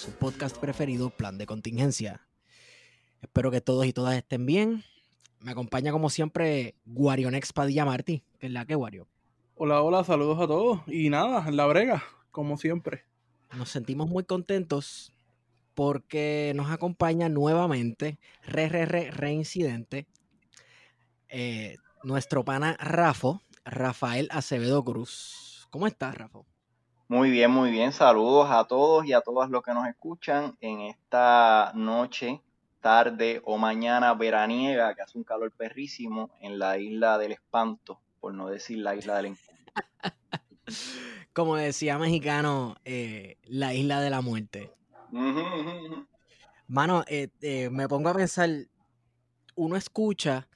su podcast preferido, Plan de Contingencia. Espero que todos y todas estén bien. Me acompaña como siempre Guarionex Padilla Martí, que es la que Guario. Hola, hola, saludos a todos. Y nada, en la brega, como siempre. Nos sentimos muy contentos porque nos acompaña nuevamente, re, re, re, reincidente, eh, nuestro pana Rafo, Rafael Acevedo Cruz. ¿Cómo estás, Rafo? Muy bien, muy bien. Saludos a todos y a todas los que nos escuchan en esta noche, tarde o mañana veraniega, que hace un calor perrísimo en la isla del espanto, por no decir la isla del encanto. Como decía mexicano, eh, la isla de la muerte. Mano, eh, eh, me pongo a pensar, uno escucha,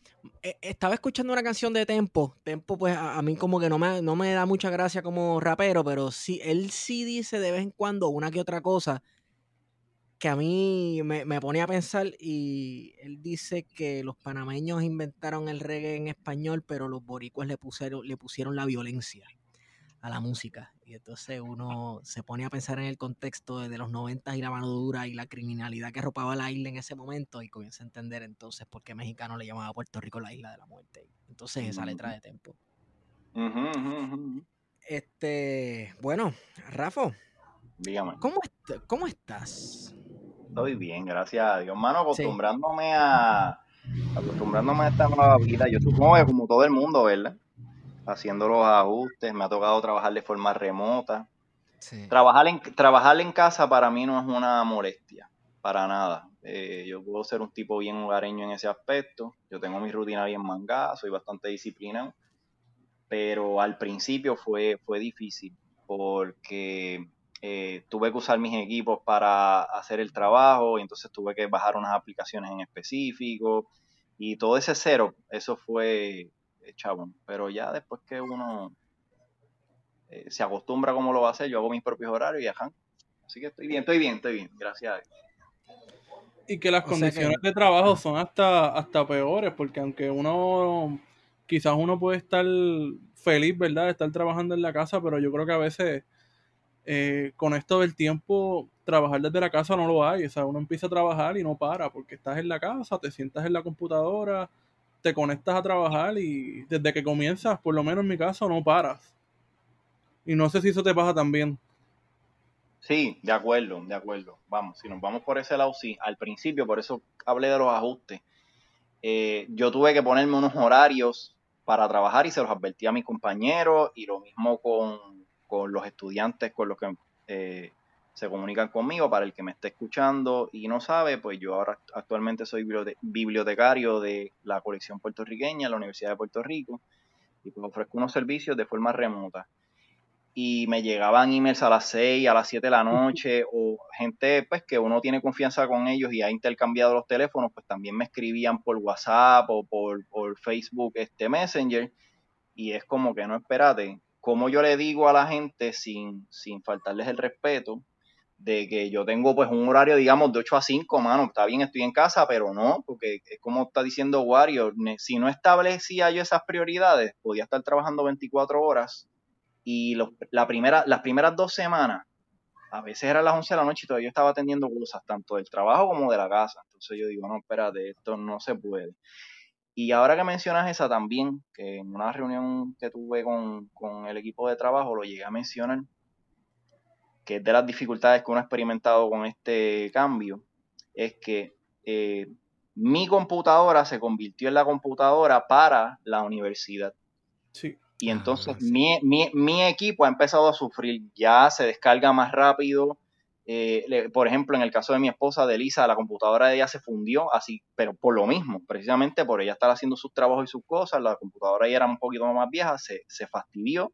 estaba escuchando una canción de Tempo, Tempo pues a, a mí como que no me, no me da mucha gracia como rapero, pero sí, él sí dice de vez en cuando una que otra cosa que a mí me, me pone a pensar y él dice que los panameños inventaron el reggae en español, pero los boricuas le pusieron, le pusieron la violencia a la música. Y entonces uno se pone a pensar en el contexto de, los 90 y la mano dura y la criminalidad que arropaba la isla en ese momento y comienza a entender entonces por qué mexicano le llamaba a Puerto Rico la isla de la muerte. Entonces esa letra de tempo. Este, bueno, Rafa, Dígame. ¿cómo, est- ¿cómo estás? Estoy bien, gracias a Dios. Mano, acostumbrándome a acostumbrándome a esta nueva vida. Yo supongo que como todo el mundo, ¿verdad? Haciendo los ajustes, me ha tocado trabajar de forma remota. Sí. Trabajar en, trabajar en casa para mí no es una molestia, para nada. Eh, yo puedo ser un tipo bien hogareño en ese aspecto. Yo tengo mi rutina bien mangada, soy bastante disciplinado. Pero al principio fue, fue difícil porque eh, tuve que usar mis equipos para hacer el trabajo y entonces tuve que bajar unas aplicaciones en específico y todo ese cero, eso fue eh, chabón. Pero ya después que uno eh, se acostumbra a cómo lo va a hacer, yo hago mis propios horarios y ajá. Así que estoy bien, estoy bien, estoy bien, gracias a Dios. Y que las O condiciones que- de trabajo son hasta, hasta peores, porque aunque uno, quizás uno puede estar feliz, ¿verdad? De estar trabajando en la casa, pero yo creo que a veces eh, con esto del tiempo, trabajar desde la casa no lo hay. O sea, uno empieza a trabajar y no para, porque estás en la casa, te sientas en la computadora, te conectas a trabajar y desde que comienzas, por lo menos en mi caso, no paras. Y no sé si eso te pasa también. Sí, de acuerdo, de acuerdo. Vamos, si nos vamos por ese lado, sí. Al principio, por eso hablé de los ajustes. Eh, yo tuve que ponerme unos horarios para trabajar y se los advertí a mis compañeros y lo mismo con, con los estudiantes con los que eh, se comunican conmigo. Para el que me esté escuchando y no sabe, pues yo ahora actualmente soy bibliote- bibliotecario de la colección puertorriqueña la Universidad de Puerto Rico y pues ofrezco unos servicios de forma remota y me llegaban emails a las 6, a las 7 de la noche, o gente pues que uno tiene confianza con ellos y ha intercambiado los teléfonos, pues también me escribían por WhatsApp o por, por Facebook este Messenger, y es como que no, espérate, como yo le digo a la gente sin, sin faltarles el respeto, de que yo tengo pues un horario, digamos, de 8 a 5, mano, está bien, estoy en casa, pero no, porque es como está diciendo Wario, si no establecía yo esas prioridades, podía estar trabajando 24 horas y la primera, las primeras dos semanas, a veces era las 11 de la noche y todavía yo estaba atendiendo cosas, tanto del trabajo como de la casa. Entonces yo digo, no, espérate, esto no se puede. Y ahora que mencionas esa también, que en una reunión que tuve con, con el equipo de trabajo lo llegué a mencionar, que es de las dificultades que uno ha experimentado con este cambio, es que eh, mi computadora se convirtió en la computadora para la universidad. Sí. Y entonces mi, mi, mi, equipo ha empezado a sufrir, ya se descarga más rápido. Eh, por ejemplo, en el caso de mi esposa, de Elisa, la computadora de ella se fundió, así, pero por lo mismo, precisamente por ella estar haciendo sus trabajos y sus cosas, la computadora ya era un poquito más vieja, se, se fastidió.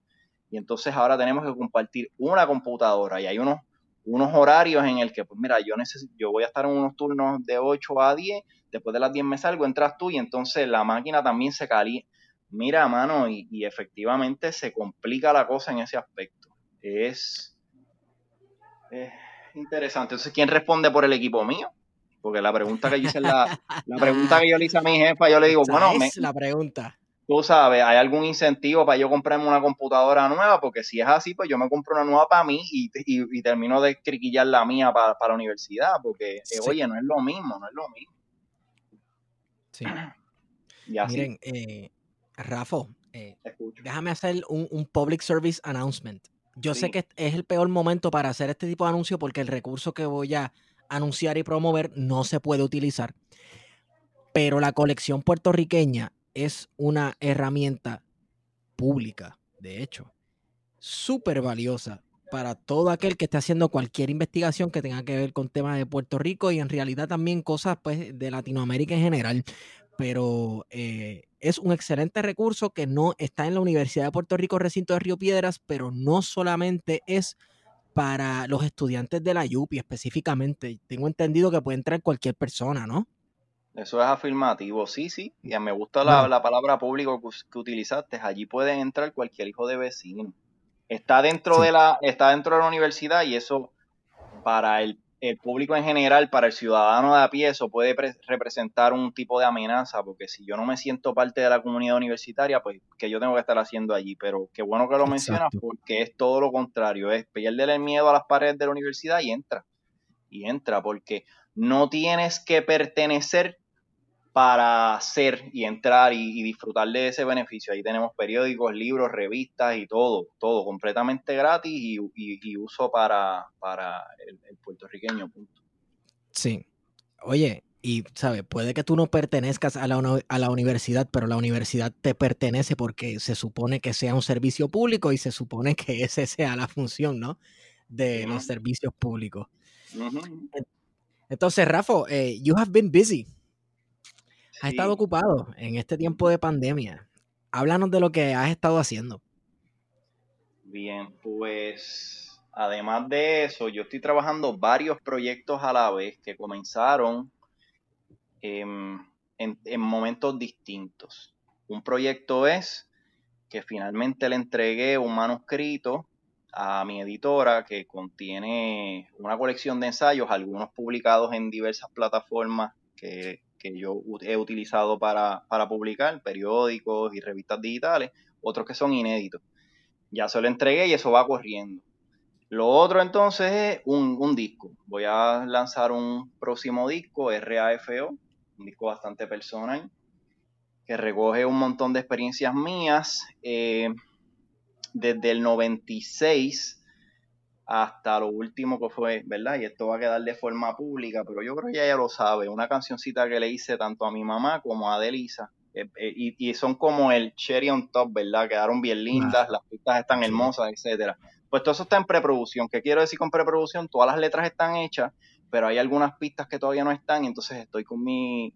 Y entonces ahora tenemos que compartir una computadora y hay unos, unos horarios en el que, pues mira, yo, necesito, yo voy a estar en unos turnos de 8 a 10, después de las 10 me salgo, entras tú y entonces la máquina también se calienta Mira, mano, y, efectivamente se complica la cosa en ese aspecto. Es, interesante. Entonces, ¿quién responde por el equipo mío? Porque la pregunta que yo hice la, la pregunta que yo le hice a mi jefa, yo le digo, bueno, es la pregunta. Tú sabes, ¿hay algún incentivo para yo comprarme una computadora nueva? Porque si es así, pues yo me compro una nueva para mí y, y, termino de criquillar la mía para, la universidad, porque, eh, oye, no es lo mismo, no es lo mismo. Sí. Y así. Miren, eh, Rafa, eh, déjame hacer un, public service announcement. Yo sé que es el peor momento para hacer este tipo de anuncio porque el recurso que voy a anunciar y promover no se puede utilizar. Pero la colección puertorriqueña es una herramienta pública, de hecho, súper valiosa para todo aquel que esté haciendo cualquier investigación que tenga que ver con temas de Puerto Rico y en realidad también cosas pues, de Latinoamérica en general pero eh, es un excelente recurso que no está en la Universidad de Puerto Rico, recinto de Río Piedras, pero no solamente es para los estudiantes de la UPI específicamente. Tengo entendido que puede entrar cualquier persona, ¿no? Eso es afirmativo, sí, sí. Y me gusta la, palabra público que, utilizaste. Allí puede entrar cualquier hijo de vecino. Está dentro de la, está dentro de la universidad y eso para el el público en general, para el ciudadano de a pie, eso puede representar un tipo de amenaza, porque si yo no me siento parte de la comunidad universitaria, pues que yo tengo que estar haciendo allí. Pero qué bueno que lo mencionas, porque es todo lo contrario, es perderle el miedo a las paredes de la universidad y entra. Y entra, porque no tienes que pertenecer para hacer y entrar y, disfrutar de ese beneficio. Ahí tenemos periódicos, libros, revistas y todo, todo completamente gratis y, uso para, para el, puertorriqueño. Punto. Sí. Oye, y sabes, puede que tú no pertenezcas a la, a la universidad, pero la universidad te pertenece porque se supone que sea un servicio público y se supone que esa sea la función, ¿no? De los servicios públicos. Entonces, Rafa, eh, you have been busy. Has estado ocupado en este tiempo de pandemia. Háblanos de lo que has estado haciendo. Bien, pues además de eso, yo estoy trabajando varios proyectos a la vez que comenzaron en, momentos distintos. Un proyecto es que finalmente le entregué un manuscrito a mi editora que contiene una colección de ensayos, algunos publicados en diversas plataformas que que yo he utilizado para, publicar, periódicos y revistas digitales, otros que son inéditos. Ya se lo entregué y eso va corriendo. Lo otro entonces es un, disco. Voy a lanzar un próximo disco, RAFO, un disco bastante personal, que recoge un montón de experiencias mías. Eh, desde el 96 hasta lo último que fue, ¿verdad? Y esto va a quedar de forma pública, pero yo creo que ella lo sabe, una cancioncita que le hice tanto a mi mamá como a Adelisa, eh, eh, y, son como el cherry on top, ¿verdad? Quedaron bien lindas, las pistas están hermosas, etcétera. Pues todo eso está en preproducción. ¿Qué quiero decir con preproducción? Todas las letras están hechas, pero hay algunas pistas que todavía no están, y entonces estoy con mi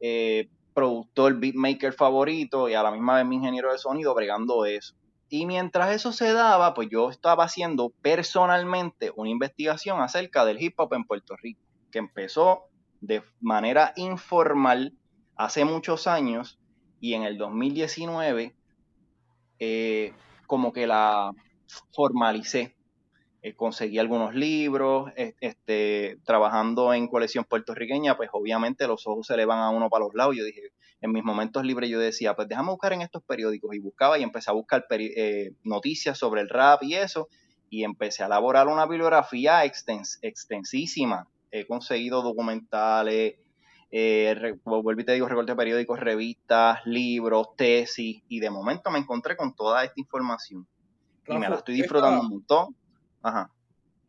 eh, productor, beatmaker favorito y a la misma vez mi ingeniero de sonido bregando eso. Y mientras eso se daba, pues yo estaba haciendo personalmente una investigación acerca del hip hop en Puerto Rico, que empezó de manera informal hace muchos años y en el 2019 eh, como que la formalicé. Eh, conseguí algunos libros, este, trabajando en colección puertorriqueña, pues obviamente los ojos se le van a uno para los lados. Yo dije, en mis momentos libres yo decía, pues déjame buscar en estos periódicos y buscaba y empecé a buscar eh, noticias sobre el rap y eso y empecé a elaborar una bibliografía extensísima. He conseguido documentales, eh, vuelvo y te digo, recortes periódicos, revistas, libros, tesis y de momento me encontré con toda esta información y me la estoy disfrutando un montón. Ajá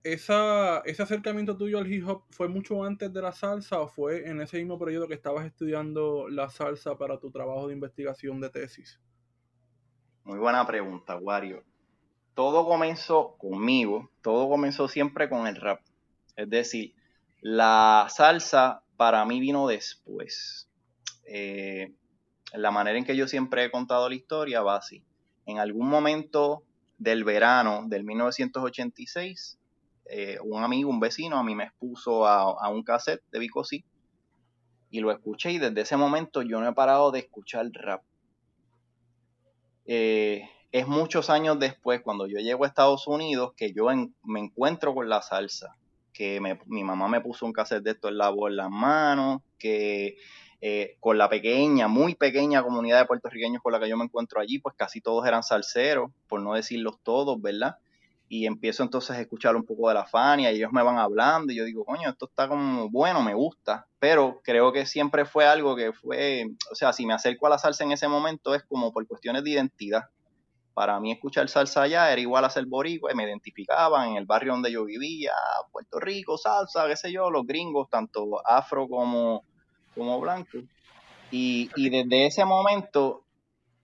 esa, ese acercamiento tuyo al hip hop fue mucho antes de la salsa o fue en ese mismo periodo que estabas estudiando la salsa para tu trabajo de investigación de tesis? Muy buena pregunta, Wario. Todo comenzó conmigo, todo comenzó siempre con el rap. Es decir, la salsa para mí vino después. Eh, la manera en que yo siempre he contado la historia va así. En algún momento del verano del 1986, eh, un amigo, un vecino, a mí me expuso a, un cassette de Vico y lo escuché y desde ese momento yo no he parado de escuchar rap. Eh, es muchos años después, cuando yo llego a Estados Unidos, que yo me encuentro con la salsa, que mi mamá me puso un cassette de esto en la, en las manos, que eh, con la pequeña, muy pequeña comunidad de puertorriqueños con la que yo me encuentro allí, pues casi todos eran salseros, por no decirlos todos, ¿verdad? Y empiezo entonces a escuchar un poco de la Fania y ellos me van hablando y yo digo, coño, esto está como bueno, me gusta, pero creo que siempre fue algo que fue, o sea, si me acerco a la salsa en ese momento es como por cuestiones de identidad. Para mí escuchar salsa allá era igual a ser boricua, me identificaban en el barrio donde yo vivía, Puerto Rico, salsa, qué sé yo, los gringos, tanto afro como como blanco. Y, desde ese momento,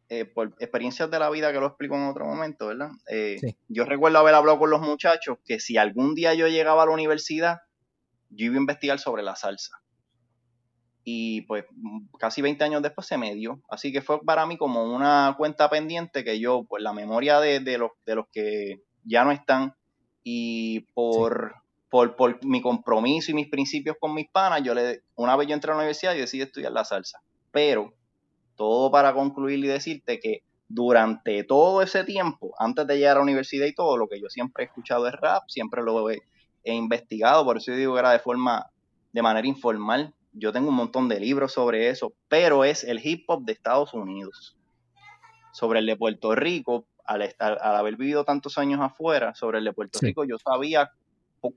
eh, por experiencias de la vida que lo explico en otro momento, ¿verdad? Eh, yo recuerdo haber hablado con los muchachos que si algún día yo llegaba a la universidad, yo iba a investigar sobre la salsa. Y pues casi 20 años después se me dio. Así que fue para mí como una cuenta pendiente que yo, por la memoria de, de los, de los que ya no están y por, por, mi compromiso y mis principios con mis panas, yo le, una vez yo entré a la universidad y decidí estudiar la salsa. Pero, todo para concluir y decirte que durante todo ese tiempo, antes de llegar a la universidad y todo, lo que yo siempre he escuchado es rap, siempre lo he, investigado, por eso yo digo que era de forma, de manera informal. Yo tengo un montón de libros sobre eso, pero es el hip hop de Estados Unidos. Sobre el de Puerto Rico, al, estar, al haber vivido tantos años afuera, sobre el de Puerto Rico, yo sabía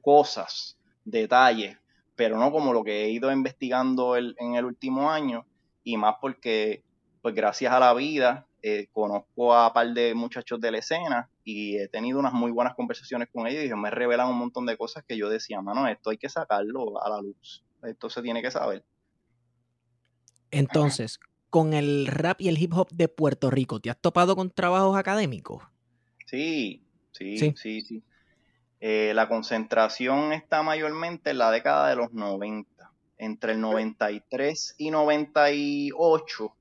cosas, detalles, pero no como lo que he ido investigando en el último año y más porque, pues gracias a la vida, eh, conozco a un par de muchachos de la escena y he tenido unas muy buenas conversaciones con ellos y me revelan un montón de cosas que yo decía, mano, esto hay que sacarlo a la luz, esto se tiene que saber. Entonces, con el rap y el hip hop de Puerto Rico, ¿te has topado con trabajos académicos? Sí, sí, sí, sí. sí. Eh, la concentración está mayormente en la década de los 90. Entre el 93 y 98,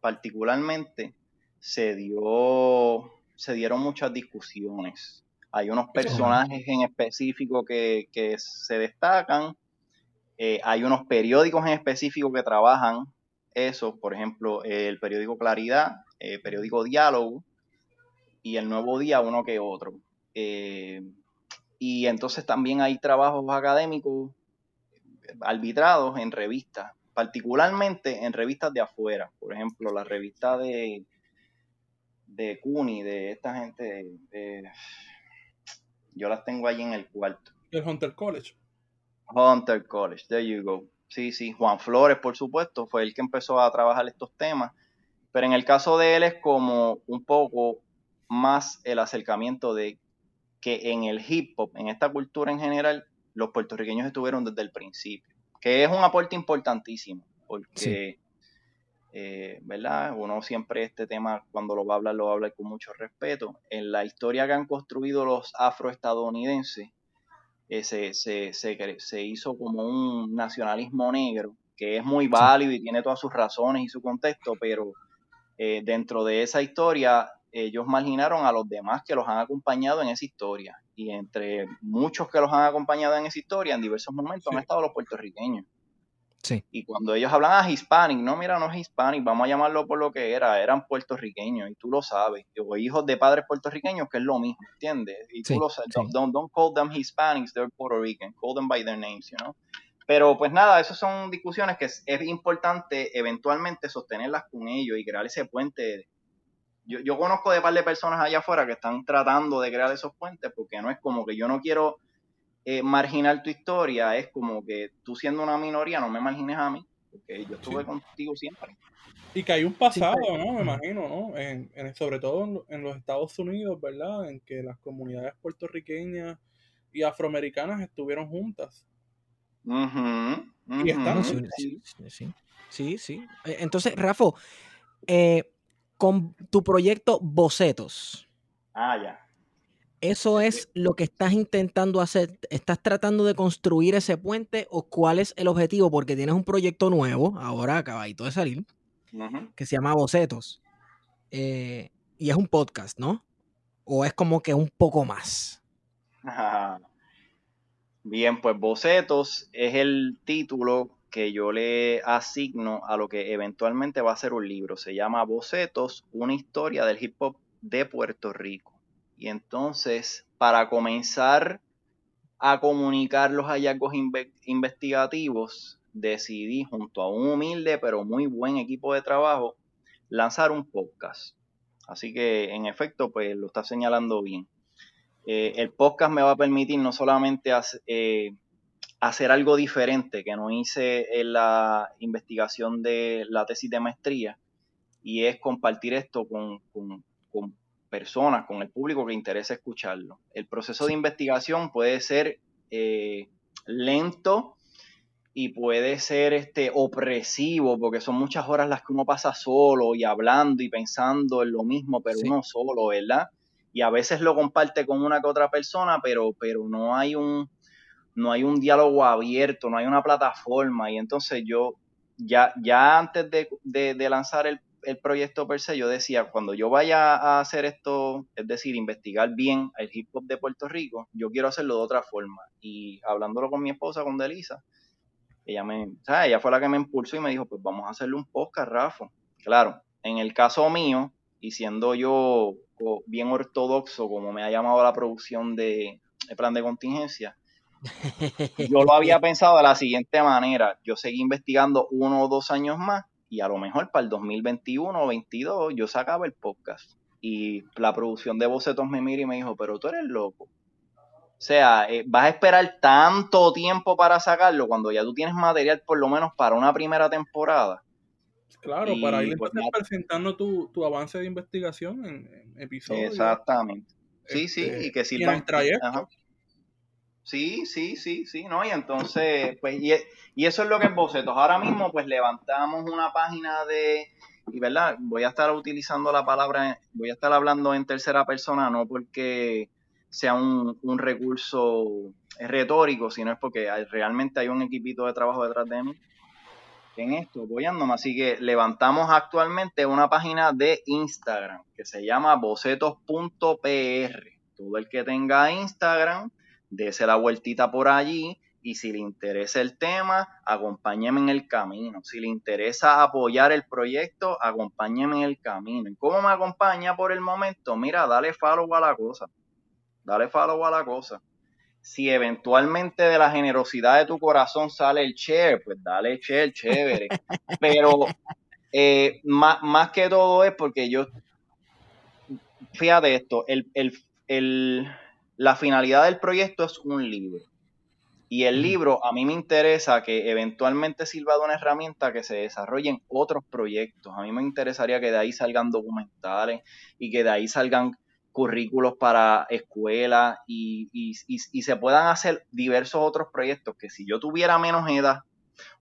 particularmente, se, dio, se dieron muchas discusiones. Hay unos personajes en específico que, se destacan. Eh, hay unos periódicos en específico que trabajan eso. Por ejemplo, el periódico Claridad, el periódico Diálogo y el Nuevo Día, uno que otro. Eh, y entonces también hay trabajos académicos arbitrados en revistas, particularmente en revistas de afuera. Por ejemplo, la revista de, de CUNY, de esta gente, yo las tengo ahí en el cuarto. El Hunter College. Hunter College, there you go. Sí, sí, Juan Flores, por supuesto, fue el que empezó a trabajar estos temas. Pero en el caso de él es como un poco más el acercamiento de que en el hip hop, en esta cultura en general, los puertorriqueños estuvieron desde el principio, que es un aporte importantísimo, porque, eh, ¿verdad? Uno siempre este tema, cuando lo va a hablar, lo va a hablar con mucho respeto. En la historia que han construido los afroestadounidenses, eh, se, se, se, hizo como un nacionalismo negro, que es muy válido y tiene todas sus razones y su contexto, pero eh, dentro de esa historia ellos marginaron a los demás que los han acompañado en esa historia. Y entre muchos que los han acompañado en esa historia, en diversos momentos han estado los puertorriqueños. Sí. Y cuando ellos hablan a hispanic, no, mira, no es hispanic, vamos a llamarlo por lo que era, eran puertorriqueños, y tú lo sabes, o hijos de padres puertorriqueños, que es lo mismo, ¿entiendes? Y tú lo sabes, don't, don't, call them Hispanics, they're Puerto Rican, call them by their names, you know. Pero pues nada, esas son discusiones que es, es importante eventualmente sostenerlas con ellos y crear ese puente yo, conozco de par de personas allá afuera que están tratando de crear esos puentes porque no es como que yo no quiero eh, marginar tu historia, es como que tú siendo una minoría no me margines a mí, porque yo estuve contigo siempre. Y que hay un pasado, ¿no? Me imagino, ¿no? En, sobre todo en, los Estados Unidos, ¿verdad? En que las comunidades puertorriqueñas y afroamericanas estuvieron juntas. Y están. Sí, sí, sí. E, entonces, Rafa, eh, con tu proyecto Bocetos. Ah, ya. ¿Eso es lo que estás intentando hacer? ¿Estás tratando de construir ese puente o cuál es el objetivo? Porque tienes un proyecto nuevo, ahora acabadito de salir, que se llama Bocetos. Eh, y es un podcast, ¿no? ¿O es como que un poco más? Bien, pues Bocetos es el título que yo le asigno a lo que eventualmente va a ser un libro. Se llama Bocetos, una historia del hip hop de Puerto Rico. Y entonces, para comenzar a comunicar los hallazgos investigativos, decidí junto a un humilde pero muy buen equipo de trabajo lanzar un podcast. Así que en efecto, pues lo está señalando bien. Eh, el podcast me va a permitir no solamente eh, hacer algo diferente que no hice en la investigación de la tesis de maestría, y es compartir esto con, con personas, con el público que interesa escucharlo. El proceso de investigación puede ser eh, lento y puede ser este, opresivo, porque son muchas horas las que uno pasa solo y hablando y pensando en lo mismo, pero uno solo, ¿verdad? Y a veces lo comparte con una que otra persona, pero, pero no hay un no hay un diálogo abierto, no hay una plataforma. Y entonces yo, ya, ya antes de, de lanzar el el proyecto per se, yo decía, cuando yo vaya a hacer esto, es decir, investigar bien el hip hop de Puerto Rico, yo quiero hacerlo de otra forma. Y hablándolo con mi esposa, con Delisa, ella me, o sea, ella fue la que me impulsó y me dijo, pues vamos a hacerle un podcast, Rafa. Claro, en el caso mío, y siendo yo bien ortodoxo, como me ha llamado la producción de, de plan de contingencia, yo lo había pensado de la siguiente manera. Yo seguí investigando uno o dos años más y a lo mejor para el 2021 o 2022 yo sacaba el podcast. Y la producción de Bocetos me mira y me dijo, pero tú eres loco. O sea, eh, vas a esperar tanto tiempo para sacarlo cuando ya tú tienes material por lo menos para una primera temporada. Claro, para ir pues, presentando tu, tu, avance de investigación en, episodios. Exactamente. Sí, sí, este, y que sirvan. Y en trayecto. Sí, sí, sí, sí, ¿no? Y entonces, pues, y, y, eso es lo que es Bocetos. Ahora mismo, pues, levantamos una página de, y verdad, voy a estar utilizando la palabra, voy a estar hablando en tercera persona, no porque sea un, un recurso retórico, sino es porque realmente hay un equipito de trabajo detrás de mí en esto, apoyándome. Así que levantamos actualmente una página de Instagram que se llama bocetos.pr. Todo el que tenga Instagram dése la vueltita por allí y si le interesa el tema, acompáñeme en el camino. Si le interesa apoyar el proyecto, acompáñeme en el camino. ¿Y cómo me acompaña por el momento? Mira, dale follow a la cosa. Dale follow a la cosa. Si eventualmente de la generosidad de tu corazón sale el share, pues dale share, chévere. Pero eh, más, que todo es porque yo, fíjate esto, el, el, el la finalidad del proyecto es un libro. Y el libro a mí me interesa que eventualmente sirva de una herramienta que se desarrollen otros proyectos. A mí me interesaría que de ahí salgan documentales y que de ahí salgan currículos para escuelas y, y, se puedan hacer diversos otros proyectos que si yo tuviera menos edad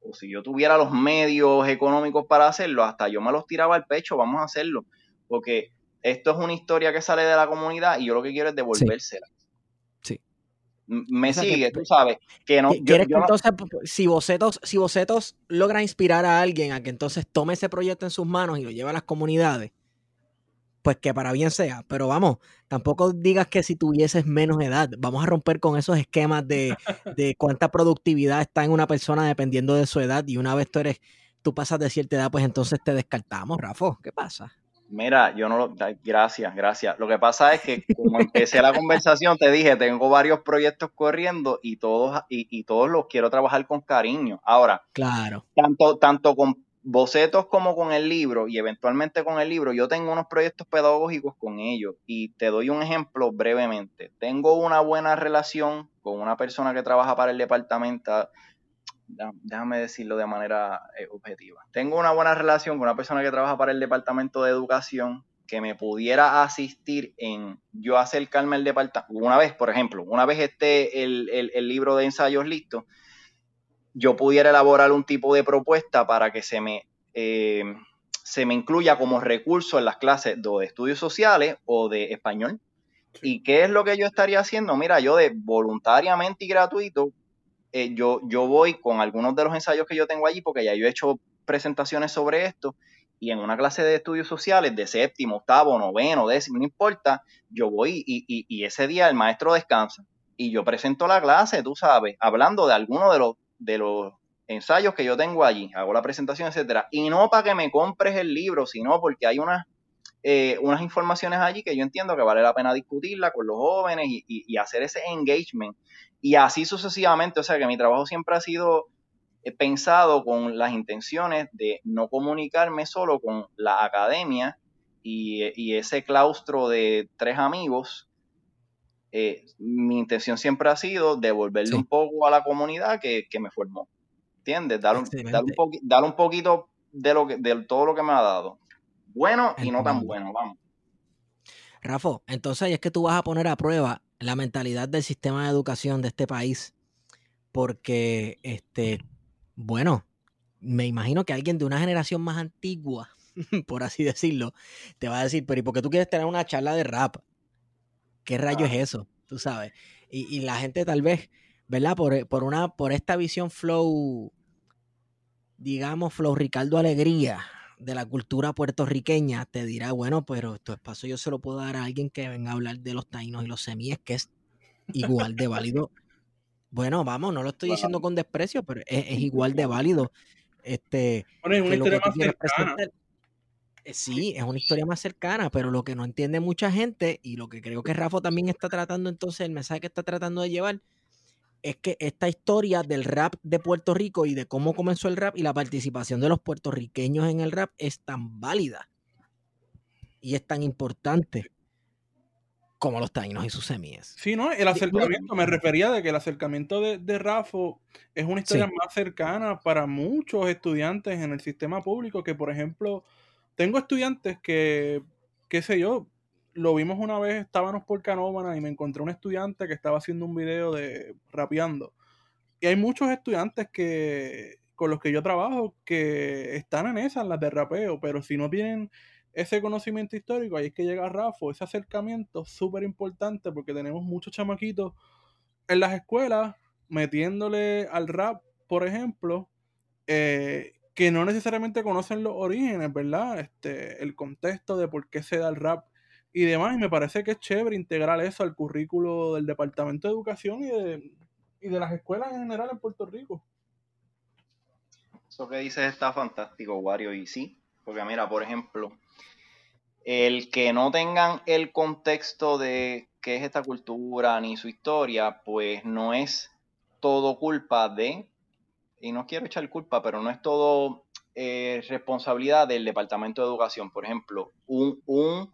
o si yo tuviera los medios económicos para hacerlo, hasta yo me los tiraba al pecho, vamos a hacerlo. Porque esto es una historia que sale de la comunidad y yo lo que quiero es devolvérsela me sigue, tú sabes, que no. ¿Quieres que entonces, si Bocetos, si Bocetos logra inspirar a alguien a que entonces tome ese proyecto en sus manos y lo lleve a las comunidades, pues que para bien sea. Pero vamos, tampoco digas que si tuvieses menos edad, vamos a romper con esos esquemas de, de cuánta productividad está en una persona dependiendo de su edad y una vez tú eres, tú pasas de cierta edad, pues entonces te descartamos, Rafa. ¿Qué pasa? Mira, yo no lo. Gracias, gracias. Lo que pasa es que, como empecé la conversación, te dije, tengo varios proyectos corriendo y todos, y, todos los quiero trabajar con cariño. Ahora, claro. Tanto, tanto con bocetos como con el libro y eventualmente con el libro, yo tengo unos proyectos pedagógicos con ellos y te doy un ejemplo brevemente. Tengo una buena relación con una persona que trabaja para el departamento déjame decirlo de manera eh, objetiva. Tengo una buena relación con una persona que trabaja para el Departamento de Educación que me pudiera asistir en yo acercarme al departamento. Una vez, por ejemplo, una vez esté el, libro de ensayos listo, yo pudiera elaborar un tipo de propuesta para que se me, eh, se me incluya como recurso en las clases de estudios sociales o de español. ¿Y qué es lo que yo estaría haciendo? Mira, yo de voluntariamente y gratuito, eh, yo, yo voy con algunos de los ensayos que yo tengo allí, porque ya yo he hecho presentaciones sobre esto, y en una clase de estudios sociales de séptimo, octavo, noveno, décimo, no importa, yo voy y, y, ese día el maestro descansa y yo presento la clase, tú sabes, hablando de alguno de los, de los ensayos que yo tengo allí, hago la presentación, etcétera, y no para que me compres el libro, sino porque hay unas, eh, unas informaciones allí que yo entiendo que vale la pena discutirla con los jóvenes y, y hacer ese engagement. Y así sucesivamente, o sea que mi trabajo siempre ha sido he pensado con las intenciones de no comunicarme solo con la academia y, ese claustro de tres amigos. Eh, mi intención siempre ha sido devolverle un poco a la comunidad que, me formó. ¿Entiendes? Dar un, un, poquito de, lo que, de todo lo que me ha dado. Bueno y no tan bueno, vamos. Rafa, entonces es que tú vas a poner a prueba la mentalidad del sistema de educación de este país, porque este, bueno, me imagino que alguien de una generación más antigua, por así decirlo, te va a decir, pero ¿y por qué tú quieres tener una charla de rap? ¿Qué rayo es eso? Tú sabes. Y, la gente tal vez, ¿verdad? Por, por, una, por esta visión flow, digamos, flow Ricardo Alegría de la cultura puertorriqueña, te dirá, bueno, pero tu espacio yo se lo puedo dar a alguien que venga a hablar de los taínos y los semíes, que es igual de válido bueno, vamos, no lo estoy diciendo con desprecio, pero es, igual de válido. Este, bueno, es una historia más cercana. Eh, sí, es una historia más cercana, pero lo que no entiende mucha gente y lo que creo que Rafa también está tratando entonces, el mensaje que está tratando de llevar, es que esta historia del rap de Puerto Rico y de cómo comenzó el rap y la participación de los puertorriqueños en el rap es tan válida y es tan importante como los taínos y sus semillas. Sí, ¿no? El acercamiento, me refería de que el acercamiento de, de Rafo es una historia más cercana para muchos estudiantes en el sistema público, que por ejemplo, tengo estudiantes que, qué sé yo, lo vimos una vez, estábamos por Canómana y me encontré un estudiante que estaba haciendo un video de rapeando. Y hay muchos estudiantes que con los que yo trabajo que están en esas, las de rapeo, pero si no tienen ese conocimiento histórico, ahí es que llega Rafa, ese acercamiento súper importante porque tenemos muchos chamaquitos en las escuelas metiéndole al rap, por ejemplo, eh, que no necesariamente conocen los orígenes, ¿verdad? Este, el contexto de por qué se da el rap y demás. Y me parece que es chévere integrar eso al currículo del Departamento de Educación y de, y de las escuelas en general en Puerto Rico. Eso que dices está fantástico, Wario, y sí, porque mira, por ejemplo, el que no tengan el contexto de qué es esta cultura ni su historia, pues no es todo culpa de, y no quiero echar culpa, pero no es todo eh, responsabilidad del Departamento de Educación. Por ejemplo, un,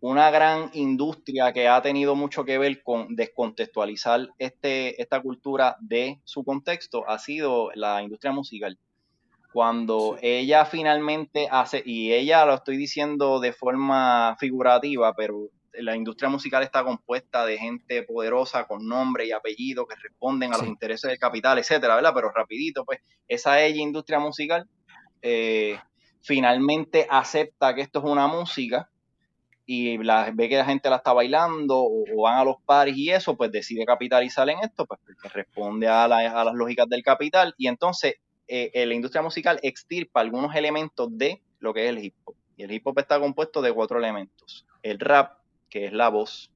una gran industria que ha tenido mucho que ver con descontextualizar este, esta cultura de su contexto ha sido la industria musical. Cuando ella finalmente hace, y ella lo estoy diciendo de forma figurativa, pero la industria musical está compuesta de gente poderosa con nombre y apellido que responden a los intereses del capital, etcétera, ¿verdad? Pero rapidito, pues, esa ella industria musical eh, finalmente acepta que esto es una música y la, ve que la gente la está bailando o, van a los pares y eso, pues decide capitalizar en esto, pues porque responde a, a las lógicas del capital y entonces eh, la industria musical extirpa algunos elementos de lo que es el hip hop. Y el hip hop está compuesto de cuatro elementos. El rap, que es la voz,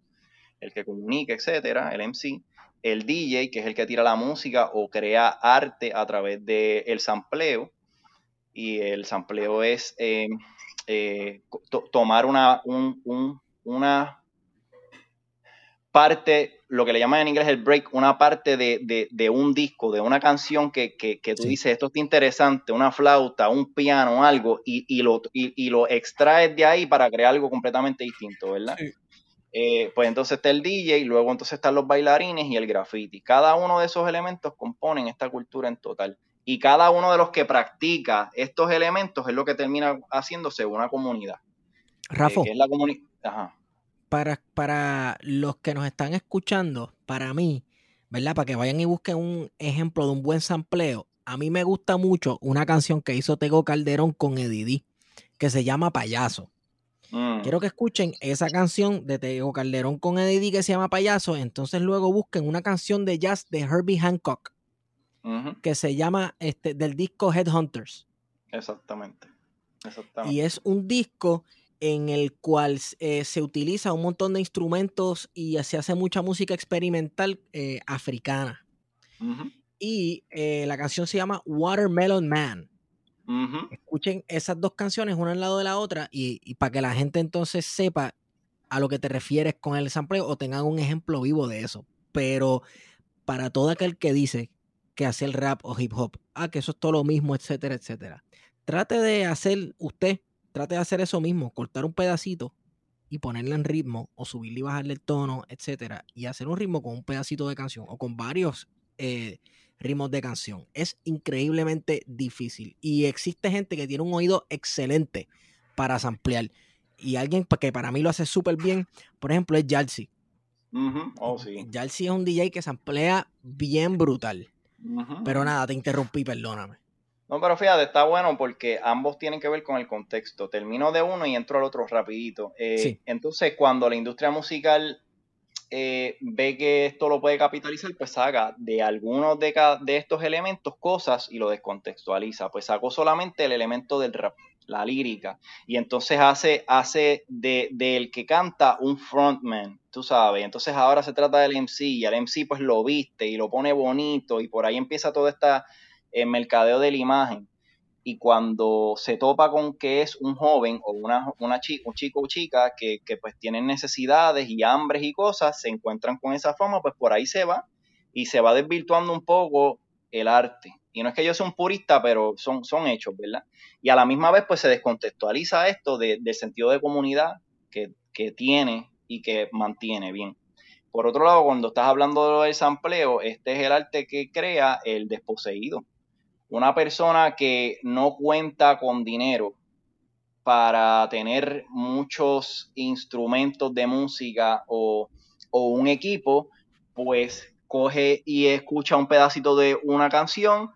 el que comunica, etcétera, el MC, el DJ, que es el que tira la música o crea arte a través del el sampleo, y el sampleo es eh, eh, tomar una, una parte, lo que le llaman en inglés el break, una parte de, un disco, de una canción que, tú dices, esto está interesante, una flauta, un piano, algo, y, lo, y, lo extraes de ahí para crear algo completamente distinto, ¿verdad? Eh, pues entonces está el DJ, luego entonces están los bailarines y el graffiti. Cada uno de esos elementos componen esta cultura en total. Y cada uno de los que practica estos elementos es lo que termina haciéndose una comunidad. Rafa. Eh, la comunidad para, los que nos están escuchando, para mí, ¿verdad? Para que vayan y busquen un ejemplo de un buen sampleo. A mí me gusta mucho una canción que hizo Tego Calderón con Eddie que se llama Payaso. Mm. Quiero que escuchen esa canción de Tego Calderón con Eddie que se llama Payaso. Entonces luego busquen una canción de jazz de Herbie Hancock Que se llama este, del disco Headhunters. Exactamente. Exactamente. Y es un disco en el cual eh, se utiliza un montón de instrumentos y se hace mucha música experimental eh, africana. Y eh, la canción se llama Watermelon Man. Escuchen esas dos canciones una al lado de la otra y, para que la gente entonces sepa a lo que te refieres con el sampleo o tengan un ejemplo vivo de eso. Pero para todo aquel que dice que hace el rap o hip hop, ah, que eso es todo lo mismo, etcétera, etcétera. Trate de hacer usted, trate de hacer eso mismo, cortar un pedacito y ponerle en ritmo o subirle y bajarle el tono, etcétera, y hacer un ritmo con un pedacito de canción o con varios eh, ritmos de canción. Es increíblemente difícil y existe gente que tiene un oído excelente para samplear y alguien que para mí lo hace súper bien, por ejemplo, es Jalsi. Ujú, Oh, sí. Jalsi es un DJ que samplea bien brutal. Pero nada, te interrumpí, perdóname. No, pero fíjate, está bueno porque ambos tienen que ver con el contexto. Termino de uno y entro al otro rapidito. Eh, Sí. Entonces, cuando la industria musical eh, ve que esto lo puede capitalizar, pues saca de algunos de, ca- de estos elementos cosas y lo descontextualiza. Pues sacó solamente el elemento del rap, la lírica. Y entonces hace, hace de, del que canta un frontman, tú sabes. Entonces ahora se trata del MC y el MC pues lo viste y lo pone bonito y por ahí empieza toda esta el mercadeo de la imagen. Y cuando se topa con que es un joven o una, una chi- un chico o chica que, que pues tienen necesidades y hambres y cosas, se encuentran con esa fama, pues por ahí se va y se va desvirtuando un poco el arte. Y no es que yo sea un purista, pero son, son hechos, ¿verdad? Y a la misma vez pues se descontextualiza esto de- del sentido de comunidad que, que tiene y que mantiene bien. Por otro lado, cuando estás hablando del sampleo, este es el arte que crea el desposeído una persona que no cuenta con dinero para tener muchos instrumentos de música o, o un equipo, pues coge y escucha un pedacito de una canción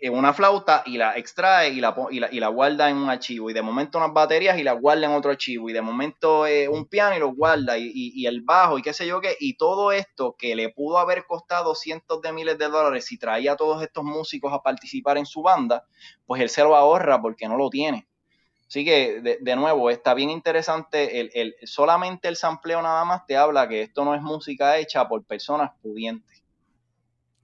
en una flauta y la extrae y la, y la, guarda en un archivo. Y de momento unas baterías y la guarda en otro archivo. Y de momento eh, un piano y lo guarda. Y, y- y el bajo y qué sé yo qué. Y todo esto que le pudo haber costado cientos de miles de dólares si traía a todos estos músicos a participar en su banda, pues él se lo ahorra porque no lo tiene. Así que, de, de nuevo, está bien interesante. El, el- solamente el sampleo nada más te habla que esto no es música hecha por personas pudientes.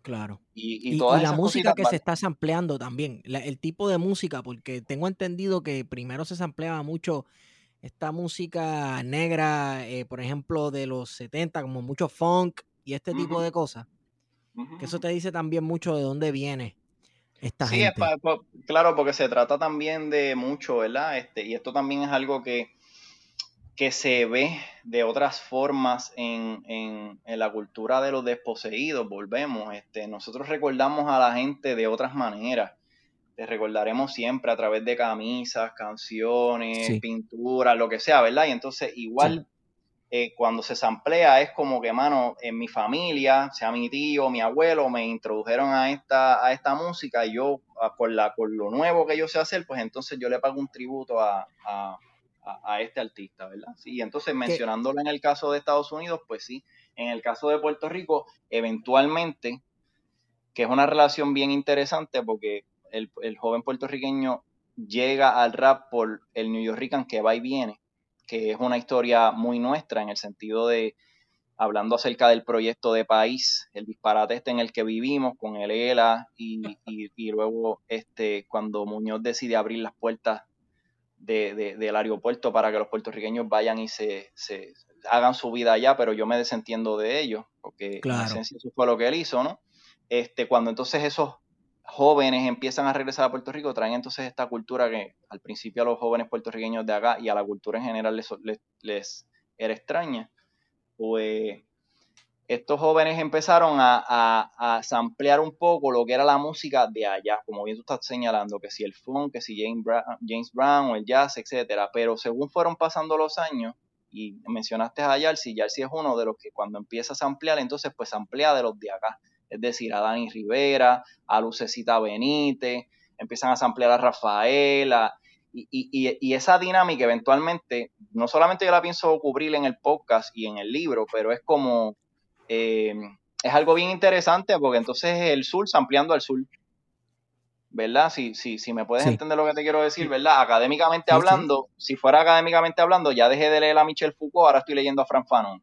Claro. Y, Y, y y todas la música que se está sampleando también, la- el tipo de música, porque tengo entendido que primero se sampleaba mucho esta música negra, eh, por ejemplo, de los 70, como mucho funk y este tipo de cosas, que eso te dice también mucho de dónde viene esta Sí, es claro, porque se trata también de mucho, ¿verdad? Este, y esto también es algo que, que se ve de otras formas en, en- en la cultura de los desposeídos, volvemos. Este, nosotros recordamos a la gente de otras maneras. Te recordaremos siempre a través de camisas, canciones, Sí. pinturas, lo que sea, ¿verdad? Y entonces igual eh, cuando se samplea es como que, mano, en mi familia, sea mi tío, mi abuelo, me introdujeron a esta, a esta música y yo, a- por, la, por lo nuevo que yo sé hacer, pues entonces yo le pago un tributo a, a, a- este artista, ¿verdad? Sí, y entonces mencionándolo en el caso de Estados Unidos, pues sí, en el caso de Puerto Rico, eventualmente, que es una relación bien interesante porque el, el joven puertorriqueño llega al rap por el New Yorkican que va y viene, que es una historia muy nuestra en el sentido de hablando acerca del proyecto de país, el disparate este en el que vivimos con el ELA y, y- y luego este cuando Muñoz decide abrir las puertas de- de- del aeropuerto para que los puertorriqueños vayan y se, se hagan su vida allá, pero yo me desentiendo de ello, porque en Claro. esencia eso fue lo que él hizo, ¿no? Este, cuando entonces esos jóvenes empiezan a regresar a Puerto Rico, traen entonces esta cultura que al principio a los jóvenes puertorriqueños de acá y a la cultura en general les, les, les era extraña, pues estos jóvenes empezaron a, a, a samplear un poco lo que era la música de allá, como bien tú estás señalando, que si el funk, que si James Brown, James Brown o el jazz, etcétera. Pero según fueron pasando los años, y mencionaste a Yarsi, Yarsi es uno de los que cuando empieza a samplear, entonces pues samplea de los de acá. Es decir, a Dani Rivera, a Lucecita Benítez, empiezan a samplear a Rafaela, Y, y, y, esa dinámica eventualmente, no solamente yo la pienso cubrir en el podcast y en el libro, pero es como, eh, es algo bien interesante porque entonces el sur ampliando al sur. ¿Verdad? Si, si, si me puedes entender lo que te quiero decir, ¿verdad? Académicamente hablando, si fuera académicamente hablando, ya dejé de leer a Michel Foucault, ahora estoy leyendo a Frank Fanon.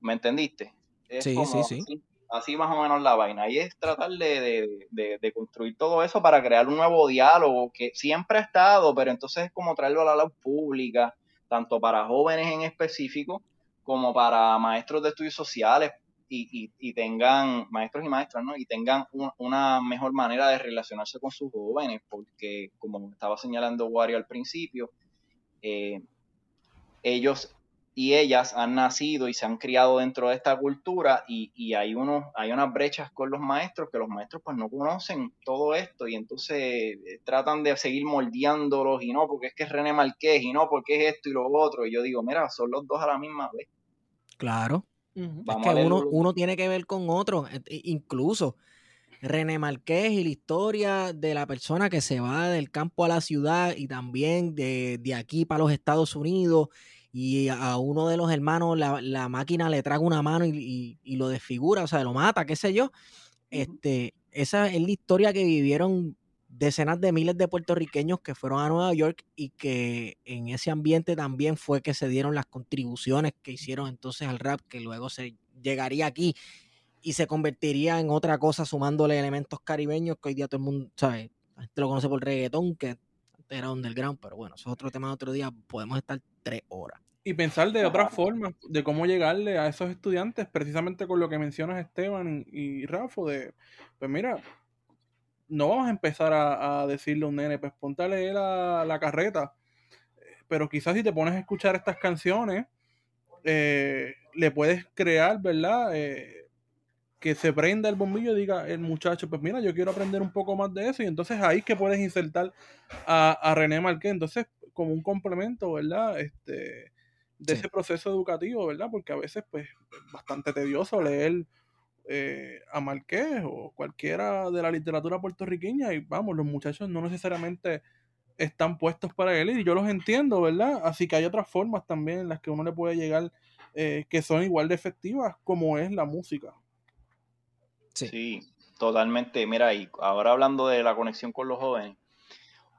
¿Me entendiste? sí, sí, sí así más o menos la vaina. Y es tratar de, de, construir todo eso para crear un nuevo diálogo que siempre ha estado, pero entonces es como traerlo a la luz pública, tanto para jóvenes en específico como para maestros de estudios sociales y, y, tengan, maestros y maestras, ¿no? Y tengan una mejor manera de relacionarse con sus jóvenes, porque como estaba señalando Wario al principio, eh, ellos y ellas han nacido y se han criado dentro de esta cultura y, y, hay, unos, hay unas brechas con los maestros que los maestros pues no conocen todo esto y entonces eh, tratan de seguir moldeándolos y no, porque es que es René Marqués y no, porque es esto y lo otro. Y yo digo, mira, son los dos a la misma vez. Claro. es que uno, uno tiene que ver con otro, e, e, incluso. René Marqués y la historia de la persona que se va del campo a la ciudad y también de, de aquí para los Estados Unidos y a uno de los hermanos la, máquina le traga una mano y, lo desfigura, o sea, lo mata, qué sé yo. Este, esa es la historia que vivieron decenas de miles de puertorriqueños que fueron a Nueva York y que en ese ambiente también fue que se dieron las contribuciones que hicieron entonces al rap, que luego se llegaría aquí y se convertiría en otra cosa sumándole elementos caribeños que hoy día todo el mundo, ¿sabes? La gente lo conoce por reggaetón, que era underground, pero bueno, eso es otro tema de otro día, podemos estar tres horas. Y pensar de otras formas, de cómo llegarle a esos estudiantes, precisamente con lo que mencionas Esteban y, Rafa, de, pues mira, no vamos a empezar a, decirle a un nene, pues ponte a leer la, carreta, pero quizás si te pones a escuchar estas canciones, eh, le puedes crear, ¿verdad? Eh, que se prenda el bombillo y diga el muchacho, pues mira, yo quiero aprender un poco más de eso y entonces ahí que puedes insertar a, René Marqués, entonces como un complemento, ¿verdad? Este, de ese proceso educativo, ¿verdad? Porque a veces pues es bastante tedioso leer eh, a Marqués o cualquiera de la literatura puertorriqueña y vamos, los muchachos no necesariamente están puestos para él y yo los entiendo, ¿verdad? Así que hay otras formas también en las que uno le puede llegar eh, que son igual de efectivas como es la música. Sí. totalmente. Mira, y ahora hablando de la conexión con los jóvenes,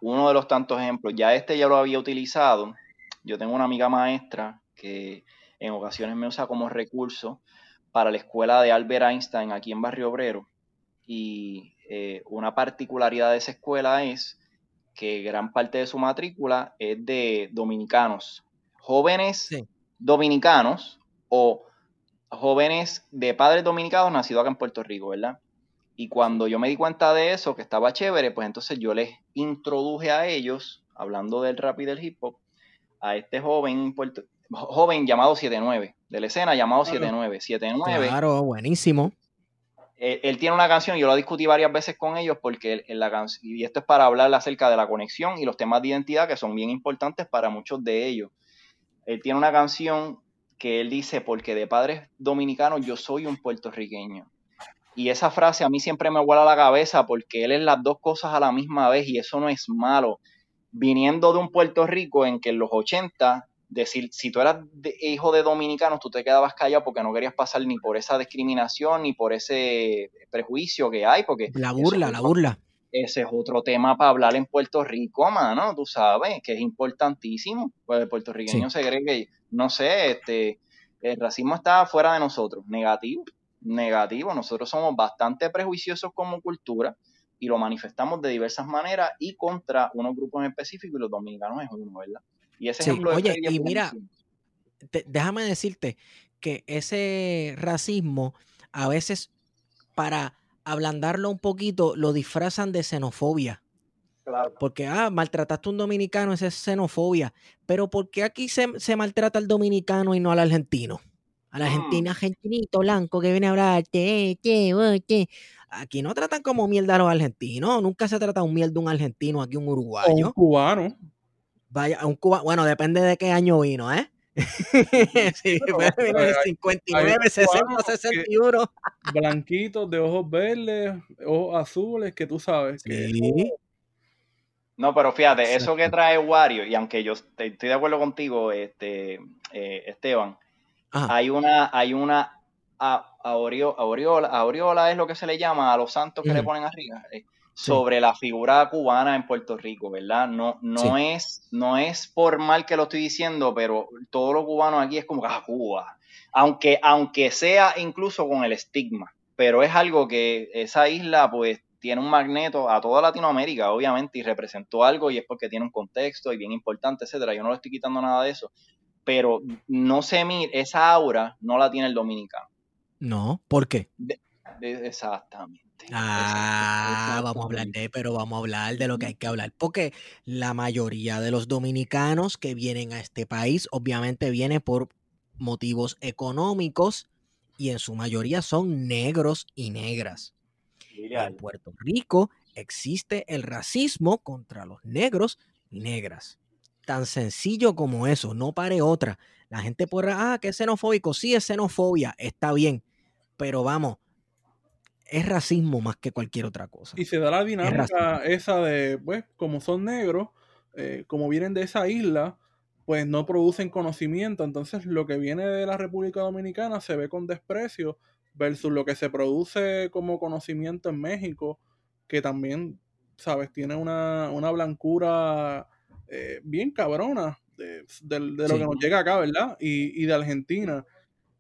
uno de los tantos ejemplos, ya este ya lo había utilizado. Yo tengo una amiga maestra que en ocasiones me usa como recurso para la escuela de Albert Einstein aquí en Barrio Obrero. Y eh, una particularidad de esa escuela es que gran parte de su matrícula es de dominicanos, jóvenes dominicanos o jóvenes de padres dominicanos nacidos acá en Puerto Rico, ¿verdad? Y cuando yo me di cuenta de eso, que estaba chévere, pues entonces yo les introduje a ellos, hablando del rap y del hip hop, a este joven, joven llamado 79, de la escena llamado 79. 79. Claro, buenísimo. Él, tiene una canción, yo lo discutí varias veces con ellos porque en la canción, y esto es para hablar acerca de la conexión y los temas de identidad que son bien importantes para muchos de ellos. Él tiene una canción que él dice, porque de padres dominicanos yo soy un puertorriqueño. Y esa frase a mí siempre me vuela la cabeza porque él es las dos cosas a la misma vez y eso no es malo. Viniendo de un Puerto Rico en que en los 80, decir, si tú eras hijo de dominicanos, tú te quedabas callado porque no querías pasar ni por esa discriminación ni por ese prejuicio que hay. Porque la burla, la burla ese es otro tema para hablar en Puerto Rico, mano, tú sabes, que es importantísimo. Pues el puertorriqueño se cree que, no sé, este, el racismo está fuera de nosotros, negativo, negativo. Nosotros somos bastante prejuiciosos como cultura y lo manifestamos de diversas maneras y contra unos grupos en específico y los dominicanos es uno, ¿verdad? Y ese ejemplo Oye, y mira, déjame decirte que ese racismo a veces para ablandarlo un poquito, lo disfrazan de xenofobia. Claro. Porque, ah, maltrataste a un dominicano, esa es xenofobia. Pero ¿por qué aquí se, maltrata al dominicano y no al argentino? Al mm. argentino, argentinito blanco que viene a hablar, che, che, Aquí no tratan como mierda a los argentinos. Nunca se trata un mierda de un argentino, aquí un uruguayo. un cubano. Vaya, un cubano. Bueno, depende de qué año vino, ¿eh? sí, puede venir 59, 60, 61. Blanquitos, de ojos verdes, ojos azules, que tú sabes. Sí. No, pero fíjate, eso que trae Wario, y aunque yo estoy de acuerdo contigo, este, eh, Esteban, hay una, hay una aureola, aureola es lo que se le llama a los santos que le ponen arriba, eh, sobre la figura cubana en Puerto Rico, ¿verdad? No, no, es, no es por mal que lo estoy diciendo, pero todos los cubanos aquí es como que ah, Cuba, aunque, aunque sea incluso con el estigma, pero es algo que esa isla pues tiene un magneto a toda Latinoamérica, obviamente, y representó algo y es porque tiene un contexto y bien importante, etcétera. Yo no le estoy quitando nada de eso, pero no se mire, esa aura no la tiene el dominicano. No, ¿por qué? exactamente. Ah, vamos a hablar de, pero vamos a hablar de lo que hay que hablar, porque la mayoría de los dominicanos que vienen a este país, obviamente vienen por motivos económicos y en su mayoría son negros y negras. En Puerto Rico existe el racismo contra los negros y negras. Tan sencillo como eso, no pare otra. La gente podrá, ah, que es xenofóbico, sí es xenofobia, está bien, pero vamos, es racismo más que cualquier otra cosa. Y se da la dinámica esa de, pues, como son negros, eh, como vienen de esa isla, pues no producen conocimiento. Entonces lo que viene de la República Dominicana se ve con desprecio versus lo que se produce como conocimiento en México, que también, sabes, tiene una, blancura eh, bien cabrona de, lo que nos llega acá, ¿verdad? Y, de Argentina.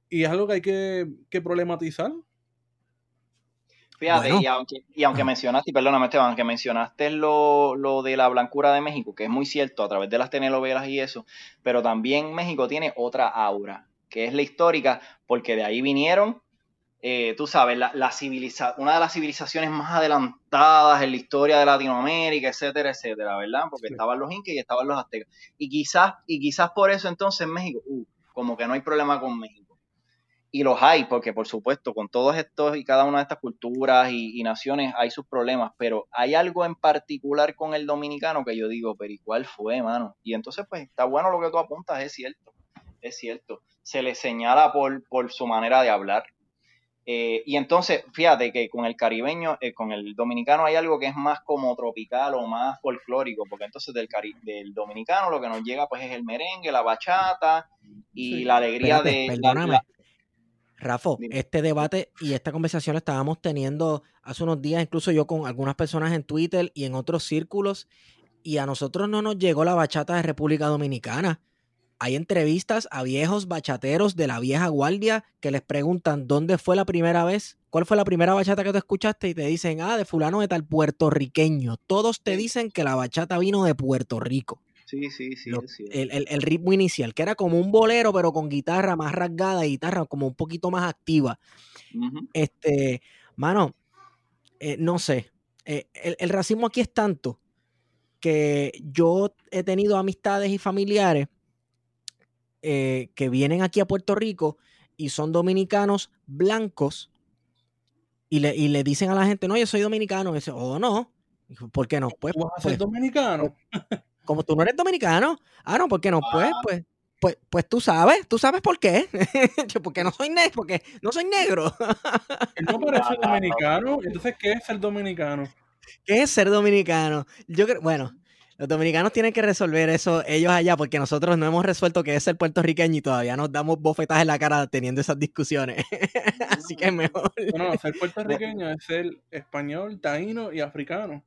Y es algo que hay que, problematizar. Fíjate, y aunque, y aunque mencionaste, y perdóname Esteban, aunque mencionaste lo, lo, de la blancura de México, que es muy cierto a través de las telenovelas y eso, pero también México tiene otra aura, que es la histórica, porque de ahí vinieron eh, tú sabes, la, una de las civilizaciones más adelantadas en la historia de Latinoamérica, etcétera, etcétera, ¿verdad? Porque estaban los incas y estaban los aztecas. Y quizás, y quizás por eso entonces México, uh, como que no hay problema con México. Y los hay, porque por supuesto, con todos estos y cada una de estas culturas y, naciones hay sus problemas, pero hay algo en particular con el dominicano que yo digo, pero ¿y cuál fue, mano? Y entonces, pues, está bueno lo que tú apuntas, es cierto, es cierto. Se le señala por, por su manera de hablar, eh, y entonces, fíjate que con el caribeño, eh, con el dominicano hay algo que es más como tropical o más folclórico, porque entonces del, del dominicano lo que nos llega pues es el merengue, la bachata y la alegría de... Perdóname. Rafa, este debate y esta conversación la estábamos teniendo hace unos días, incluso yo con algunas personas en Twitter y en otros círculos, y a nosotros no nos llegó la bachata de República Dominicana hay entrevistas a viejos bachateros de la vieja guardia que les preguntan dónde fue la primera vez, cuál fue la primera bachata que tú escuchaste y te dicen, ah, de fulano de tal puertorriqueño. Todos te dicen que la bachata vino de Puerto Rico. Sí, sí, sí. el, ritmo inicial, que era como un bolero, pero con guitarra más rasgada y guitarra como un poquito más activa. Este, mano, eh, no sé. Eh, el racismo aquí es tanto que yo he tenido amistades y familiares eh, que vienen aquí a Puerto Rico y son dominicanos blancos y le, y le dicen a la gente, no, yo soy dominicano. Y dice, oh, no. ¿Por qué no? Pues, ¿Vas a ser pues, dominicano? Pues, como tú no eres dominicano. Ah, no, ¿por qué no? Pues, ah. pues, pues, pues tú sabes, tú sabes por qué. porque no soy negro, porque no soy negro. no parece dominicano. Entonces, ¿qué es ser dominicano? ¿Qué es ser dominicano? Yo creo, bueno, los dominicanos tienen que resolver eso ellos allá porque nosotros no hemos resuelto que es ser puertorriqueño y todavía nos damos bofetas en la cara teniendo esas discusiones. Así que es mejor. No, no, ser puertorriqueño es ser español, taíno y africano.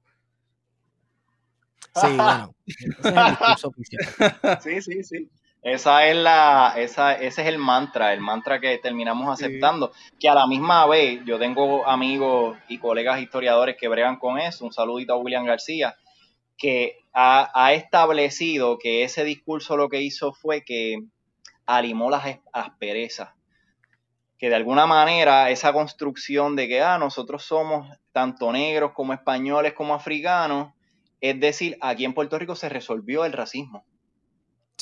Sí, bueno. sí, sí, sí. Esa es la, esa, ese es el mantra, el mantra que terminamos aceptando. Que a la misma vez, yo tengo amigos y colegas historiadores que bregan con eso. Un saludito a William García que ha, establecido que ese discurso lo que hizo fue que alimó las asperezas. Que de alguna manera esa construcción de que ah, nosotros somos tanto negros como españoles como africanos, es decir, aquí en Puerto Rico se resolvió el racismo.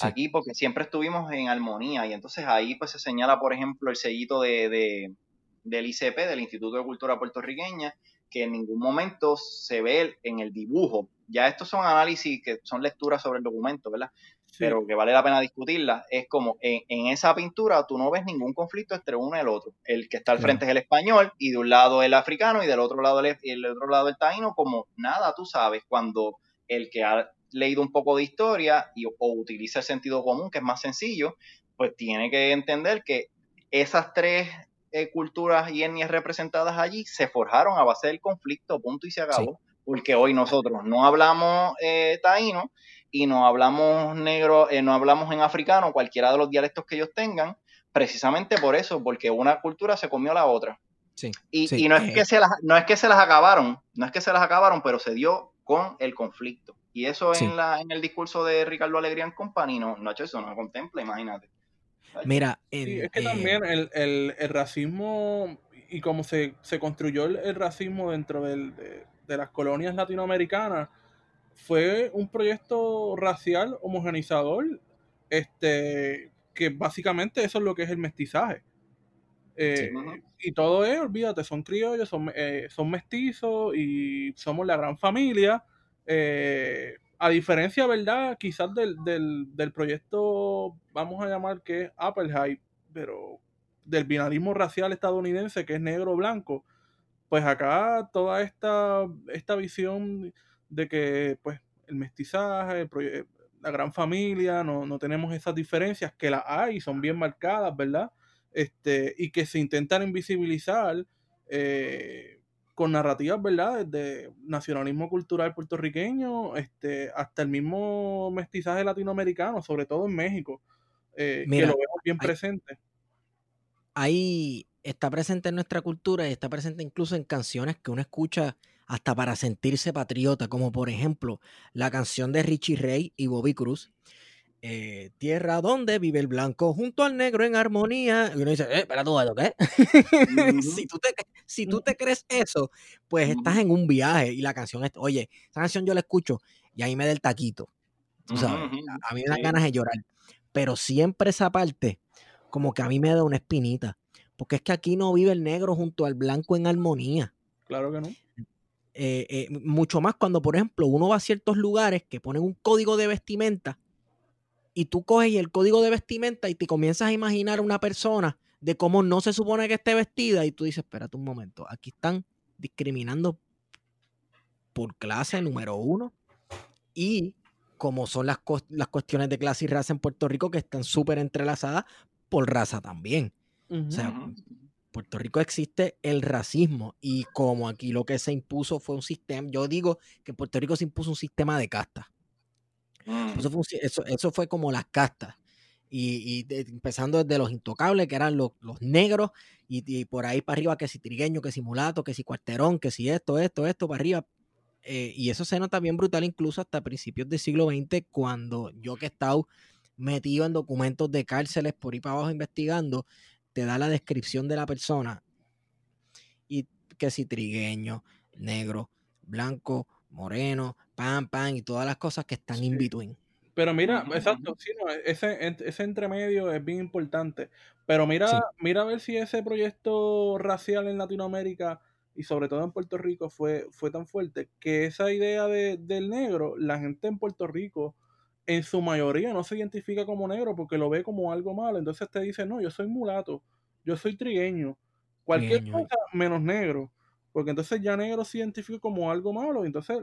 Aquí porque siempre estuvimos en armonía y entonces ahí pues se señala, por ejemplo, el sellito de, de, del ICP, del Instituto de Cultura Puertorriqueña, que en ningún momento se ve en el dibujo ya estos son análisis que son lecturas sobre el documento, ¿verdad? Pero que vale la pena discutirla. Es como en, esa pintura tú no ves ningún conflicto entre uno y el otro. El que está al frente es el español y de un lado el africano y del otro lado el, el otro lado el taíno, como nada, tú sabes, cuando el que ha leído un poco de historia y, o utiliza el sentido común, que es más sencillo, pues tiene que entender que esas tres eh, culturas y etnias representadas allí se forjaron a base del conflicto, punto y se acabó. Porque hoy nosotros no hablamos eh, taíno y no hablamos negro, eh, no hablamos en africano, cualquiera de los dialectos que ellos tengan, precisamente por eso, porque una cultura se comió a la otra. Sí, y, no, es que se las, no es que se las acabaron, no es que se las acabaron, pero se dio con el conflicto. Y eso en, la, en el discurso de Ricardo Alegría en Company, no, no, eso no contempla, imagínate. Mira, es que también el, el, el, racismo y cómo se, se construyó el, racismo dentro del, de, de, las colonias latinoamericanas fue un proyecto racial homogenizador este que básicamente eso es lo que es el mestizaje. Eh, y todo es, olvídate, son criollos, son, eh, son mestizos y somos la gran familia. Eh, a diferencia, ¿verdad? Quizás del, del, proyecto, vamos a llamar que es Hype, pero del binarismo racial estadounidense que es negro-blanco, pues acá toda esta, esta visión de que pues el mestizaje, la gran familia, no, no tenemos esas diferencias, que las hay, son bien marcadas, ¿verdad? Este, y que se intentan invisibilizar eh, con narrativas, ¿verdad? Desde nacionalismo cultural puertorriqueño este, hasta el mismo mestizaje latinoamericano, sobre todo en México, eh, que lo vemos bien presente. Ahí está presente en nuestra cultura y está presente incluso en canciones que uno escucha hasta para sentirse patriota, como por ejemplo la canción de Richie Ray y Bobby Cruz, eh, tierra donde vive el blanco junto al negro en armonía. Y uno dice, eh, espera tú, ¿qué? si, tú te, si tú te crees eso, pues estás en un viaje y la canción es, oye, esa canción yo la escucho y ahí me da el taquito. Tú sabes, a mí me dan ganas de llorar. Pero siempre esa parte, como que a mí me da una espinita. Porque es que aquí no vive el negro junto al blanco en armonía. Claro que no. Eh, eh, mucho más cuando, por ejemplo, uno va a ciertos lugares que ponen un código de vestimenta y tú coges el código de vestimenta y te comienzas a imaginar una persona de cómo no se supone que esté vestida y tú dices, espérate un momento, aquí están discriminando por clase número uno y como son las, las cuestiones de clase y raza en Puerto Rico que están súper entrelazadas por raza también. O sea, Puerto Rico existe el racismo y como aquí lo que se impuso fue un sistema, yo digo que en Puerto Rico se impuso un sistema de castas. Mm. Eso, fue, como las castas. Y, empezando desde los intocables, que eran los, negros, y, por ahí para arriba, que si trigueño, que si mulato, que si cuarterón, que si esto, esto, esto, para arriba. Eh, y eso se nota bien brutal incluso hasta principios del siglo XX, cuando yo que he estado metido en documentos de cárceles por ahí para abajo investigando, te da la descripción de la persona. Y que si trigueño, negro, blanco, moreno, pan, pan y todas las cosas que están in between. Pero mira, exacto, sí, ese, ese entremedio es bien importante. Pero mira, mira a ver si ese proyecto racial en Latinoamérica y sobre todo en Puerto Rico fue, fue tan fuerte que esa idea de, del negro, la gente en Puerto Rico en su mayoría no se identifica como negro porque lo ve como algo malo. Entonces te dice, no, yo soy mulato, yo soy trigueño, cualquier cosa menos negro. Porque entonces ya negro se identifica como algo malo. Entonces,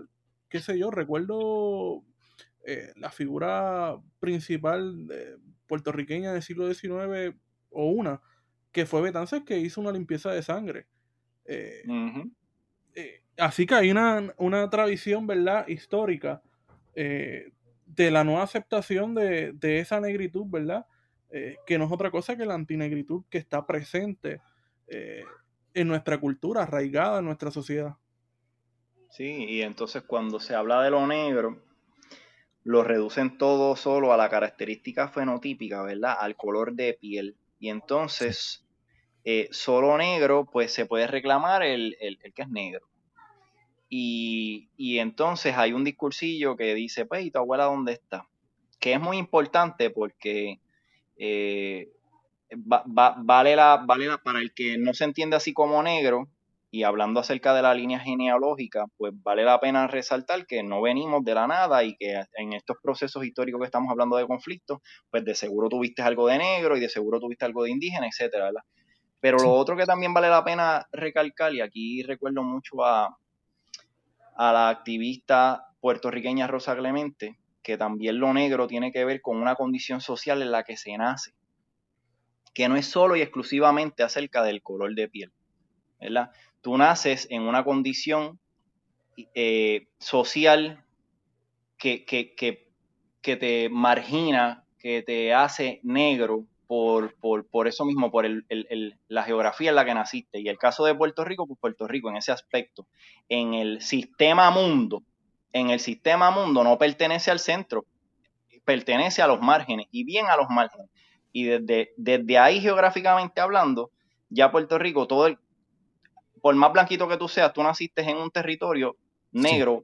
qué sé yo, recuerdo eh, la figura principal de, puertorriqueña del siglo XIX o una, que fue Betances que hizo una limpieza de sangre. Eh, eh, así que hay una, una tradición, ¿verdad?, histórica de la nueva aceptación de, de esa negritud, ¿verdad? que no es otra cosa que la antinegritud que está presente en nuestra cultura, arraigada en nuestra sociedad. Sí, y entonces cuando se habla de lo negro, lo reducen todo solo a la característica fenotípica, ¿verdad? Al color de piel. Y entonces, eh, solo negro, pues se puede reclamar el, que es negro. Y, entonces hay un discursillo que dice, pues, ¿y tu abuela dónde está? Que es muy importante porque eh, vale, la, vale la, para el que no se entiende así como negro, y hablando acerca de la línea genealógica, pues vale la pena resaltar que no venimos de la nada y que en estos procesos históricos que estamos hablando de conflictos, pues de seguro tuviste algo de negro y de seguro tuviste algo de indígena, etcétera, ¿verdad? Pero lo otro que también vale la pena recalcar, y aquí recuerdo mucho a, a la activista puertorriqueña Rosa Clemente, que también lo negro tiene que ver con una condición social en la que se nace, que no es solo y exclusivamente acerca del color de piel, ¿verdad? Tú naces en una condición eh, social que, que, que, que, te margina, que te hace negro por, por, por eso mismo, por el, el, la geografía en la que naciste. Y el caso de Puerto Rico, pues Puerto Rico en ese aspecto, en el sistema mundo, en el sistema mundo no pertenece al centro, pertenece a los márgenes y bien a los márgenes. Y desde, desde ahí geográficamente hablando, ya Puerto Rico, todo el, por más blanquito que tú seas, tú naciste en un territorio negro,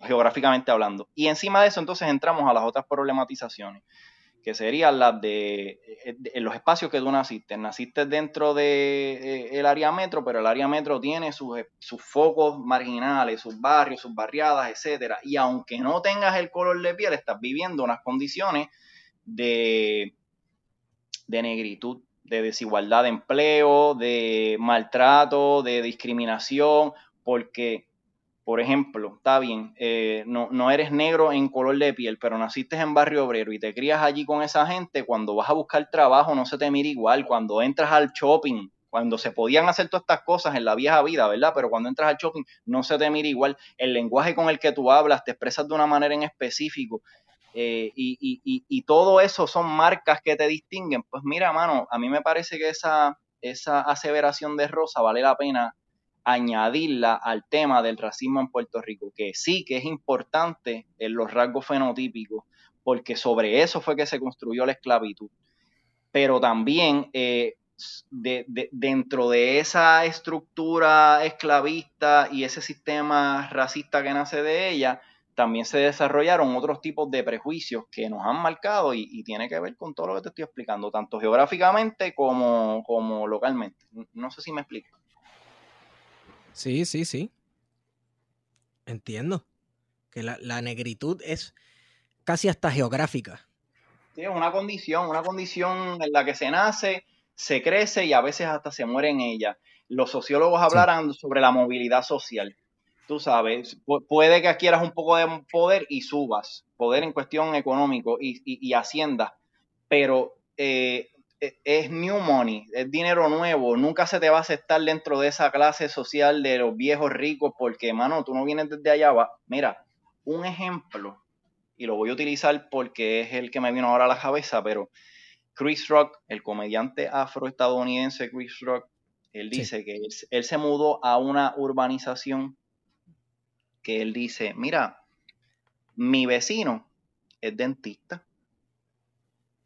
geográficamente hablando. Y encima de eso, entonces entramos a las otras problematizaciones que serían las de, eh, los espacios que tú naciste. Naciste dentro del de, eh, área metro, pero el área metro tiene sus, eh, sus, focos marginales, sus barrios, sus barriadas, etcétera. Y aunque no tengas el color de piel, estás viviendo unas condiciones de, de negritud, de desigualdad de empleo, de maltrato, de discriminación, porque por ejemplo, está bien, eh, no, no, eres negro en color de piel, pero naciste en barrio obrero y te crías allí con esa gente, cuando vas a buscar trabajo no se te mira igual, cuando entras al shopping, cuando se podían hacer todas estas cosas en la vieja vida, ¿verdad? Pero cuando entras al shopping no se te mira igual, el lenguaje con el que tú hablas, te expresas de una manera en específico. Eh, y, y, y, todo eso son marcas que te distinguen. Pues mira, mano, a mí me parece que esa, esa aseveración de Rosa vale la pena añadirla al tema del racismo en Puerto Rico, que sí que es importante en los rasgos fenotípicos, porque sobre eso fue que se construyó la esclavitud. Pero también eh, de, de, dentro de esa estructura esclavista y ese sistema racista que nace de ella, también se desarrollaron otros tipos de prejuicios que nos han marcado y, y, tiene que ver con todo lo que te estoy explicando, tanto geográficamente como, como localmente. No sé si me explico. Sí, sí, sí. Entiendo. Que la, la, negritud es casi hasta geográfica. Sí, es una condición, una condición en la que se nace, se crece y a veces hasta se muere en ella. Los sociólogos hablarán sí. sobre la movilidad social. Tú sabes, puede que adquieras un poco de poder y subas, poder en cuestión económico y, y, y hacienda, pero eh, es new money, es dinero nuevo, nunca se te va a aceptar dentro de esa clase social de los viejos ricos porque, mano, tú no vienes desde allá. Va. Mira, un ejemplo, y lo voy a utilizar porque es el que me vino ahora a la cabeza, pero Chris Rock, el comediante afroestadounidense Chris Rock, él dice sí. que él, él se mudó a una urbanización que él dice, mira, mi vecino es dentista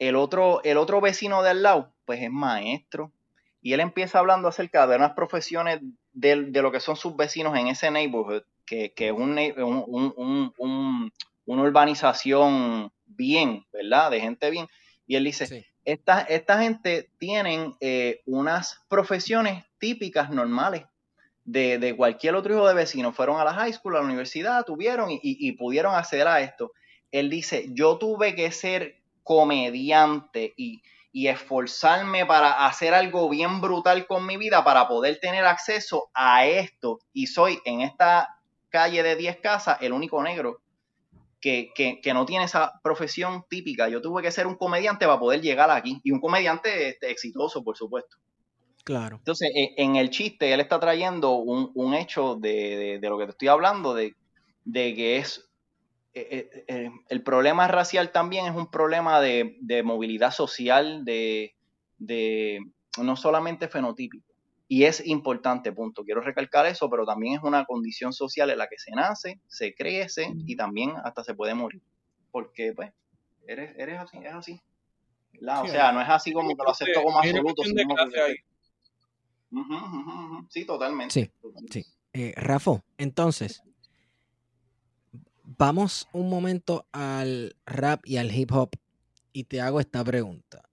el otro, el otro vecino de al lado, pues es maestro. Y él empieza hablando acerca de unas profesiones de, de lo que son sus vecinos en ese neighborhood, que, que es un, un, un, un, una urbanización bien, ¿verdad? De gente bien. Y él dice, sí. esta, esta gente tienen eh, unas profesiones típicas, normales, de, de, cualquier otro hijo de vecino. Fueron a la high school, a la universidad, tuvieron y, y, y pudieron acceder a esto. Él dice, yo tuve que ser comediante y, y, esforzarme para hacer algo bien brutal con mi vida para poder tener acceso a esto. Y soy en esta calle de 10 casas el único negro que, que, que, no tiene esa profesión típica. Yo tuve que ser un comediante para poder llegar aquí. Y un comediante este, exitoso, por supuesto. Claro. Entonces, e, en el chiste, él está trayendo un, un hecho de, de, de, lo que te estoy hablando, de, de que es eh, eh, el problema racial también es un problema de, de movilidad social, de, de, no solamente fenotípico. Y es importante, punto. Quiero recalcar eso, pero también es una condición social en la que se nace, se crece y también hasta se puede morir. Porque, pues, eres, eres así, es así. La, sí, o sea, no es así como que lo acepto como absoluto. Sino que... uh -huh, uh -huh. Sí, totalmente. Sí, sí. Eh, Rafa, entonces, vamos un momento al rap y al hip hop y te hago esta pregunta.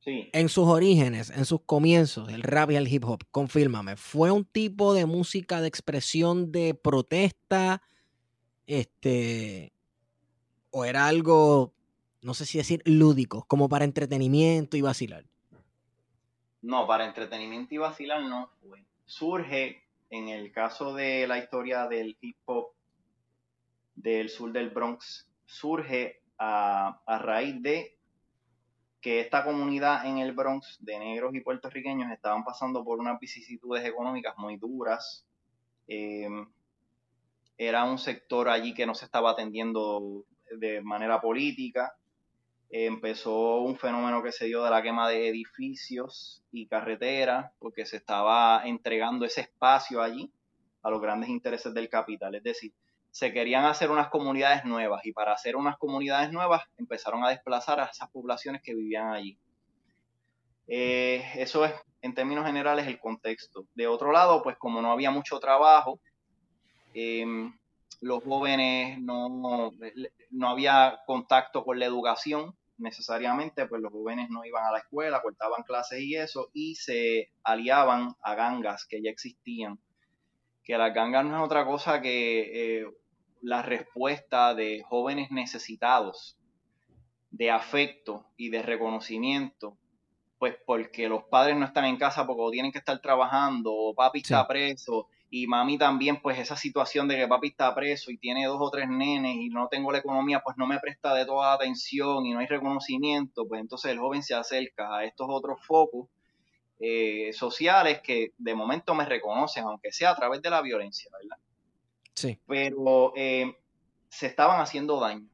Sí. En sus orígenes, en sus comienzos, el rap y el hip hop, confírmame, ¿fue un tipo de música de expresión de protesta? Este. ¿O era algo, no sé si decir, lúdico, como para entretenimiento y vacilar? No, para entretenimiento y vacilar no fue. Surge en el caso de la historia del hip hop del sur del Bronx surge a, raíz de que esta comunidad en el Bronx de negros y puertorriqueños estaban pasando por unas vicisitudes económicas muy duras. Eh, era un sector allí que no se estaba atendiendo de manera política. empezó un fenómeno que se dio de la quema de edificios y carreteras, porque se estaba entregando ese espacio allí a los grandes intereses del capital. Es decir, se querían hacer unas comunidades nuevas y para hacer unas comunidades nuevas empezaron a desplazar a esas poblaciones que vivían allí. Eh, eso es, en términos generales, el contexto. De otro lado, pues como no había mucho trabajo, Em, los jóvenes no, no había contacto con la educación necesariamente, pues los jóvenes no iban a la escuela, cortaban clases y eso, y se aliaban a gangas que ya existían. Que las gangas no es otra cosa que eh, la respuesta de jóvenes necesitados de afecto y de reconocimiento, pues porque los padres no están en casa porque tienen que estar trabajando, o papi está preso, y mami también, pues esa situación de que papi está preso y tiene dos o tres nenes y no tengo la economía, pues no me presta de toda la atención y no hay reconocimiento, pues entonces el joven se acerca a estos otros focos eh, sociales que de momento me reconocen, aunque sea a través de la violencia, ¿verdad? Sí. Pero eh, se estaban haciendo daño.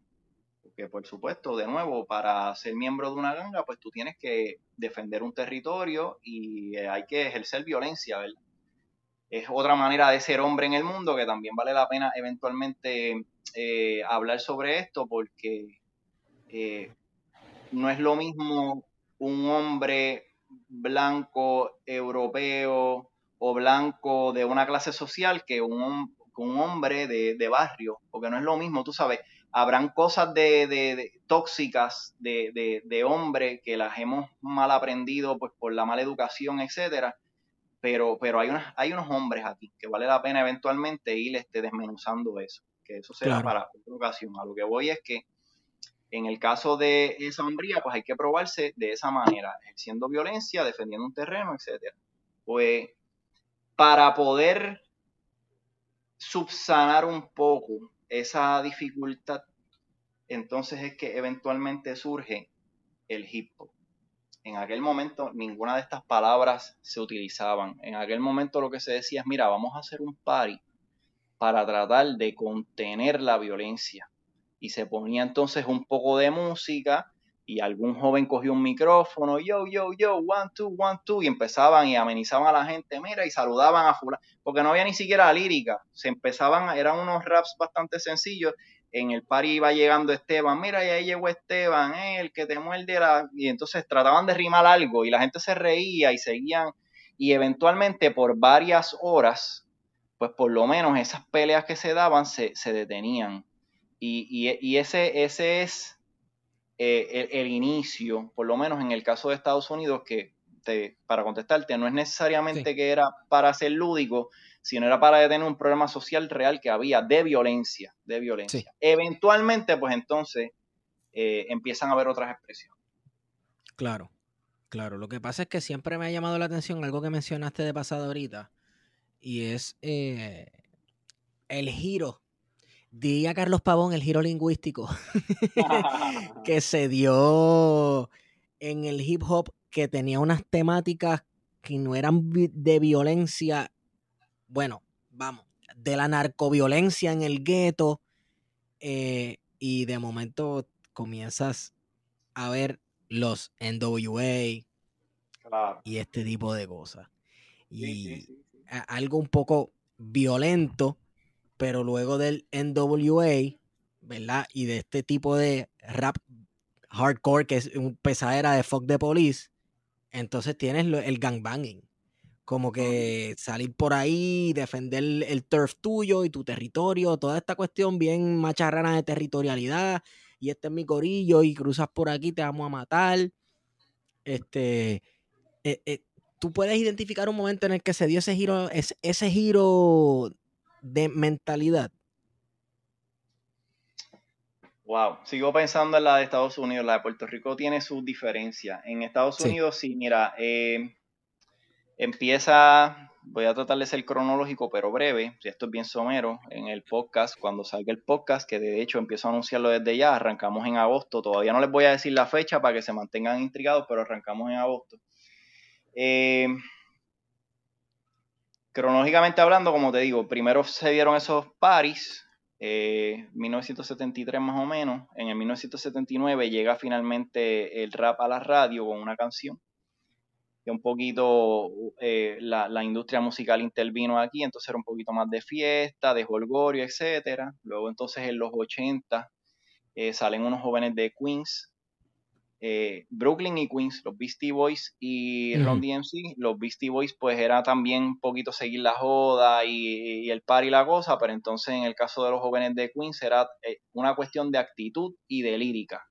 Porque, por supuesto, de nuevo, para ser miembro de una ganga, pues tú tienes que defender un territorio y eh, hay que ejercer violencia, ¿verdad? es otra manera de ser hombre en el mundo que también vale la pena eventualmente eh, hablar sobre esto porque no es lo mismo un hombre blanco europeo o blanco de una clase social que un, un hombre de, barrio, porque no es lo mismo, tú sabes, habrán cosas de, tóxicas de, de, hombre que las hemos mal aprendido pues por la mala educación, etcétera, pero, pero hay, unas, hay unos hombres aquí que vale la pena eventualmente ir este, desmenuzando eso, que eso será para otra ocasión. A lo que voy es que en el caso de esa hombría, pues hay que probarse de esa manera, ejerciendo violencia, defendiendo un terreno, etcétera. Pues para poder subsanar un poco esa dificultad, entonces es que eventualmente surge el hip hop en aquel momento ninguna de estas palabras se utilizaban. En aquel momento lo que se decía es, mira, vamos a hacer un party para tratar de contener la violencia. Y se ponía entonces un poco de música y algún joven cogió un micrófono, yo, yo, yo, one, two, one, two, y empezaban y amenizaban a la gente, mira, y saludaban a fulano, porque no había ni siquiera lírica, se empezaban, eran unos raps bastante sencillos, en el par iba llegando Esteban, mira, y ahí llegó Esteban, el que te muerde la... Y entonces trataban de rimar algo y la gente se reía y seguían, y eventualmente por varias horas, pues por lo menos esas peleas que se daban se, detenían. Y, ese, ese es eh, el, inicio, por lo menos en el caso de Estados Unidos, que te, para contestarte, no es necesariamente que era para ser lúdico, sino era para detener un problema social real que había de violencia, de violencia. Eventualmente, pues entonces eh, empiezan a haber otras expresiones. Claro, claro. Lo que pasa es que siempre me ha llamado la atención algo que mencionaste de pasado ahorita, y es eh, el giro. Diría Carlos Pavón, el giro lingüístico que se dio en el hip hop que tenía unas temáticas que no eran de violencia. Bueno, vamos, de la narcoviolencia en el gueto eh, y de momento comienzas a ver los NWA y este tipo de cosas. Y algo un poco violento, pero luego del NWA, ¿verdad? Y de este tipo de rap hardcore que es un pesadera de fuck de police, entonces tienes el gangbanging. Como que salir por ahí, defender el turf tuyo y tu territorio, toda esta cuestión bien macharrana de territorialidad. Y este es mi corillo y cruzas por aquí, te vamos a matar. Este, eh, eh, tú puedes identificar un momento en el que se dio ese giro, ese, ese giro de mentalidad. Wow, sigo pensando en la de Estados Unidos, la de Puerto Rico tiene sus diferencias. En Estados Unidos, sí, mira, eh, empieza voy a tratar de ser cronológico pero breve, si esto es bien somero, en el podcast, cuando salga el podcast, que de hecho empiezo a anunciarlo desde ya, arrancamos en agosto, todavía no les voy a decir la fecha para que se mantengan intrigados, pero arrancamos en agosto. Eh, cronológicamente hablando, como te digo, primero se dieron esos paris, 1973 eh, más o menos, en el 1979 llega finalmente el rap a la radio con una canción que un poquito eh, la, industria musical intervino aquí, entonces era un poquito más de fiesta, de holgorio, etcétera. Luego entonces en los 80 eh, salen unos jóvenes de Queens, eh, Brooklyn y Queens, los Beastie Boys y Ron DMC. Los Beastie Boys pues era también un poquito seguir la joda y, y el par y la cosa, pero entonces en el caso de los jóvenes de Queens era una cuestión de actitud y de lírica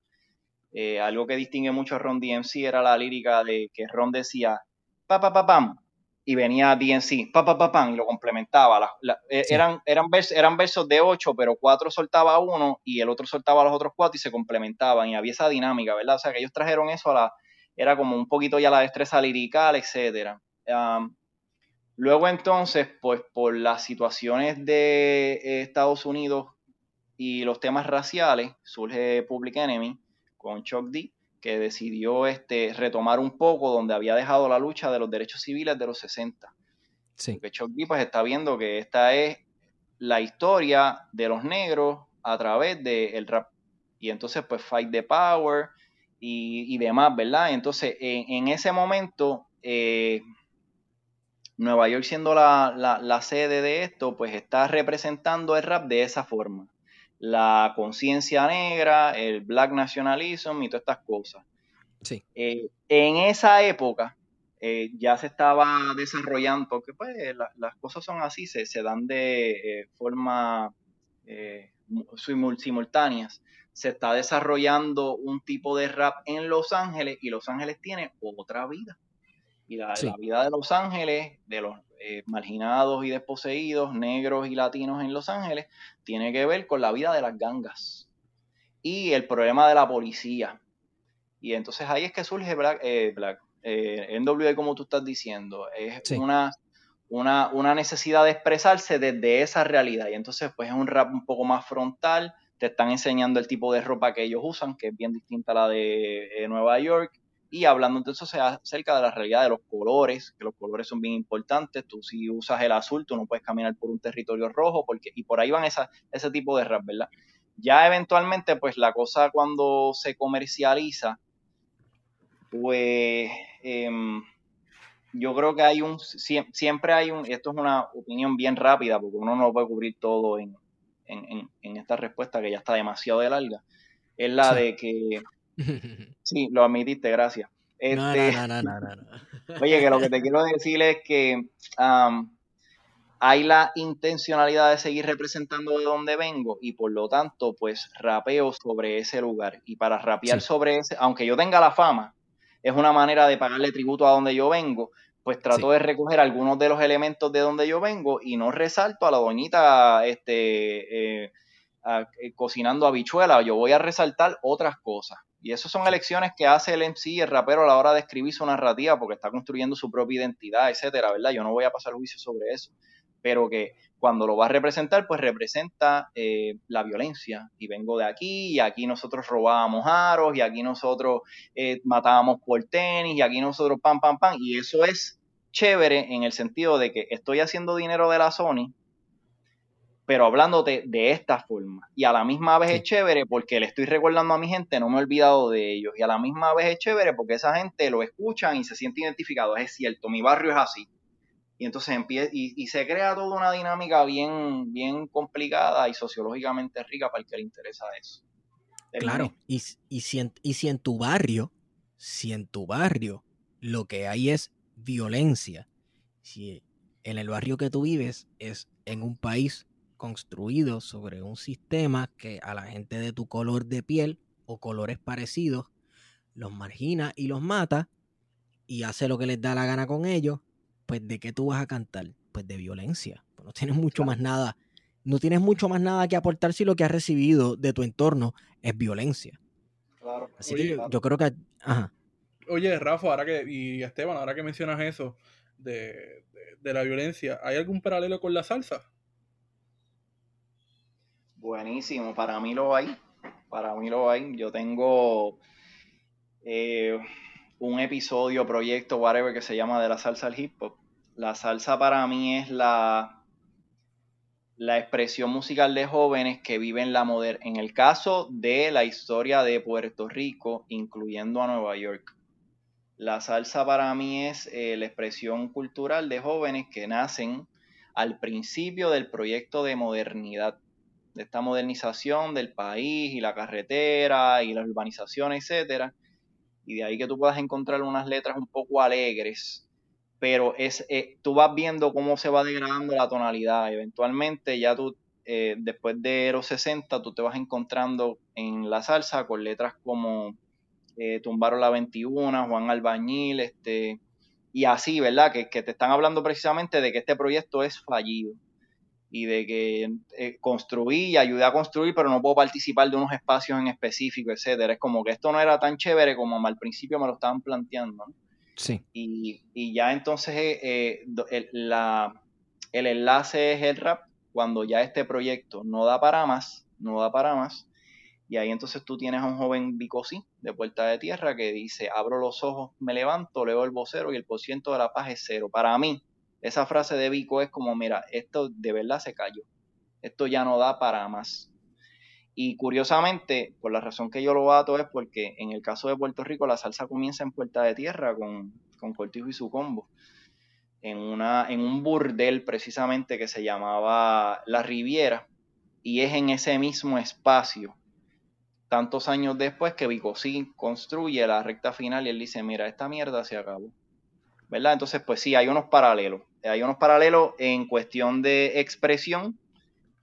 eh, algo que distingue mucho a Ron DMC era la lírica de que Ron decía pa pa pa pam y venía DMC pa pa pa pam y lo complementaba. Eh, eran, eran, eran versos de ocho, pero cuatro soltaba uno y el otro soltaba los otros cuatro y se complementaban y había esa dinámica, ¿verdad? O sea que ellos trajeron eso a la, era como un poquito ya la destreza lirical, etcétera. luego entonces, pues por las situaciones de eh, Estados Unidos y los temas raciales, surge Public Enemy con Chuck D, que decidió este, retomar un poco donde había dejado la lucha de los derechos civiles de los 60. Sí. Porque Chuck D pues, está viendo que esta es la historia de los negros a través del rap. Y entonces, pues, Fight the Power y, demás, ¿verdad? Entonces, en, ese momento, eh, Nueva York siendo la, la, sede de esto, pues está representando el rap de esa forma la conciencia negra, el black nationalism y todas estas cosas. Sí. Eh, en esa época eh, ya se estaba desarrollando, porque pues las cosas son así, se, se dan de eh, forma simultáneas. Se está desarrollando un tipo de rap en Los Ángeles y Los Ángeles tiene otra vida. Y la, la vida de Los Ángeles, de los eh, marginados y desposeídos, negros y latinos en Los Ángeles, tiene que ver con la vida de las gangas y el problema de la policía. Y entonces ahí es que surge Black, eh, Black eh, NWA, como tú estás diciendo, es una, una, una, necesidad de expresarse desde esa realidad. Y entonces, pues es un rap un poco más frontal, te están enseñando el tipo de ropa que ellos usan, que es bien distinta a la de Nueva York y hablando entonces acerca de la realidad de los colores, que los colores son bien importantes. Tú si usas el azul, tú no puedes caminar por un territorio rojo, porque, y por ahí van esa, ese tipo de rap, ¿verdad? Ya eventualmente, pues la cosa cuando se comercializa, pues em, yo creo que hay un, siempre hay un, esto es una opinión bien rápida, porque uno no puede cubrir todo en, esta respuesta que ya está demasiado de larga, es la de que Sí, lo admitiste, gracias. Este, oye, que lo que te quiero decir es que hay la intencionalidad de seguir representando de donde vengo y por lo tanto, pues rapeo sobre ese lugar. Y para rapear sobre ese, aunque yo tenga la fama, es una manera de pagarle tributo a donde yo vengo, pues trato de recoger algunos de los elementos de donde yo vengo y no resalto a la doñita este, eh, eh, cocinando habichuela, yo voy a resaltar otras cosas. Y esas son elecciones que hace el MC el rapero a la hora de escribir su narrativa porque está construyendo su propia identidad, etcétera, ¿verdad? Yo no voy a pasar juicio sobre eso, pero que cuando lo va a representar, pues representa eh, la violencia. Y vengo de aquí, y aquí nosotros robábamos aros, y aquí nosotros eh, matábamos por tenis, y aquí nosotros pam, pam, pam. Y eso es chévere en el sentido de que estoy haciendo dinero de la Sony, pero hablándote de esta forma. Y a la misma vez es chévere porque le estoy recordando a mi gente, no me he olvidado de ellos. Y a la misma vez es chévere porque esa gente lo escucha y se siente identificado. Es cierto, mi barrio es así. Y entonces empieza, y, se crea toda una dinámica bien, bien complicada y sociológicamente rica para el que le interesa eso. Claro, y, y, si en, y si en tu barrio, si en tu barrio lo que hay es violencia, si en el barrio que tú vives es en un país construido sobre un sistema que a la gente de tu color de piel o colores parecidos los margina y los mata y hace lo que les da la gana con ellos, pues ¿de qué tú vas a cantar? Pues de violencia. Pues no tienes mucho más nada, no tienes mucho más nada que aportar si lo que has recibido de tu entorno es violencia. Claro. Así que yo, creo que... Oye, Rafa, ahora que, y Esteban, ahora que mencionas eso, de, de la violencia. ¿Hay algún paralelo con la salsa? Buenísimo, para mí lo hay. Para mí lo hay. Yo tengo eh, un episodio, proyecto, whatever, que se llama de la salsa al hip hop. La salsa para mí es la, la expresión musical de jóvenes que viven la moderna. En el caso de la historia de Puerto Rico, incluyendo a Nueva York. La salsa para mí es eh, la expresión cultural de jóvenes que nacen al principio del proyecto de modernidad de esta modernización del país y la carretera y la urbanización, etcétera. Y de ahí que tú puedas encontrar unas letras un poco alegres, pero es, eh, tú vas viendo cómo se va degradando la tonalidad. Eventualmente ya tú, eh, después de los 60, tú te vas encontrando en la salsa con letras como eh, Tumbaron la 21, Juan Albañil, este, y así, ¿verdad? Que, que te están hablando precisamente de que este proyecto es fallido y de que eh, construí y ayudé a construir, pero no puedo participar de unos espacios en específico, etcétera. Es como que esto no era tan chévere como al principio me lo estaban planteando. Sí. Y, y, ya entonces eh, el, la, el enlace es el rap cuando ya este proyecto no da para más, no da para más. Y ahí entonces tú tienes a un joven Bicosí de Puerta de Tierra que dice, abro los ojos, me levanto, leo el vocero y el porciento de la paz es cero. Para mí, esa frase de Vico es como, mira, esto de verdad se cayó. Esto ya no da para más. Y curiosamente, por la razón que yo lo bato es porque en el caso de Puerto Rico la salsa comienza en Puerta de Tierra con, con Cortijo y su combo. En, una, en un burdel precisamente que se llamaba La Riviera. Y es en ese mismo espacio, tantos años después, que sí construye la recta final y él dice, mira, esta mierda se acabó. ¿verdad? Entonces, pues sí, hay unos paralelos. Hay unos paralelos en cuestión de expresión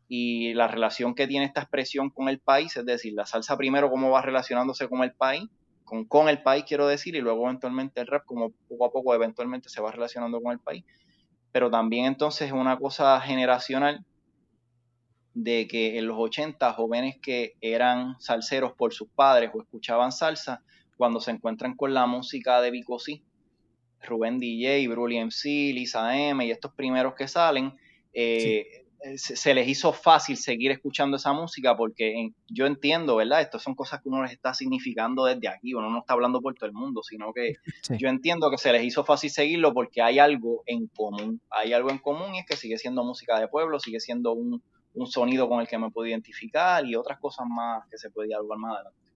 y la relación que tiene esta expresión con el país, es decir, la salsa primero cómo va relacionándose con el país, con, con el país quiero decir, y luego eventualmente el rap como poco a poco eventualmente se va relacionando con el país. Pero también entonces es una cosa generacional de que en los 80 jóvenes que eran salseros por sus padres o escuchaban salsa, cuando se encuentran con la música de Vico Rubén DJ, Bruli MC, Lisa M y estos primeros que salen, eh, se, les hizo fácil seguir escuchando esa música porque yo entiendo, ¿verdad? Estas son cosas que uno les está significando desde aquí, uno no está hablando por todo el mundo, sino que yo entiendo que se les hizo fácil seguirlo porque hay algo en común, hay algo en común y es que sigue siendo música de pueblo, sigue siendo un, un sonido con el que me puedo identificar y otras cosas más que se puede dialogar más adelante.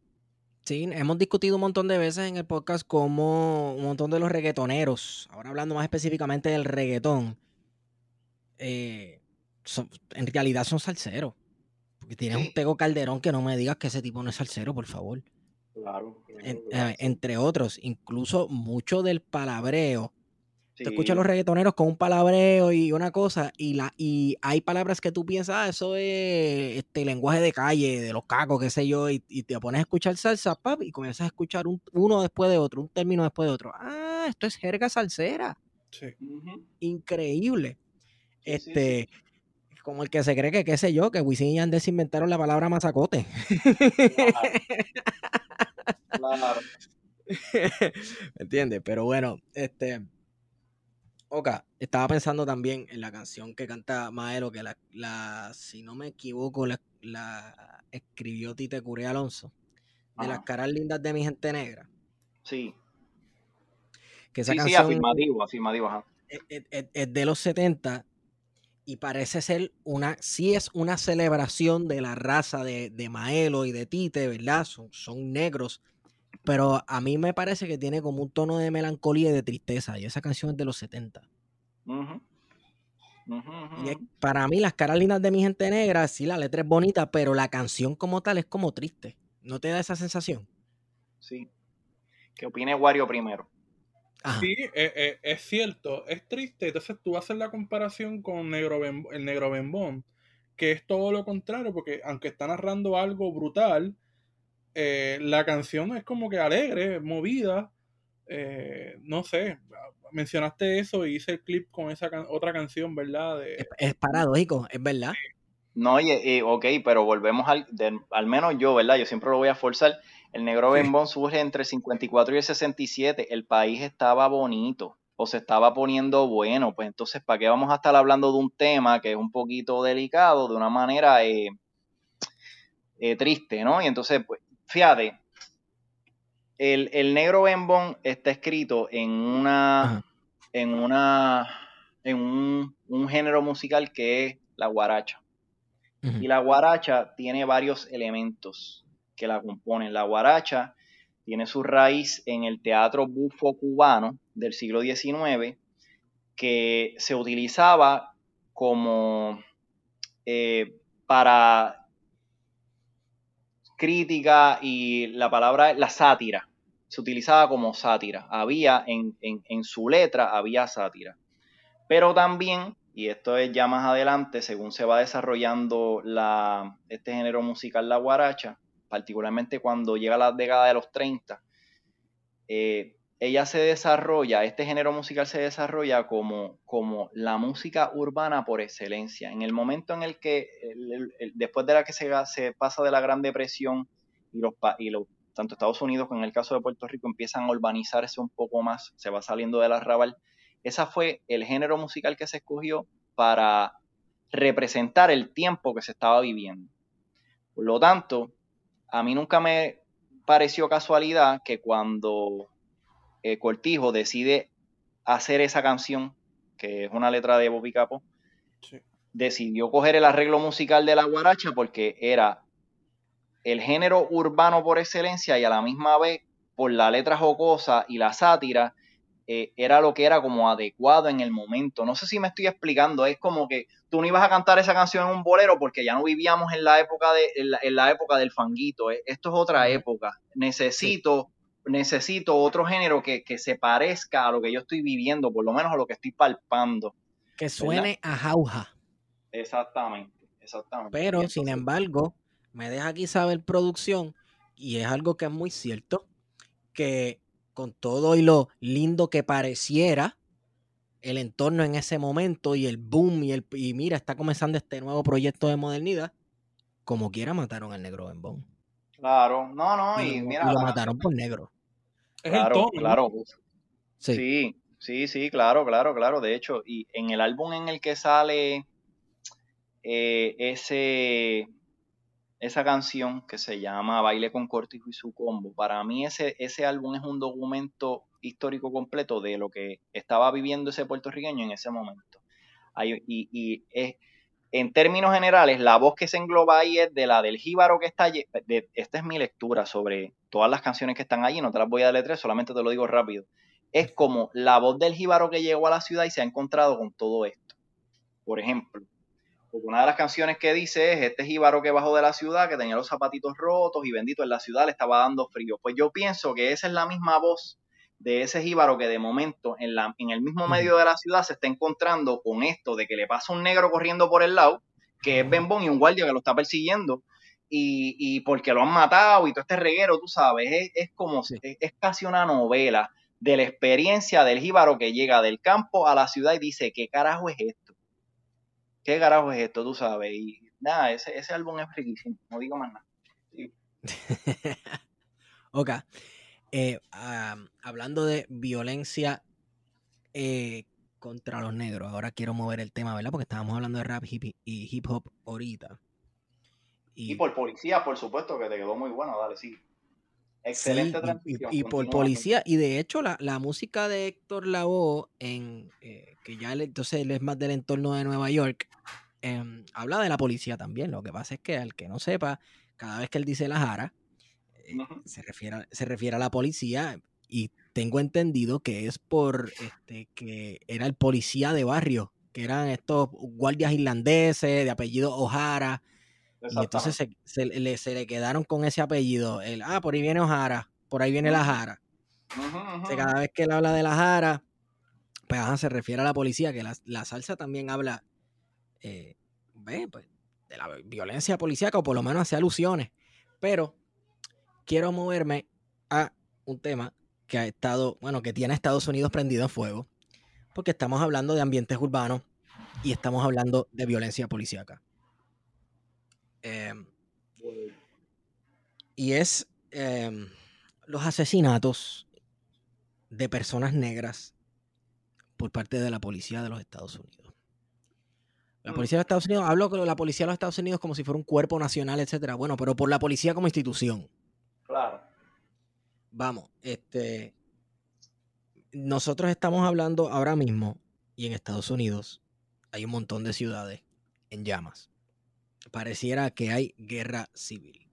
Sí, hemos discutido un montón de veces en el podcast como un montón de los reggaetoneros, ahora hablando más específicamente del reggaetón, eh, en realidad son salseros. Porque tienes un Tego Calderón que no me digas que ese tipo no es salsero, por favor. Claro. Eh, entre otros, incluso mucho del palabreo te escuchas los reggaetoneros con un palabreo y una cosa, y la y hay palabras que tú piensas, ah, eso es este lenguaje de calle, de los cacos, qué sé yo, y, te pones a escuchar salsa, pap, y comienzas a escuchar uno después de otro, un término después de otro. Ah, esto es jerga salsera. Sí. Increíble. este, como el que se cree que, qué sé yo, que Wisin y Yandel inventaron la palabra mazacote. Claro. ¿Me entiendes? Pero bueno, este Oka, estaba pensando también en la canción que canta Maelo, que la, si no me equivoco, la, escribió Tite Curé Alonso, de las caras lindas de mi gente negra. Sí. Que esa sí, canción sí, afirmativo, afirmativo, ajá. Es, de los 70 y parece ser una, sí es una celebración de la raza de, de Maelo y de Tite, ¿verdad? Son, son negros pero a mí me parece que tiene como un tono de melancolía y de tristeza. Y esa canción es de los 70. y para mí, las caras lindas de mi gente negra, sí, la letra es bonita, pero la canción como tal es como triste. ¿No te da esa sensación? Sí. ¿Qué opine Wario primero? Sí, eh, eh, es cierto, es triste. Entonces tú haces la comparación con Negro el Negro Bembón, que es todo lo contrario, porque aunque está narrando algo brutal, eh, la canción es como que alegre, movida. Eh, no sé, mencionaste eso y hice el clip con esa otra canción, ¿verdad? Es, paradójico, es verdad. No, oye, ok, pero volvemos al, al menos yo, ¿verdad? Yo siempre lo voy a forzar. El negro Bembón surge entre el 54 y el 67. El país estaba bonito. o se estaba poniendo bueno, pues entonces, ¿para qué vamos a estar hablando de un tema que es un poquito delicado de una manera eh, eh, triste, ¿no? Y entonces, pues, fíjate, el, negro bembón está escrito en una, en una, en un, género musical que es la guaracha. Y la guaracha tiene varios elementos que la componen. La guaracha tiene su raíz en el teatro bufo cubano del siglo XIX, que se utilizaba como eh, para crítica y la palabra, la sátira, se utilizaba como sátira. Había en, en su letra, había sátira. Pero también y esto es ya más adelante, según se va desarrollando la, este género musical, la guaracha, particularmente cuando llega la década de los 30, eh, ella se desarrolla, este género musical se desarrolla como, como la música urbana por excelencia. En el momento en el que, después de la que se, pasa de la Gran Depresión y, los, y los, tanto Estados Unidos como en el caso de Puerto Rico empiezan a urbanizarse un poco más, se va saliendo del arrabal, ese fue el género musical que se escogió para representar el tiempo que se estaba viviendo. Por lo tanto, a mí nunca me pareció casualidad que cuando eh, Cortijo decide hacer esa canción, que es una letra de Bobby Capo, decidió coger el arreglo musical de la guaracha porque era el género urbano por excelencia y a la misma vez por la letra jocosa y la sátira eh, era lo que era como adecuado en el momento. No sé si me estoy explicando, es como que tú no ibas a cantar esa canción en un bolero porque ya no vivíamos en la época, de, en la, época del fanguito, eh, esto es otra época. Necesito, necesito otro género que, se parezca a lo que yo estoy viviendo, por lo menos a lo que estoy palpando. Que suene a jauja. Exactamente, exactamente. Pero, sin embargo, me deja aquí saber producción, y es algo que es muy cierto, que con todo y lo lindo que pareciera el entorno en ese momento y el boom y el y mira, está comenzando este nuevo proyecto de modernidad, como quiera mataron al negro Bembón. Claro, no, no, y, mira. lo mataron por negro. Claro, claro. Sí. sí, sí, claro, claro, claro. De hecho, y en el álbum en el que sale eh, ese esa canción que se llama Baile con Cortijo y su combo. Para mí ese, ese álbum es un documento histórico completo de lo que estaba viviendo ese puertorriqueño en ese momento. y, y es, en términos generales, la voz que se engloba ahí es de la del jíbaro que está allí. esta es mi lectura sobre todas las canciones que están allí, no te las voy a letrar, solamente te lo digo rápido. Es como la voz del jíbaro que llegó a la ciudad y se ha encontrado con todo esto. Por ejemplo, una de las canciones que dice es este jíbaro que bajó de la ciudad, que tenía los zapatitos rotos y bendito en la ciudad le estaba dando frío. Pues yo pienso que esa es la misma voz de ese jíbaro que de momento en, la, en el mismo medio de la ciudad se está encontrando con esto de que le pasa un negro corriendo por el lado, que es Bembón y un guardia que lo está persiguiendo, y, y porque lo han matado y todo este reguero, tú sabes, es, es como, es, es, casi una novela de la experiencia del jíbaro que llega del campo a la ciudad y dice, ¿qué carajo es esto? ¿qué carajo es esto? Tú sabes. Y nada, ese, ese álbum es riquísimo, no digo más nada. ok. Eh, hablando de violencia eh, contra los negros, ahora quiero mover el tema, ¿verdad? Porque estábamos hablando de rap hip y hip hop ahorita. Y, por policía, por supuesto, que te quedó muy bueno, dale, sí. Excelente transición. Y, por policía, y de hecho la, música de Héctor Lavoe, en, eh, que ya entonces él es más del entorno de Nueva York, em, habla de la policía también. Lo que pasa es que al que no sepa, cada vez que él dice la jara, eh, se, refiere, se refiere a la policía y tengo entendido que es por este, que era el policía de barrio, que eran estos guardias irlandeses de apellido O'Hara y entonces se, le, se, le, quedaron con ese apellido. El, ah, por ahí viene Ojara, por ahí viene la Jara. cada vez que él habla de la Jara, pues se refiere a la policía, que la, salsa también habla eh, pues, de la violencia policíaca, o por lo menos hace alusiones. Pero quiero moverme a un tema que ha estado, bueno, que tiene a Estados Unidos prendido en fuego, porque estamos hablando de ambientes urbanos y estamos hablando de violencia policíaca. Em, y es em, los asesinatos de personas negras por parte de la policía de los Estados Unidos. La Mm. policía de los Estados Unidos, hablo con la policía de los Estados Unidos como si fuera un cuerpo nacional, etcétera. Bueno, pero por la policía como institución. Claro. Vamos, este. Nosotros estamos hablando ahora mismo, y en Estados Unidos hay un montón de ciudades en llamas. Pareciera que hay guerra civil.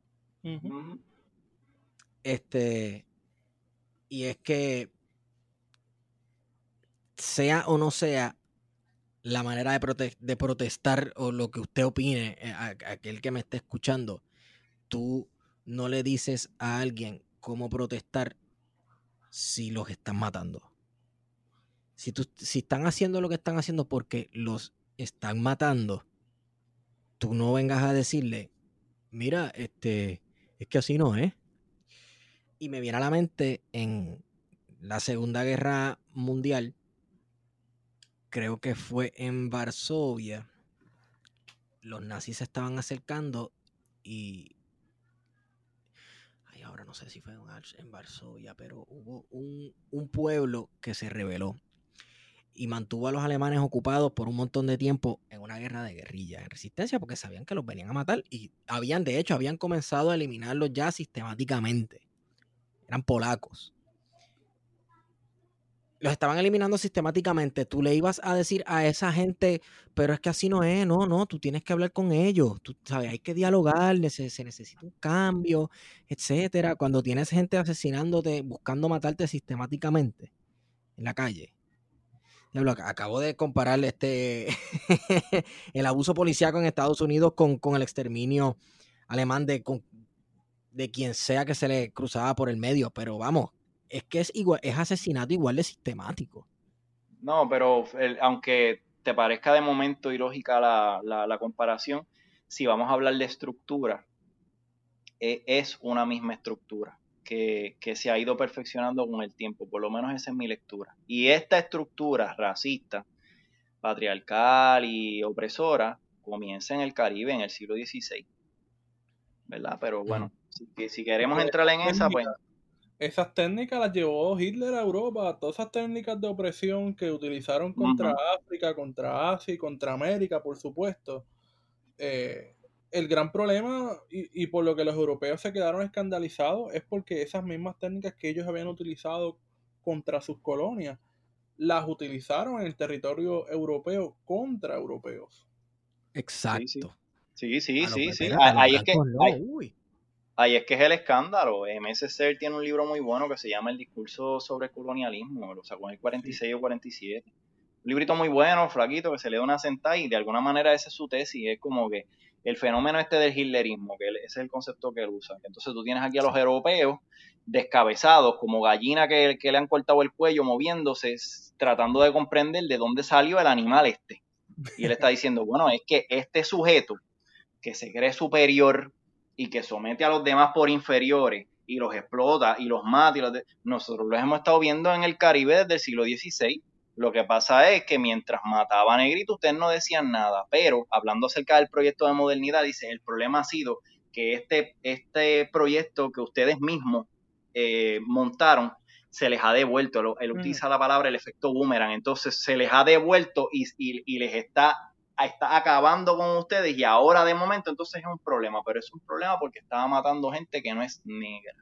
Este. Y es que. Sea o no sea la manera de, prote- de protestar o lo que usted opine, eh, a, a aquel que me esté escuchando, tú no le dices a alguien cómo protestar si los están matando. Si, tú, si están haciendo lo que están haciendo porque los están matando, tú no vengas a decirle, mira, este, es que así no es. Y me viene a la mente en la Segunda Guerra Mundial, creo que fue en Varsovia, los nazis se estaban acercando y... Ay, ahora no sé si fue en Varsovia, pero hubo un, un pueblo que se rebeló y mantuvo a los alemanes ocupados por un montón de tiempo en una guerra de guerrilla, en resistencia, porque sabían que los venían a matar y habían, de hecho, habían comenzado a eliminarlos ya sistemáticamente. Eran polacos. Los estaban eliminando sistemáticamente. Tú le ibas a decir a esa gente, pero es que así no es, no, no, tú tienes que hablar con ellos, tú sabes, hay que dialogar, se necesita un cambio, etcétera. Cuando tienes gente asesinándote, buscando matarte sistemáticamente en la calle. Acabo de comparar este el abuso policíaco en Estados Unidos con, con el exterminio alemán de, de quien sea que se le cruzaba por el medio, pero vamos, es que es igual, es asesinato igual de sistemático. No, pero aunque te parezca de momento ilógica la, la, la comparación, si vamos a hablar de estructura, e- es una misma estructura que, que se ha ido perfeccionando con el tiempo, por lo menos esa es mi lectura. Y esta estructura racista, patriarcal y opresora comienza en el Caribe en el siglo XVI, ¿verdad? Pero bueno, si, si queremos entrar en esa, pues Esas técnicas las llevó Hitler a Europa, todas esas técnicas de opresión que utilizaron contra Ujú. África, contra Asia y contra América, por supuesto. Eh, el gran problema, y, y por lo que los europeos se quedaron escandalizados, es porque esas mismas técnicas que ellos habían utilizado contra sus colonias, las utilizaron en el territorio europeo contra europeos. Exacto. sí, sí, Ah, sí, sí. Ahí- los Ahí es que, ahí- es que es el escándalo. M.S. Ser tiene un libro muy bueno que se llama El discurso sobre el colonialismo. Lo sacó en el 46 o 47. Un librito muy bueno, flaquito, que se le da una sentada y de alguna manera esa es su tesis. Es como que el fenómeno este del hitlerismo, que ese es el concepto que él usa. Entonces tú tienes aquí a los europeos descabezados, como gallina que, que le han cortado el cuello, moviéndose, tratando de comprender de dónde salió el animal este. Y él está diciendo, bueno, es que este sujeto que se cree superior y que somete a los demás por inferiores y los explota y los mata, y los de- nosotros los hemos estado viendo en el Caribe desde el siglo XVI. Lo que pasa es que mientras mataba a Negrito, ustedes no decían nada, pero hablando acerca del proyecto de modernidad, dice, el problema ha sido que este, este proyecto que ustedes mismos eh, montaron se les ha devuelto, él Ujú. utiliza la palabra el efecto boomerang, entonces se les ha devuelto y, y- y les está, está acabando con ustedes y ahora de momento entonces es un problema, pero es un problema porque estaba matando gente que no es negra.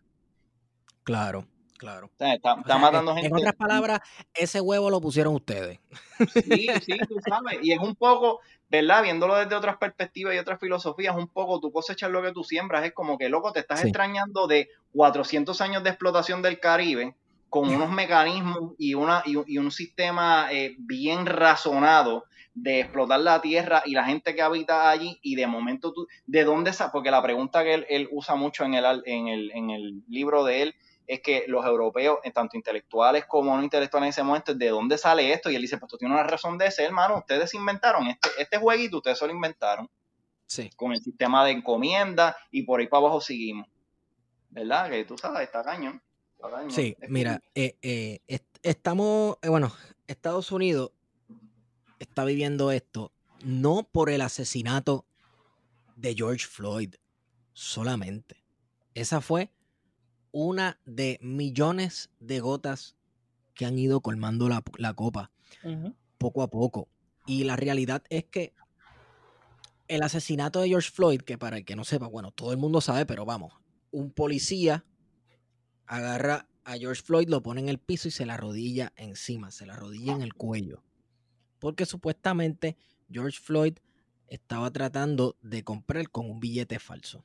Claro, claro. O sea, está, O está sea, matando en, gente. en otras palabras, ese huevo lo pusieron ustedes. Sí, sí, tú sabes. Y es un poco, ¿verdad? Viéndolo desde otras perspectivas y otras filosofías, un poco tú cosechas lo que tú siembras. Es como que, loco, te estás Sí. extrañando de 400 años de explotación del Caribe con unos mecanismos y, una, y, un- y un sistema eh, bien razonado de explotar la tierra y la gente que habita allí y de momento tú, ¿de dónde Porque la pregunta que él, él usa mucho en el, en, el, en el libro de él es que los europeos, eh, tanto intelectuales como no intelectuales en ese momento, ¿de dónde sale esto? Y él dice, pues tú tienes una razón de ser, hermano, ustedes inventaron este, este jueguito, ustedes se lo inventaron Sí. con el sistema de encomienda y por ahí para abajo seguimos. ¿Verdad? Que tú sabes, está cañón. está cañón. Sí, Es mira, eh, eh, est- estamos, eh, bueno, Estados Unidos está viviendo esto no por el asesinato de George Floyd solamente. Esa fue una de millones de gotas que han ido colmando la, la copa. poco a poco. Y la realidad es que el asesinato de George Floyd, que para el que no sepa, bueno, todo el mundo sabe, pero vamos, un policía agarra a George Floyd, lo pone en el piso y se la rodilla encima, se la rodilla en el cuello. Porque supuestamente George Floyd estaba tratando de comprar con un billete falso.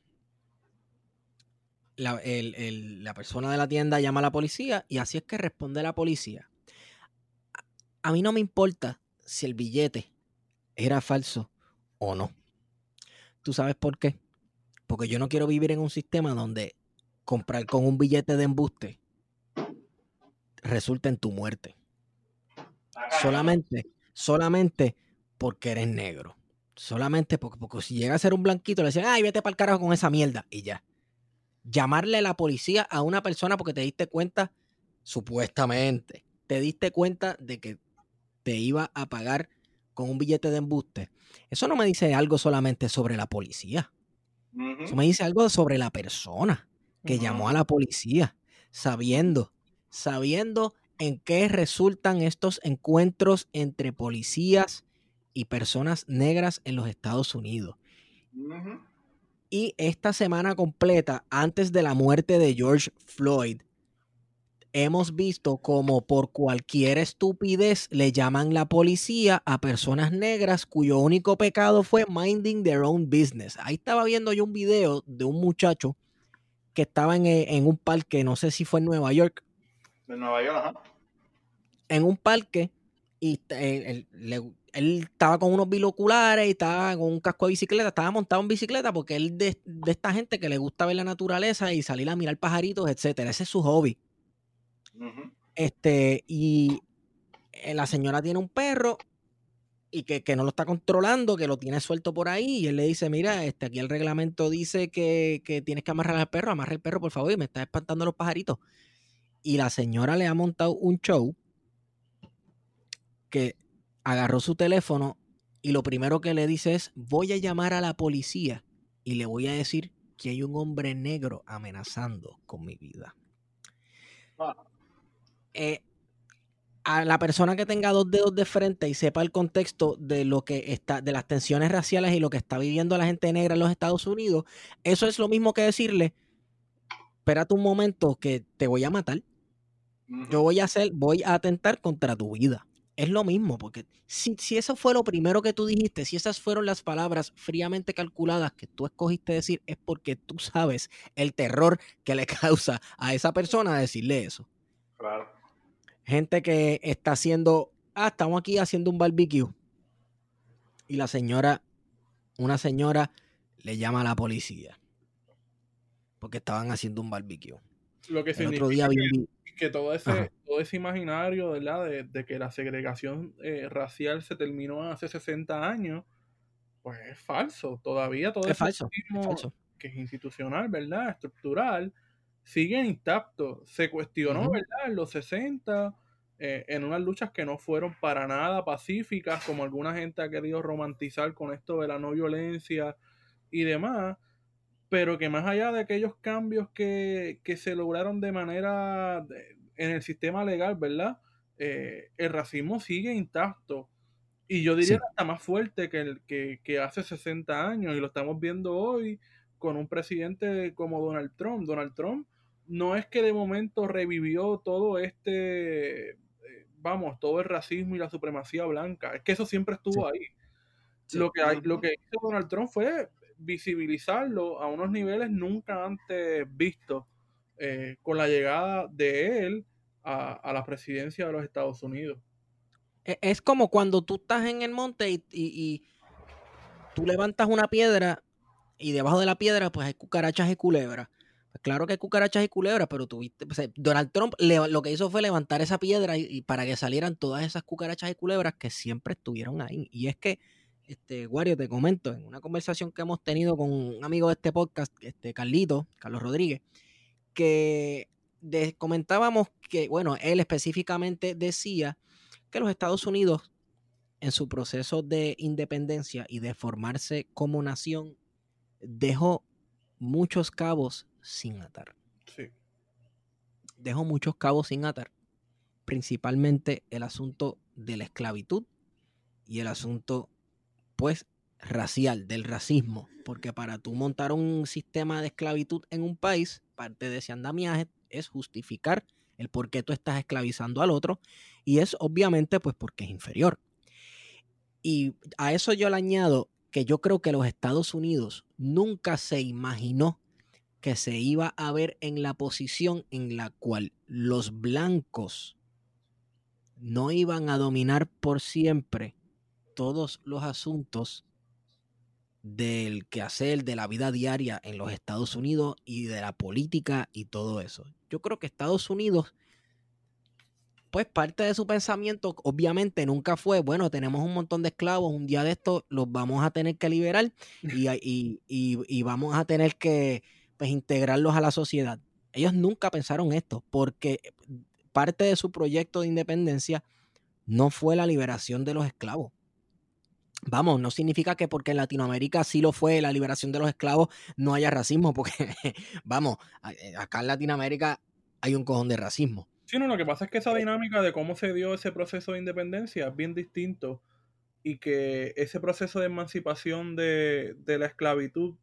La, la, persona de la tienda llama a la policía y así es que responde la policía. A mí no me importa si el billete era falso o no. ¿Tú sabes por qué? Porque yo no quiero vivir en un sistema donde comprar con un billete de embuste resulta en tu muerte. Solamente, solamente porque eres negro. Solamente porque, porque si llega a ser un blanquito, le dicen, ay, vete para el carajo con esa mierda. Y ya. Llamarle a la policía a una persona porque te diste cuenta, supuestamente, te diste cuenta de que te iba a pagar con un billete de embuste. Eso no me dice algo solamente sobre la policía. Eso me dice algo sobre la persona que llamó a la policía, sabiendo, sabiendo en qué resultan estos encuentros entre policías y personas negras en los Estados Unidos. Y esta semana completa, antes de la muerte de George Floyd, hemos visto como por cualquier estupidez le llaman la policía a personas negras cuyo único pecado fue minding their own business. Ahí estaba viendo yo un video de un muchacho que estaba en, eh, un parque, no sé si fue en Nueva York. De Nueva York, ajá. En un parque y él, estaba con unos binoculares y estaba con un casco de bicicleta, estaba montado en bicicleta porque él de, de esta gente que le gusta ver la naturaleza y salir a mirar pajaritos, etcétera. Ese es su hobby. Este, y eh, la señora tiene un perro y que, no lo está controlando, que lo tiene suelto por ahí, y él le dice, mira, este, aquí el reglamento dice que, tienes que amarrar al perro, amarra el perro, por favor, y me está espantando los pajaritos. Y la señora le ha montado un show que agarró su teléfono y lo primero que le dice es, voy a llamar a la policía y le voy a decir que hay un hombre negro amenazando con mi vida. Ah. Eh, a la persona que tenga dos dedos de frente y sepa el contexto de lo que está, de las tensiones raciales y lo que está viviendo la gente negra en los Estados Unidos, eso es lo mismo que decirle, espérate un momento que te voy a matar. Yo voy a hacer, voy a atentar contra tu vida. Es lo mismo, porque si, si eso fue lo primero que tú dijiste, si esas fueron las palabras fríamente calculadas que tú escogiste decir, es porque tú sabes el terror que le causa a esa persona decirle eso. Claro. Gente que está haciendo, ah, estamos aquí haciendo un barbecue. Y la señora, una señora le llama a la policía. Porque estaban haciendo un barbecue. Lo que significa que, todo, ese, todo ese imaginario, ¿verdad? De, que la segregación eh, racial se terminó hace 60 años, pues es falso. Todavía todo es falso, es falso. que es institucional, ¿verdad? Estructural, sigue intacto. Se cuestionó, ¿verdad? En los 60, eh, en unas luchas que no fueron para nada pacíficas, como alguna gente ha querido romantizar con esto de la no violencia y demás, pero que más allá de aquellos cambios que, se lograron de manera en el sistema legal, ¿verdad? Eh, el racismo sigue intacto. Y yo diría que está más fuerte que, el, que, que hace 60 años, y lo estamos viendo hoy con un presidente como Donald Trump. Donald Trump no es que de momento revivió todo este, eh, vamos, todo el racismo y la supremacía blanca, es que eso siempre estuvo ahí. Lo, que lo que hizo Donald Trump fue visibilizarlo a unos niveles nunca antes vistos eh, con la llegada de él a, la presidencia de los Estados Unidos. E, es como cuando tú estás en el monte y, y tú levantas una piedra y debajo de la piedra pues hay cucarachas y culebras. Pues claro que hay cucarachas y culebras, pero tuviste, Donald Trump lo que hizo fue levantar esa piedra y, para que salieran todas esas cucarachas y culebras que siempre estuvieron ahí. Y es que, este, Wario, te comento, en una conversación que hemos tenido con un amigo de este podcast, este Carlito, Carlos Rodríguez, que comentábamos que, bueno, él específicamente decía que los Estados Unidos, en su proceso de independencia y de formarse como nación, dejó muchos cabos sin atar. Sí. Dejó muchos cabos sin atar. Principalmente el asunto de la esclavitud y el asunto, pues, racial, del racismo. Porque para tú montar un sistema de esclavitud en un país, parte de ese andamiaje es justificar el por qué tú estás esclavizando al otro y es obviamente pues porque es inferior. Y a eso yo le añado que yo creo que los Estados Unidos nunca se imaginó que se iba a ver en la posición en la cual los blancos no iban a dominar por siempre todos los asuntos del quehacer, de la vida diaria en los Estados Unidos y de la política y todo eso. Yo creo que Estados Unidos, pues parte de su pensamiento obviamente nunca fue, bueno, tenemos un montón de esclavos, un día de esto los vamos a tener que liberar y, y vamos a tener que pues, integrarlos a la sociedad. Ellos nunca pensaron esto porque parte de su proyecto de independencia no fue la liberación de los esclavos Vamos, no significa que porque en Latinoamérica sí lo fue la liberación de los esclavos, no haya racismo, porque, vamos, eh, acá en Latinoamérica hay un cojón de racismo. Sí, no, lo que pasa es que esa dinámica de cómo se dio ese proceso de independencia es bien distinto y que ese proceso de emancipación de, la esclavitud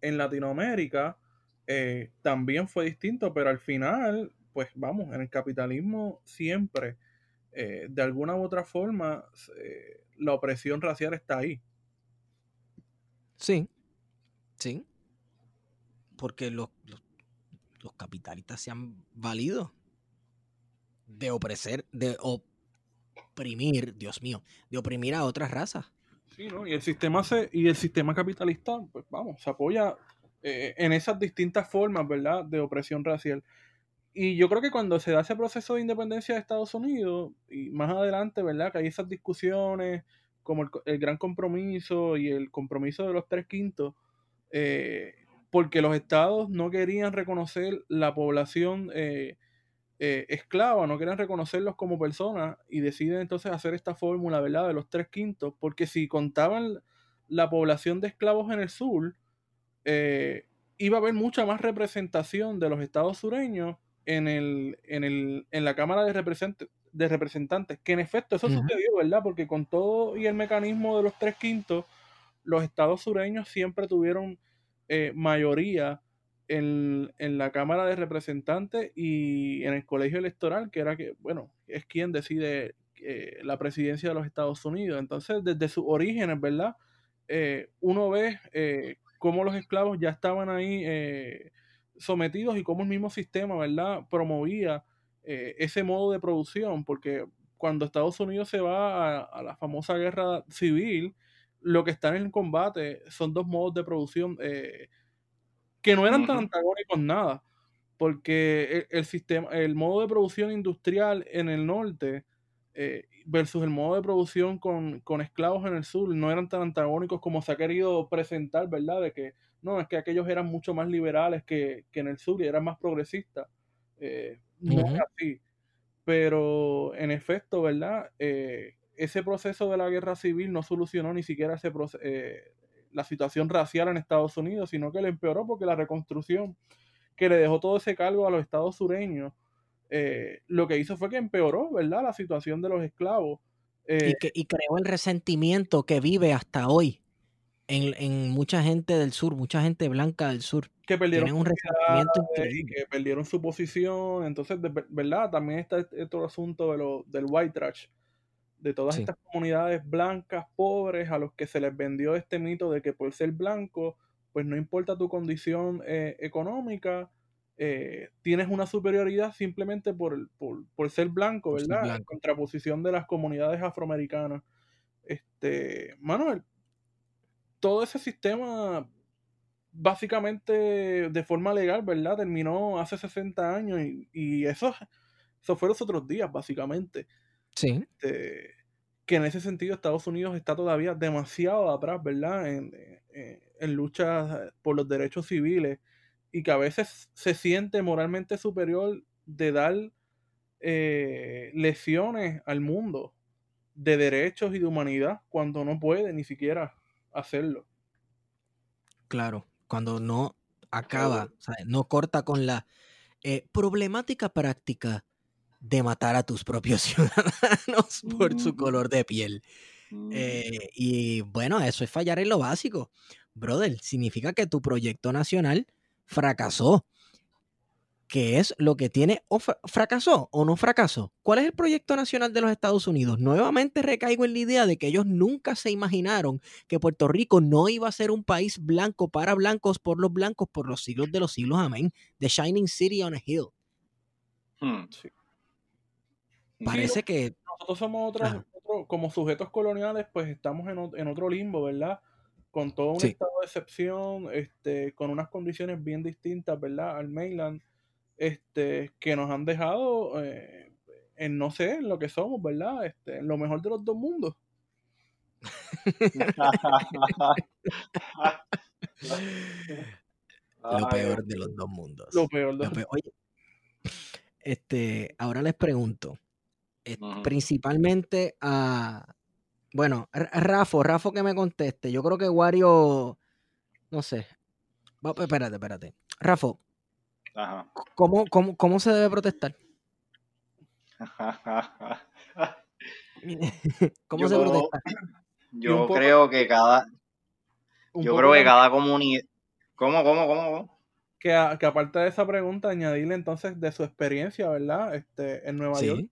en Latinoamérica eh, también fue distinto, pero al final, pues vamos, en el capitalismo siempre, eh, de alguna u otra forma, la opresión racial está ahí. Sí, sí. Porque los, los, capitalistas se han valido de oprecer, de oprimir, Dios mío, de oprimir a otras razas. Sí, ¿no? Y el sistema se, y el sistema capitalista, pues vamos, se apoya eh, en esas distintas formas, ¿verdad?, de opresión racial. Y yo creo que cuando se da ese proceso de independencia de Estados Unidos, y más adelante, ¿verdad? Que hay esas discusiones como el, gran compromiso y el compromiso de los tres quintos, eh, porque los estados no querían reconocer la población eh, eh, esclava, no querían reconocerlos como personas y deciden entonces hacer esta fórmula, ¿verdad? De los tres quintos, porque si contaban la población de esclavos en el sur, iba a haber mucha más representación de los estados sureños en, el, en, el, en la Cámara de, de Representantes, que en efecto eso sucedió, ¿verdad? Porque con todo y el mecanismo de los tres quintos, los estados sureños siempre tuvieron eh, mayoría en, la Cámara de Representantes y en el colegio electoral, que era que, bueno, es quien decide eh, la presidencia de los Estados Unidos. Entonces, desde sus orígenes, ¿verdad? Eh, uno ve cómo los esclavos ya estaban ahí sometidos y cómo el mismo sistema, ¿verdad?, promovía eh, ese modo de producción, porque cuando Estados Unidos se va a, la famosa guerra civil, lo que está en combate son dos modos de producción eh, que no eran tan antagónicos nada, porque el, sistema, el modo de producción industrial en el norte eh, versus el modo de producción con, con, esclavos en el sur no eran tan antagónicos como se ha querido presentar, ¿verdad? De que no, es que aquellos eran mucho más liberales que, en el sur y eran más progresistas. Eh, no es así. Pero en efecto, ¿verdad? Eh, ese proceso de la guerra civil no solucionó ni siquiera ese eh, la situación racial en Estados Unidos, sino que le empeoró porque la reconstrucción que le dejó todo ese cargo a los estados sureños, lo que hizo fue que empeoró, ¿verdad? La situación de los esclavos. y, que, y creó el resentimiento que vive hasta hoy en, mucha gente del sur, mucha gente blanca del sur. Que perdieron un y que perdieron su posición. Entonces, ¿verdad? También está este, todo el asunto de lo, del white trash. De todas estas comunidades blancas, pobres, a los que se les vendió este mito de que por ser blanco, pues no importa tu condición eh, económica, eh, tienes una superioridad simplemente por, por, por ser blanco, ¿verdad? En contraposición de las comunidades afroamericanas. Este, Manuel, todo ese sistema básicamente de forma legal, ¿verdad? Terminó hace 60 años y, eso, eso fue los otros días, básicamente. Sí. Este, que en ese sentido Estados Unidos está todavía demasiado atrás, ¿verdad? En, en, luchas por los derechos civiles y que a veces se siente moralmente superior de dar eh, lesiones al mundo de derechos y de humanidad cuando no puede ni siquiera hacerlo. Claro, cuando no acaba, no corta con la eh, problemática práctica de matar a tus propios ciudadanos por su color de piel. Eh, y bueno, eso es fallar en lo básico. Brother, significa que tu proyecto nacional fracasó. ¿Qué es lo que tiene o fracasó o no fracasó? ¿Cuál es el proyecto nacional de los Estados Unidos? Nuevamente recaigo en la idea de que ellos nunca se imaginaron que Puerto Rico no iba a ser un país blanco para blancos por los blancos por los siglos de los siglos. Amén. The Shining City on a Hill. Hmm. Parece que... Nosotros somos otros, como sujetos coloniales, pues estamos en, otro limbo, ¿verdad? Con todo un estado de excepción, este, con unas condiciones bien distintas, ¿verdad? Al mainland, este, que nos han dejado eh, en, no sé, en lo que somos, ¿verdad? Este, en lo mejor de los dos mundos. lo peor de los dos mundos. Lo peor de los Oye, este, ahora les pregunto, eh, principalmente a, bueno, Rafa, Rafa que me conteste. Yo creo que Wario, no sé. Espérate, espérate. Rafa, ¿cómo, cómo, se debe protestar? ¿Cómo se protesta? Yo creo que cada, yo creo que cada comunidad, ¿cómo, cómo, cómo, Que, que, aparte de esa pregunta, añadirle entonces de su experiencia, ¿verdad? Este, en Nueva York.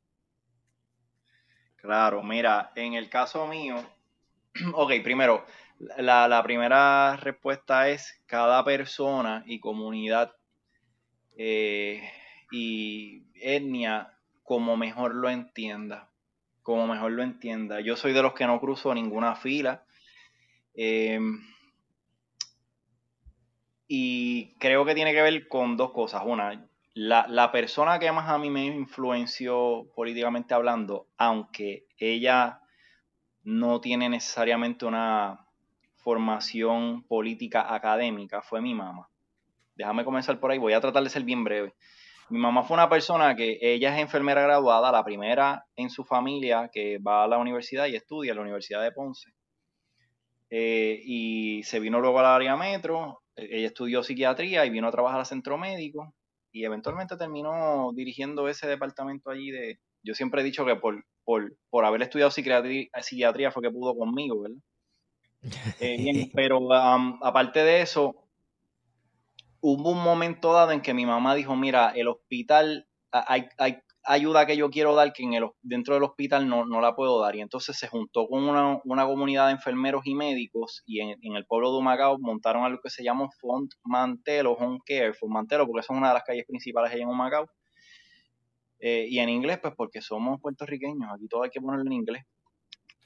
Claro, mira, en el caso mío, ok, primero, la, primera respuesta es cada persona y comunidad eh, y etnia como mejor lo entienda, como mejor lo entienda. Yo soy de los que no cruzo ninguna fila. Em, y creo que tiene que ver con dos cosas. Una, la, persona que más a mí me influenció políticamente hablando, aunque ella no tiene necesariamente una formación política académica, fue mi mamá. Déjame comenzar por ahí, voy a tratar de ser bien breve. Mi mamá fue una persona que ella es enfermera graduada, la primera en su familia que va a la universidad y estudia en la Universidad de Ponce. Eh, y se vino luego al área metro, ella estudió psiquiatría y vino a trabajar al centro médico y eventualmente terminó dirigiendo ese departamento allí de... Yo siempre he dicho que por, por, haber estudiado psiquiatría, fue que pudo conmigo, ¿verdad? Eh, pero aparte de eso, hubo un momento dado en que mi mamá dijo, mira, el hospital, hay, hay, ayuda que yo quiero dar que en el, dentro del hospital no, no la puedo dar. Y entonces se juntó con una, una comunidad de enfermeros y médicos y en, en, el pueblo de Humacao montaron algo que se llamó Font Mantelo Home Care, Font Mantelo, porque es una de las calles principales ahí en Humacao. Eh, y en inglés, pues porque somos puertorriqueños, aquí todo hay que ponerlo en inglés.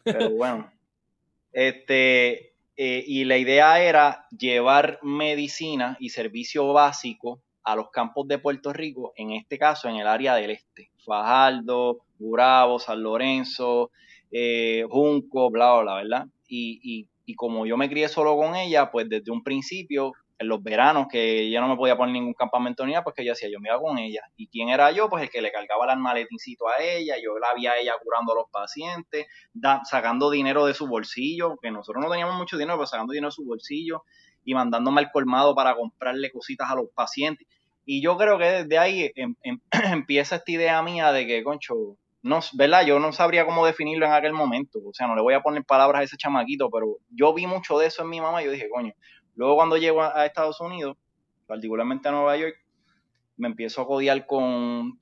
Pero bueno, este, eh, y la idea era llevar medicina y servicio básico a los campos de Puerto Rico, en este caso en el área del este, Fajardo, Gurabo, San Lorenzo, eh, Junco, bla, bla, ¿verdad? Y, y, y como yo me crié solo con ella, pues desde un principio en los veranos que ella no me podía poner ningún campamento ni nada, pues que yo hacía, yo me iba con ella. ¿Y quién era yo? Pues el que le cargaba el maletincito a ella, yo la vi a ella curando a los pacientes, sacando dinero de su bolsillo, que nosotros no teníamos mucho dinero, pero sacando dinero de su bolsillo y mandándome al colmado para comprarle cositas a los pacientes. Y yo creo que desde ahí em, em, empieza esta idea mía de que, concho, no, ¿verdad? Yo no sabría cómo definirlo en aquel momento. O sea, no le voy a poner palabras a ese chamaquito, pero yo vi mucho de eso en mi mamá y yo dije, coño, Luego cuando llego a, Estados Unidos, particularmente a Nueva York, me empiezo a codiar con,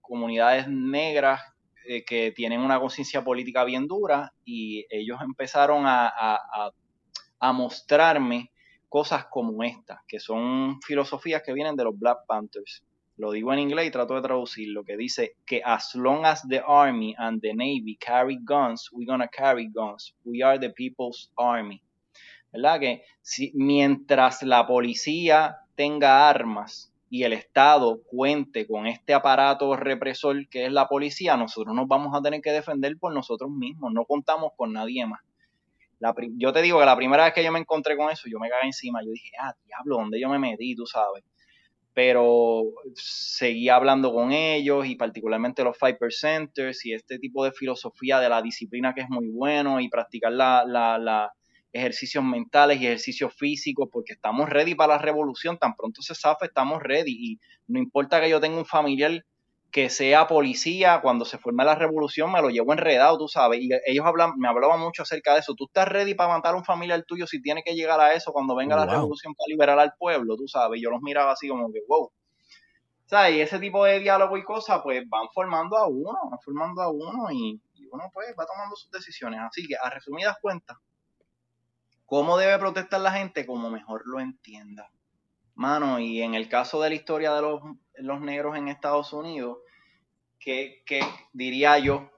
comunidades negras eh, que tienen una conciencia política bien dura y ellos empezaron a, mostrarme cosas como esta, que son filosofías que vienen de los Black Panthers. Lo digo en inglés y trato de traducirlo, que dice que as long as the army and the navy carry guns, we're gonna carry guns. We are the people's army. ¿Verdad? Que si, mientras la policía tenga armas y el Estado cuente con este aparato represor que es la policía, nosotros nos vamos a tener que defender por nosotros mismos, no contamos con nadie más. yo te digo que la primera vez que yo me encontré con eso, yo me cagué encima, yo dije, ah, diablo, ¿dónde yo me metí? Tú sabes. Pero seguí hablando con ellos y particularmente los Five Percenters y este tipo de filosofía de la disciplina que es muy bueno y practicar la, la ejercicios mentales y ejercicios físicos, porque estamos ready para la revolución, tan pronto se sabe, estamos ready. Y no importa que yo tenga un familiar que sea policía, cuando se forme la revolución, me lo llevo enredado, tú sabes. Y ellos hablan, me hablaban mucho acerca de eso. ¿Tú estás ready para matar a un familiar tuyo si tiene que llegar a eso cuando venga la revolución para liberar al pueblo? Tú sabes. Y yo los miraba así como que, wow. ¿Sabes? Y ese tipo de diálogo y cosas, pues van formando a uno, van formando a uno y, y uno pues va tomando sus decisiones. Así que, a resumidas cuentas, ¿cómo debe protestar la gente? Como mejor lo entienda. Mano, y en el caso de la historia de los, negros en Estados Unidos, que, diría yo,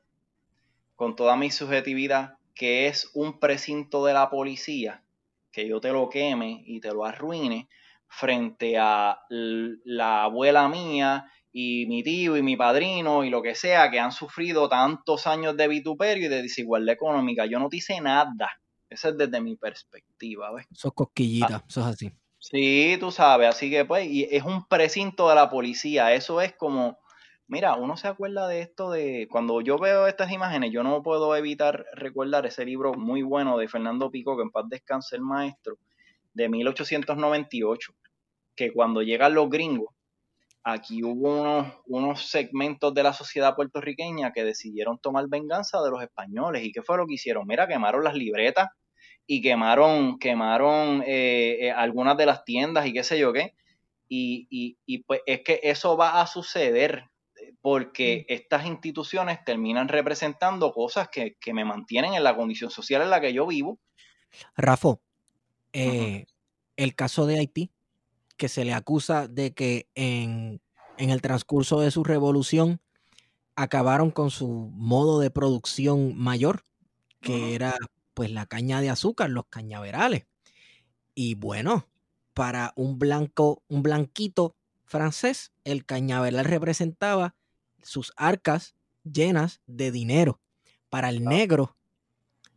con toda mi subjetividad, que es un precinto de la policía, que yo te lo queme y te lo arruine, frente a la abuela mía y mi tío y mi padrino y lo que sea, que han sufrido tantos años de vituperio y de desigualdad económica. Yo no te hice nada. Esa es desde mi perspectiva, ¿ves? Sos cosquillitas, eso es así. Sí, tú sabes, así que pues, y es un precinto de la policía, eso es como, mira, uno se acuerda de esto de, cuando yo veo estas imágenes, yo no puedo evitar recordar ese libro muy bueno de Fernando Pico, que en paz descanse el maestro, de 1898, que cuando llegan los gringos, aquí hubo unos, unos segmentos de la sociedad puertorriqueña que decidieron tomar venganza de los españoles. ¿Y qué fue lo que hicieron? Mira, quemaron las libretas y quemaron, quemaron eh, eh, algunas de las tiendas y qué sé yo qué. Y, pues es que eso va a suceder porque mm. estas instituciones terminan representando cosas que, me mantienen en la condición social en la que yo vivo. Rafa, eh, el caso de Haití, que se le acusa de que en, el transcurso de su revolución acabaron con su modo de producción mayor, que era pues la caña de azúcar, los cañaverales. Y bueno, para un blanco, un blanquito francés, el cañaveral representaba sus arcas llenas de dinero. Para el negro,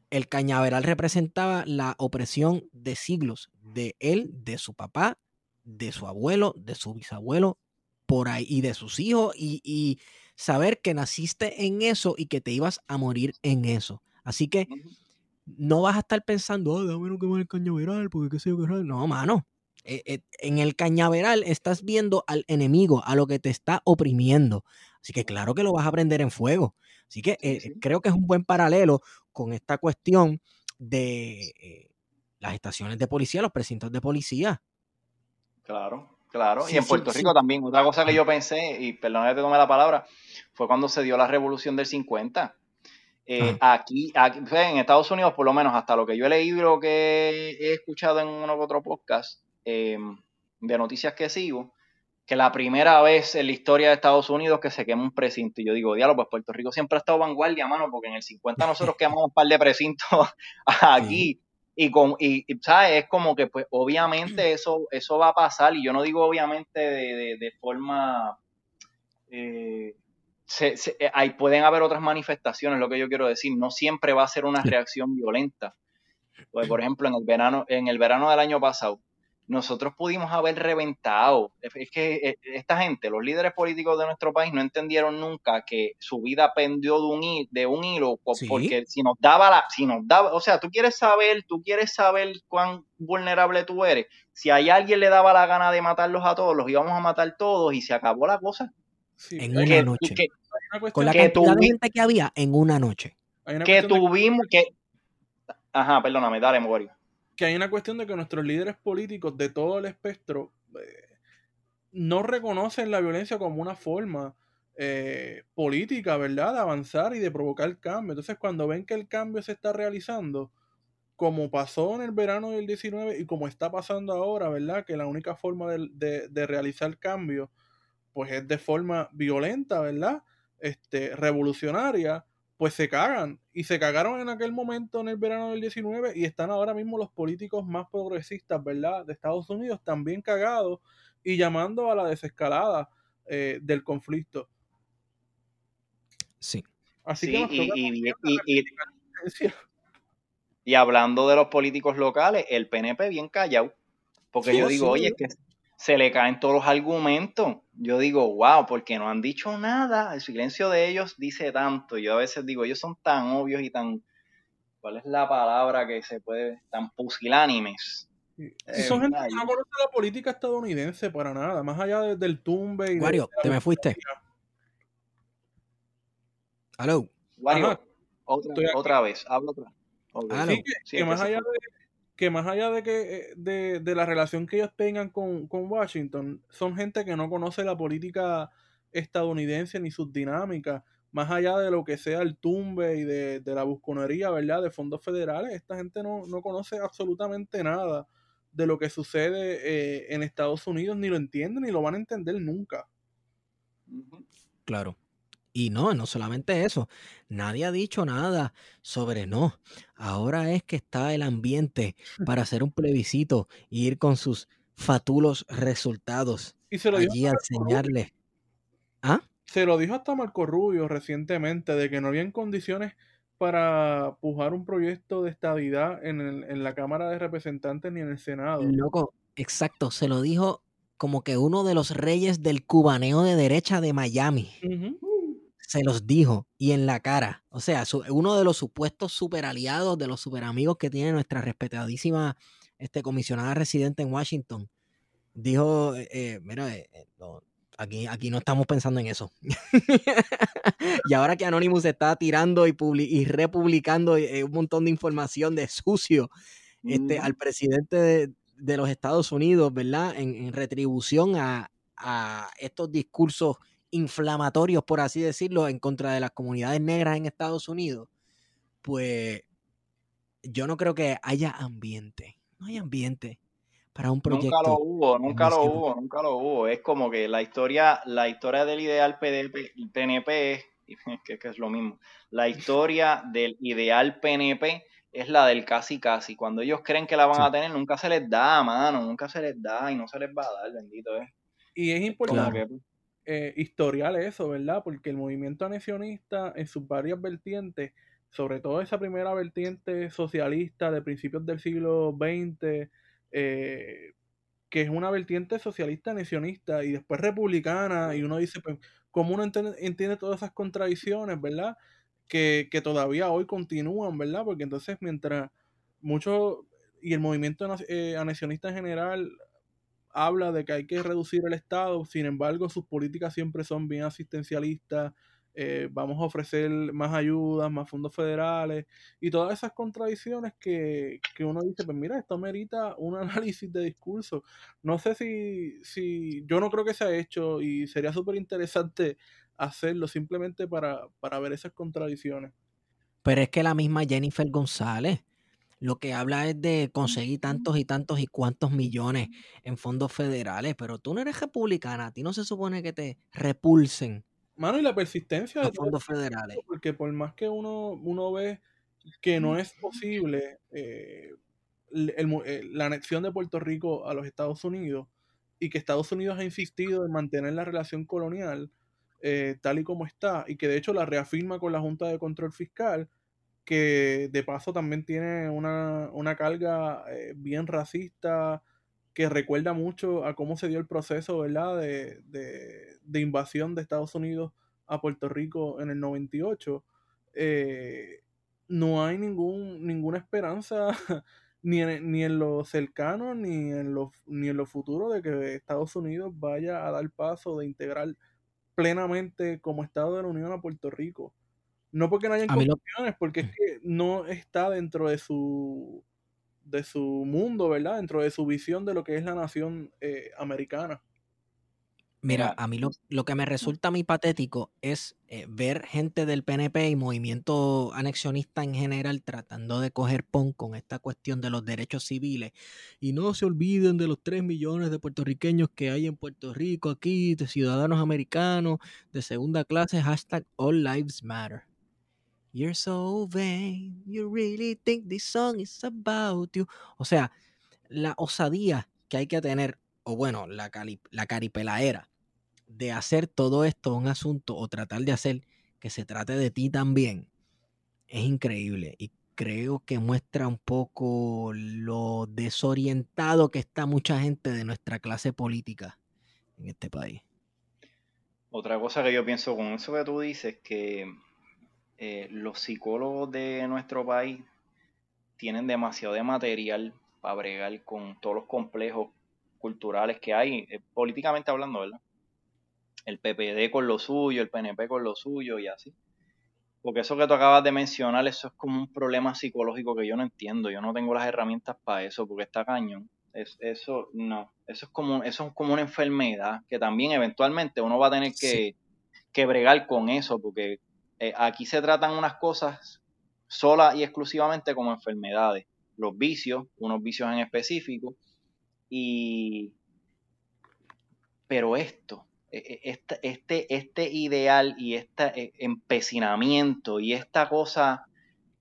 el cañaveral representaba la opresión de siglos de él, de su papá, de su abuelo, de su bisabuelo, por ahí, y de sus hijos, y, y saber que naciste en eso y que te ibas a morir en eso. Así que no vas a estar pensando, oh, dame quemar el cañaveral, porque qué sé yo qué No, mano. Eh, eh, en el cañaveral estás viendo al enemigo, a lo que te está oprimiendo. Así que claro que lo vas a prender en fuego. Así que eh, creo que es un buen paralelo con esta cuestión de las estaciones de policía, los precintos de policía. Claro, claro. y en Puerto Rico también. Otra cosa que yo pensé, y perdón que te tome la palabra, fue cuando se dio la revolución del 50 eh, aquí, en Estados Unidos, por lo menos hasta lo que yo he leído y lo que he escuchado en uno u otro podcast eh, de noticias que sigo, que la primera vez en la historia de Estados Unidos que se quema un precinto. Y yo digo, diablo, pues Puerto Rico siempre ha estado vanguardia, mano, porque en el 50 nosotros quemamos un par de precintos aquí. Y, con, y, ¿sabes? Es como que, pues, obviamente eso, eso va a pasar. Y yo no digo, obviamente, de, de, forma eh, se, eh, pueden haber otras manifestaciones, lo que yo quiero decir, no siempre va a ser una reacción violenta. Pues, por ejemplo, en el verano, en el verano del año pasado, nosotros pudimos haber reventado. Es que eh, esta gente, los líderes políticos de nuestro país, no entendieron nunca que su vida pendió de un, de un hilo, porque si nos daba la, si nos daba, o sea, tú quieres saber, tú quieres saber cuán vulnerable tú eres. Si a alguien le daba la gana de matarlos a todos, los íbamos a matar todos y se acabó la cosa. en una noche. Con la cantidad de gente que había en una noche. Que tuvimos que... Ajá, perdóname, dale, Morio. Que hay una cuestión de que nuestros líderes políticos de todo el espectro eh, no reconocen la violencia como una forma eh, política, ¿verdad? De avanzar y de provocar cambio. Entonces, cuando ven que el cambio se está realizando, como pasó en el verano del 19 y como está pasando ahora, ¿verdad? Que la única forma de, de, de realizar cambio, pues es de forma violenta, ¿verdad? Este, revolucionaria, pues se cagan. Y se cagaron en aquel momento, en el verano del 19, y están ahora mismo los políticos más progresistas, ¿verdad? De Estados Unidos también cagados y llamando a la desescalada eh, del conflicto. Sí. Así que y, hablando de los políticos locales, el PNP bien callado. Porque yo digo, oye, es que se le caen todos los argumentos. Yo digo, wow, porque no han dicho nada. El silencio de ellos dice tanto. Yo a veces digo, ellos son tan obvios y tan, ¿cuál es la palabra que se puede? Tan pusilánimes. Eh, son gente que no conoce la política estadounidense para nada, más allá del tumbe y Mario, te me fuiste. Hello. Wario, otra, otra vez, habla otra vez. Ok. Aló. Sí, que, Sí, más allá de que más allá de que eh, de, de la relación que ellos tengan con, con Washington, son gente que no conoce la política estadounidense ni sus dinámicas, más allá de lo que sea el tumbe y de, de la busconería, ¿verdad? De fondos federales, esta gente no, no conoce absolutamente nada de lo que sucede eh, en Estados Unidos, ni lo entienden ni lo van a entender nunca. Claro. Y no, no solamente eso. Nadie ha dicho nada sobre no. Ahora es que está el ambiente para hacer un plebiscito y ir con sus fatulos resultados Y se lo dijo allí a enseñarle. ¿Ah? Se lo dijo hasta Marco Rubio recientemente, de que no habían condiciones para pujar un proyecto de estabilidad en, el- en la Cámara de Representantes ni en el Senado. Loco, exacto. Se lo dijo como que uno de los reyes del cubaneo de derecha de Miami. Se los dijo y en la cara. O sea, su- uno de los supuestos super aliados, de los super amigos que tiene nuestra respetadísima este, comisionada residente en Washington, dijo, eh, eh, mira, eh, no, aquí, aquí no estamos pensando en eso. y ahora que Anonymous está tirando y, publi- y republicando eh, un montón de información de sucio este, al presidente de, de los Estados Unidos, ¿verdad? En, en retribución a, a estos discursos inflamatorios, por así decirlo, en contra de las comunidades negras en Estados Unidos, pues yo no creo que haya ambiente. No hay ambiente para un Nunca lo proyecto. hubo, nunca lo hubo, nunca lo hubo. Es como que la historia, la historia del ideal PDP, PNP es, que, que es lo mismo. La historia del ideal PNP es la del casi casi. Cuando ellos creen que la van Sí. a tener, nunca se les da, mano, nunca se les da y no se les va a dar, bendito es. Y es importante Claro. Eh, historial eso, ¿verdad? Porque el movimiento anexionista en sus varias vertientes, sobre todo esa primera vertiente socialista de principios del siglo XX, eh, que es una vertiente socialista anexionista y después republicana, y uno dice, pues, ¿cómo uno entiende, entiende todas esas contradicciones, ¿verdad? Que, que todavía hoy continúan, ¿verdad? Porque entonces mientras muchos, y el movimiento eh, anexionista en general habla de que hay que reducir el Estado, sin embargo sus políticas siempre son bien asistencialistas, eh, vamos a ofrecer más ayudas, más fondos federales y todas esas contradicciones que, que uno dice, pues mira, esto merita un análisis de discurso. No sé si, si yo no creo que se ha hecho y sería súper interesante hacerlo simplemente para, para ver esas contradicciones. Pero es que la misma Jennifer González lo que habla es de conseguir tantos y tantos y cuantos millones en fondos federales, pero tú no eres republicana, a ti no se supone que te repulsen Mano, y la persistencia de los fondos federales. porque por más que uno, uno ve que no es posible eh, el- el mo- eh, la anexión de Puerto Rico a los Estados Unidos y que Estados Unidos ha insistido en mantener la relación colonial eh, tal y como está y que de hecho la reafirma con la Junta de Control Fiscal que de paso también tiene una, una carga eh, bien racista que recuerda mucho a cómo se dio el proceso, ¿verdad?, de, de- de invasión de Estados Unidos a Puerto Rico en el 98. Eh, no hay ningún, ninguna esperanza ni en, ni en lo cercano ni en lo, ni en lo futuro de que Estados Unidos vaya a dar paso de integrar plenamente como Estado de la Unión a Puerto Rico. No porque no hayan A mí lo- condiciones, porque es que no está dentro de su de su mundo, ¿verdad? Dentro de su visión de lo que es la nación eh, americana. Mira, a mí lo, lo que me resulta muy patético es eh, ver gente del PNP y movimiento anexionista en general tratando de coger pon con esta cuestión de los derechos civiles. Y no se olviden de los 3 millones de puertorriqueños que hay en Puerto Rico aquí, de ciudadanos americanos de segunda clase, hashtag All Lives Matter. You're so vain, you really think this song is about you. O sea, la osadía que hay que tener, o bueno, la, cali- la caripelaera de hacer todo esto un asunto o tratar de hacer que se trate de ti también es increíble y creo que muestra un poco lo desorientado que está mucha gente de nuestra clase política en este país. Otra cosa que yo pienso con eso que tú dices, que eh, los psicólogos de nuestro país tienen demasiado de material para bregar con todos los complejos culturales que hay, eh, políticamente hablando, ¿verdad? El PPD con lo suyo, el PNP con lo suyo y así. Porque eso que tú acabas de mencionar, eso es como un problema psicológico que yo no entiendo. Yo no tengo las herramientas para eso, porque está cañón. Es, eso no, eso es como eso es como una enfermedad que también eventualmente uno va a tener que, que bregar con eso, porque eh, aquí se tratan unas cosas sola y exclusivamente como enfermedades. Los vicios, unos vicios en específico, y pero esto, este, este, este ideal y este empecinamiento y esta cosa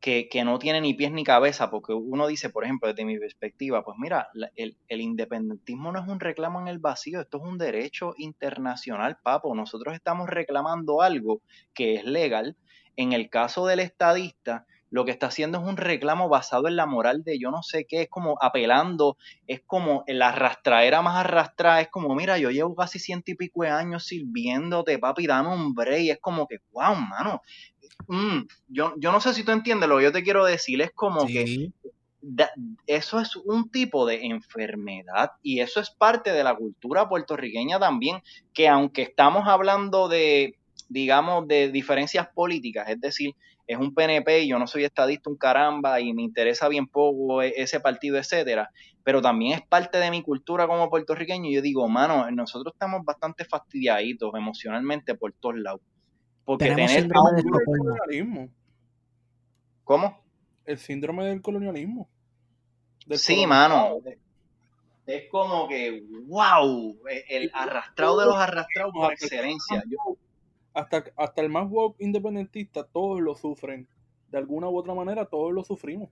que, no tiene ni pies ni cabeza, porque uno dice, por ejemplo, desde mi perspectiva, pues mira, el, el, independentismo no es un reclamo en el vacío, esto es un derecho internacional, papo. Nosotros estamos reclamando algo que es legal. En el caso del estadista, lo que está haciendo es un reclamo basado en la moral de yo no sé qué, es como apelando, es como la arrastraera más arrastrada, es como, mira, yo llevo casi ciento y pico de años sirviéndote, papi, dame un break, y es como que, wow, mano, mm, yo, yo no sé si tú entiendes lo que yo te quiero decir, es como que eso es un tipo de enfermedad y eso es parte de la cultura puertorriqueña también, que aunque estamos hablando de, digamos, de diferencias políticas, es decir, es un PNP y yo no soy estadista un caramba y me interesa bien poco e, ese partido, etcétera, pero también es parte de mi cultura como puertorriqueño y yo digo, mano, nosotros estamos bastante fastidiaditos emocionalmente por todos lados. Porque tener síndrome del colonialismo. ¿Cómo? El síndrome del colonialismo. sí, mano. Es como que, wow, el arrastrado de los arrastrados por excelencia. Yo, hasta, hasta el más woke independentista, todos lo sufren. De alguna u otra manera, todos lo sufrimos.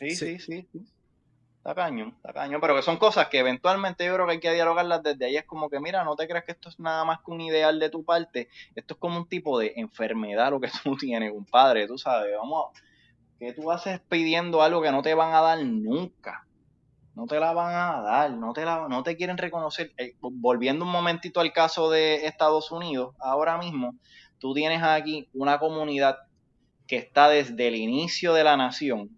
Sí, sí, sí. Está cañón, está. Pero que son cosas que eventualmente yo creo que hay que dialogarlas desde ahí. Es como que, mira, no te creas que esto es nada más que un ideal de tu parte. Esto es como un tipo de enfermedad lo que tú tienes, compadre. Tú sabes, vamos, que tú haces pidiendo algo que no te van a dar nunca no te la van a dar, no te, la, no te quieren reconocer. Eh, volviendo un momentito al caso de Estados Unidos, ahora mismo tú tienes aquí una comunidad que está desde el inicio de la nación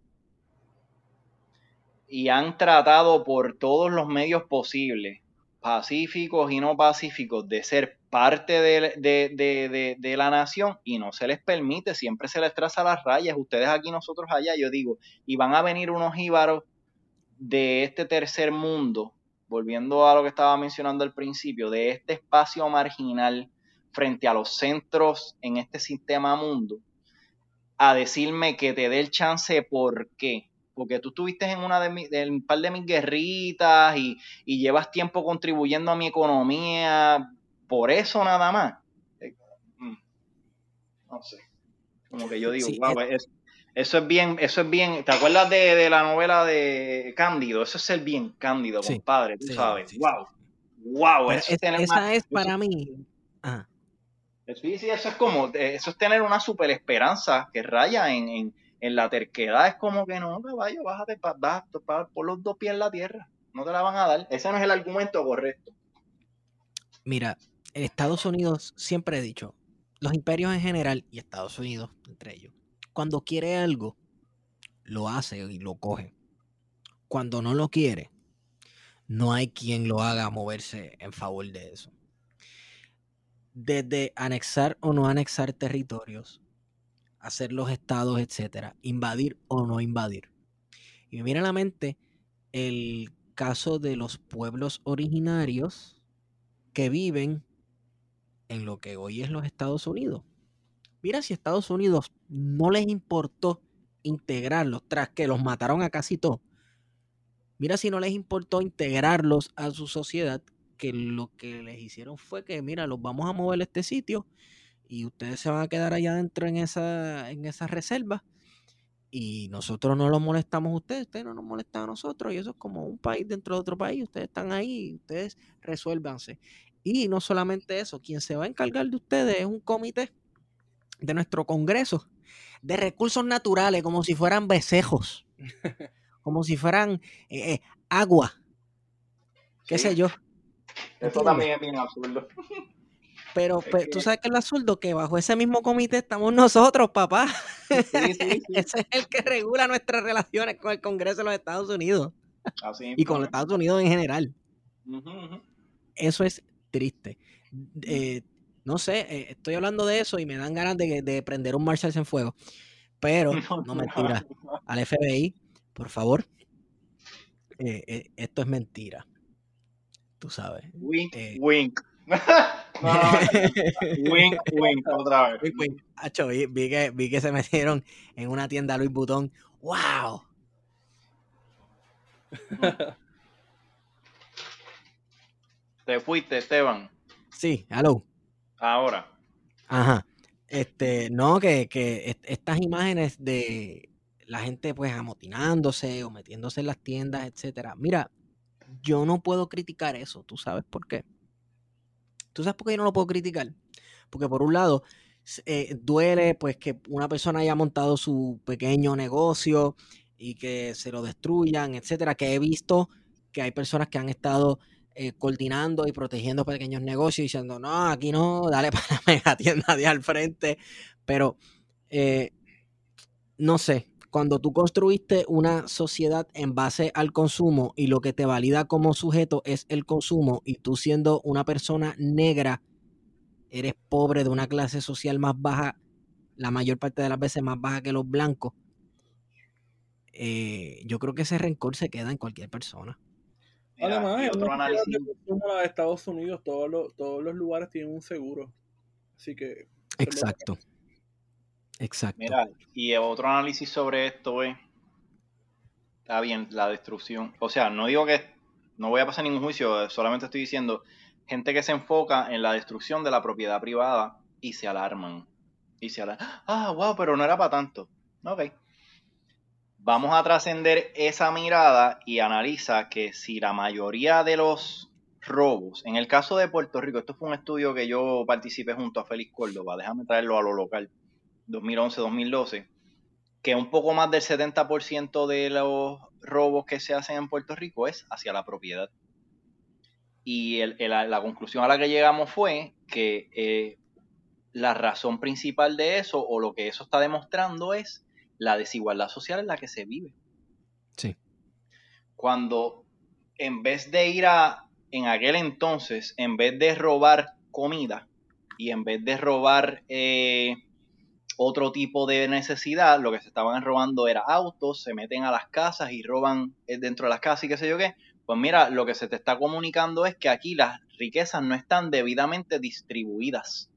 y han tratado por todos los medios posibles, pacíficos y no pacíficos, de ser parte de, de, la nación y no se les permite, siempre se les traza las rayas, ustedes aquí, nosotros allá, yo digo, y van a venir unos íbaros de este tercer mundo, volviendo a lo que estaba mencionando al principio, de este espacio marginal frente a los centros en este sistema mundo, a decirme que te dé el chance, ¿por qué? Porque tú estuviste en una de, un par de mis guerritas y, llevas tiempo contribuyendo a mi economía, por eso nada más. Eh, mm, no sé. Como que yo digo, wow, es, eso es bien, eso es bien. ¿Te acuerdas de, la novela de Cándido? Eso es ser bien cándido, compadre, tú sabes. wow. Wow, eso es, tener esa es para mí. Sí, sí, eso es como, eso es tener una super esperanza que raya en, la terquedad. Es como que no, caballo, bájate, bájate por los dos pies en la tierra. No te la van a dar. Ese no es el argumento correcto. Mira, Estados Unidos siempre he dicho, los imperios en general y Estados Unidos entre ellos, cuando quiere algo, lo hace y lo coge. Cuando no lo quiere, no hay quien lo haga moverse en favor de eso. Desde anexar o no anexar territorios, hacer los estados, etcétera, invadir o no invadir. Y me viene a la mente el caso de los pueblos originarios que viven en lo que hoy es los Estados Unidos. Mira si Estados Unidos no les importó integrarlos tras que los mataron a casi todos. Mira si no les importó integrarlos a su sociedad, que lo que les hicieron fue que, mira, los vamos a mover a este sitio y ustedes se van a quedar allá adentro en esa, en esa reserva y nosotros no los molestamos a ustedes, ustedes no nos molestan a nosotros y eso es como un país dentro de otro país, ustedes están ahí, ustedes resuélvanse. Y no solamente eso, quien se va a encargar de ustedes es un comité de nuestro Congreso de recursos naturales, como si fueran becejos, como si fueran eh, eh, agua, qué sé yo. Eso también es bien absurdo. Pero, tú sabes que es lo absurdo, que bajo ese mismo comité estamos nosotros, papá. ese es el que regula nuestras relaciones con el Congreso de los Estados Unidos. y con los Estados Unidos en general. Eso es triste. Eh, No sé, eh, estoy hablando de eso y me dan ganas de, de prender un Marshalls en fuego. Pero, no mentira. Al FBI, por favor. Eh, eh, esto es mentira. Tú sabes. Wink, Eh. wink. No, wink, wink, otra vez. Wink, wink. Acho, vi, vi que, vi que se metieron en una tienda Louis Vuitton. ¡Wow! Te fuiste, Esteban. Sí, hello. Ahora. Ajá. Este, no, que, que est- estas imágenes de la gente pues amotinándose o metiéndose en las tiendas, etcétera. Mira, yo no puedo criticar eso. ¿Tú sabes por qué? ¿Tú sabes por qué yo no lo puedo criticar? Porque por un lado, eh, duele pues que una persona haya montado su pequeño negocio y que se lo destruyan, etcétera. Que he visto que hay personas que han estado eh, coordinando y protegiendo pequeños negocios diciendo, no, aquí no, dale para la mega tienda de al frente. Pero, eh, no sé, cuando tú construiste una sociedad en base al consumo y lo que te valida como sujeto es el consumo y tú siendo una persona negra, eres pobre de una clase social más baja, la mayor parte de las veces más baja que los blancos, eh, yo creo que ese rencor se queda en cualquier persona. Mira, Además, en otro análisis. de Estados Unidos, todos los, todos los lugares tienen un seguro. Así que. Exacto. Exacto. Mira, y otro análisis sobre esto es, está bien, la destrucción. O sea, no digo que, no voy a pasar ningún juicio, solamente estoy diciendo, gente que se enfoca en la destrucción de la propiedad privada y se alarman. Y se alarman. Ah, wow, pero no era para tanto. Ok. Vamos a trascender esa mirada y analiza que si la mayoría de los robos, en el caso de Puerto Rico, esto fue un estudio que yo participé junto a Félix Córdoba, déjame traerlo a lo local. 2011-2012, que un poco más del 70% de los robos que se hacen en Puerto Rico es hacia la propiedad. Y el- el- la conclusión a la que llegamos fue que eh, la razón principal de eso, o lo que eso está demostrando, es la desigualdad social en la que se vive. Sí. Cuando en vez de ir a, en aquel entonces, en vez de robar comida y en vez de robar eh, otro tipo de necesidad, lo que se estaban robando era autos, se meten a las casas y roban eh, dentro de las casas y qué sé yo qué. Pues mira, lo que se te está comunicando es que aquí las riquezas no están debidamente distribuidas.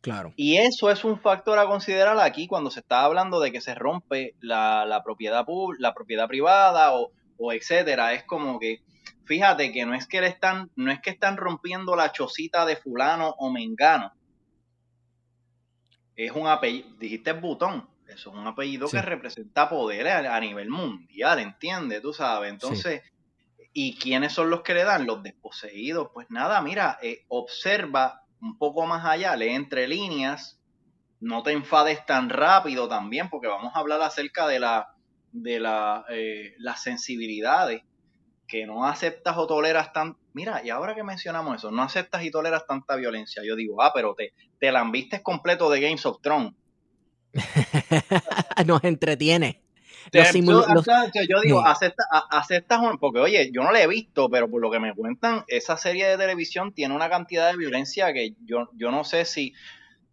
Claro. Y eso es un factor a considerar aquí cuando se está hablando de que se rompe la, la propiedad la propiedad privada o, o etcétera. Es como que, fíjate que no es que le están, no es que están rompiendo la chocita de fulano o mengano. Es un apellido, dijiste butón, eso es un apellido Sí. que representa poder a, a nivel mundial, ¿entiendes? Tú sabes. Entonces, ¿y quiénes son los que le dan? Los desposeídos. Pues nada, mira, eh, observa un poco más allá, lee entre líneas, no te enfades tan rápido también, porque vamos a hablar acerca de la de la, eh, las sensibilidades, que no aceptas o toleras tan... Mira, y ahora que mencionamos eso, no aceptas y toleras tanta violencia, yo digo, ah, pero te, te la vistes completo de Games of Thrones. Nos entretiene. Te- Los simul- yo, los- yo digo, Sí. aceptas porque oye, yo no la he visto, pero por lo que me cuentan, esa serie de televisión tiene una cantidad de violencia que yo, yo no sé si.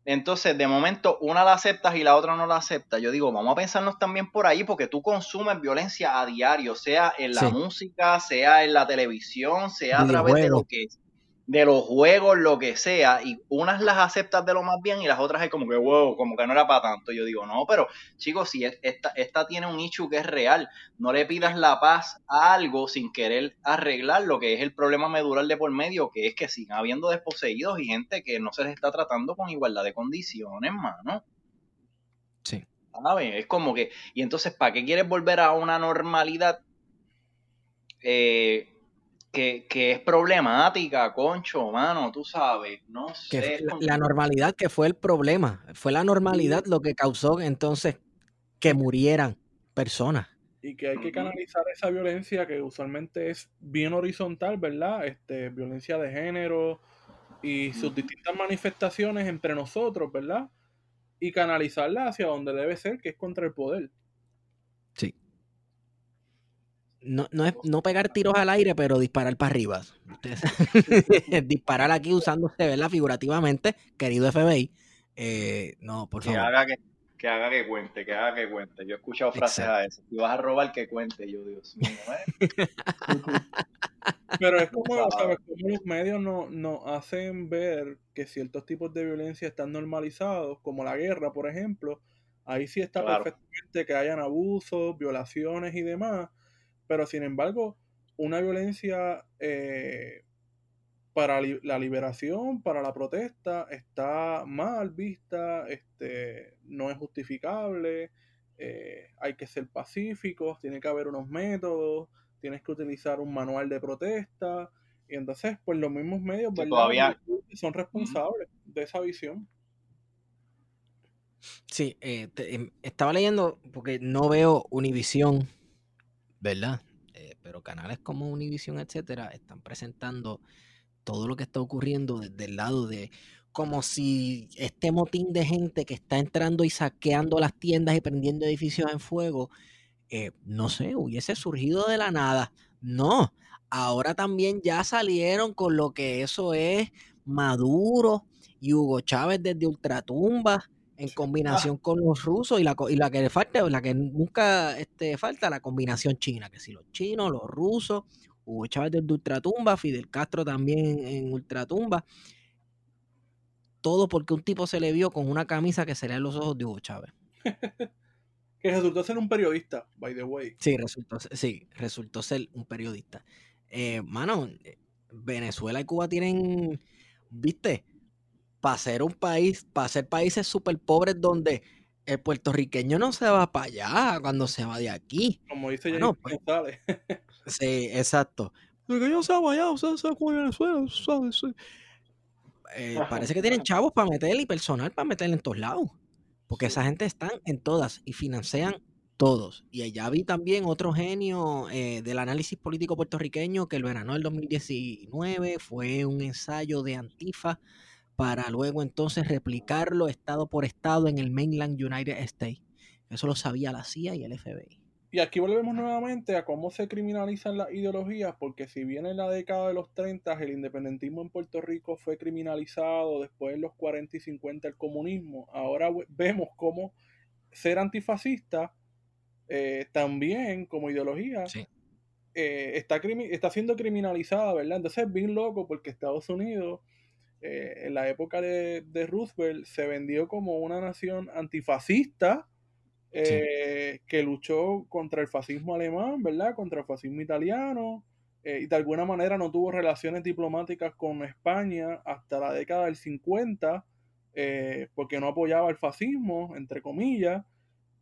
Entonces, de momento, una la aceptas y la otra no la acepta. Yo digo, vamos a pensarnos también por ahí, porque tú consumes violencia a diario, sea en la Sí. música, sea en la televisión, sea a través de lo que de los juegos, lo que sea, y unas las aceptas de lo más bien y las otras es como que, wow, como que no era para tanto. Yo digo, no, pero chicos, si es- esta, esta tiene un issue que es real, no le pidas la paz a algo sin querer arreglar lo que es el problema medular de por medio, que es que sigan habiendo desposeídos y gente que no se les está tratando con igualdad de condiciones, mano. Sí. ¿Sabes? Es como que, y entonces, ¿para qué quieres volver a una normalidad eh, que, que es problemática, concho, mano? Tú sabes, no sé. la, normalidad que fue el problema. Fue la normalidad lo que causó entonces que murieran personas. Y que hay que canalizar esa violencia que usualmente es bien horizontal, ¿verdad? Este, violencia de género y sus distintas manifestaciones entre nosotros, ¿verdad? Y canalizarla hacia donde debe ser, que es contra el poder. Sí. No, no es no pegar tiros al aire, pero disparar para arriba. Ustedes- disparar aquí usándose, ¿verdad? Figurativamente, querido FBI. Eh, no, por Que favor. haga que, que haga que cuente, que haga que cuente. Yo he escuchado frases Exacto. a eso. Si vas a robar, que cuente. Yo, Dios mío, ¿eh? Pero es como, Wow. ¿sabes? como los medios nos no hacen ver que ciertos tipos de violencia están normalizados, como la guerra, por ejemplo. Ahí sí está Claro. perfectamente que hayan abusos, violaciones y demás. Pero sin embargo, una violencia eh, para li- la liberación, para la protesta, está mal vista, este, no es justificable, eh, hay que ser pacíficos, tiene que haber unos métodos, tienes que utilizar un manual de protesta, y entonces, pues los mismos medios, Sí, son responsables de esa visión. Sí, eh, te- em, estaba leyendo porque no veo Univisión, ¿verdad? Eh, pero canales como Univisión, etcétera, están presentando todo lo que está ocurriendo desde el lado de como si este motín de gente que está entrando y saqueando las tiendas y prendiendo edificios en fuego, eh, no sé, hubiese surgido de la nada. No, ahora también ya salieron con lo que eso es Maduro y Hugo Chávez desde Ultratumba en combinación con los rusos y la, y la que le falta, la que nunca este, falta, la combinación china, que si los chinos, los rusos, Hugo Chávez desde Ultratumba, Fidel Castro también en Ultratumba. Todo porque un tipo se le vio con una camisa que se le los ojos de Hugo Chávez. Que resultó ser un periodista, by the way. Sí, resultó, ser- sí, resultó ser un periodista. Eh, mano, eh, Venezuela y Cuba tienen, viste, para ser un país, para ser países súper pobres donde el puertorriqueño no se va para allá cuando se va de aquí. Como dice Ah, James no, pues. González. Sí, exacto. El que yo se va allá, o sea, se Venezuela, ¿sabes? Eh, parece que tienen chavos para meter y personal para meter en todos lados. Porque esa gente están en todas y financian todos. Y allá vi también otro genio eh, del análisis político puertorriqueño que el verano del 2019 fue un ensayo de Antifa para luego entonces replicarlo estado por estado en el mainland United States. Eso lo sabía la CIA y el FBI. Y aquí volvemos nuevamente a cómo se criminalizan las ideologías, porque si bien en la década de los 30 el independentismo en Puerto Rico fue criminalizado, después en los 40 y 50 el comunismo, ahora vemos cómo ser antifascista eh, también como ideología Sí. eh, está, está siendo criminalizada, ¿verdad? Entonces es bien loco porque Estados Unidos eh, en la época de, de Roosevelt se vendió como una nación antifascista eh, que luchó contra el fascismo alemán, ¿verdad? Contra el fascismo italiano eh, y de alguna manera no tuvo relaciones diplomáticas con España hasta la década del 50 eh, porque no apoyaba el fascismo, entre comillas,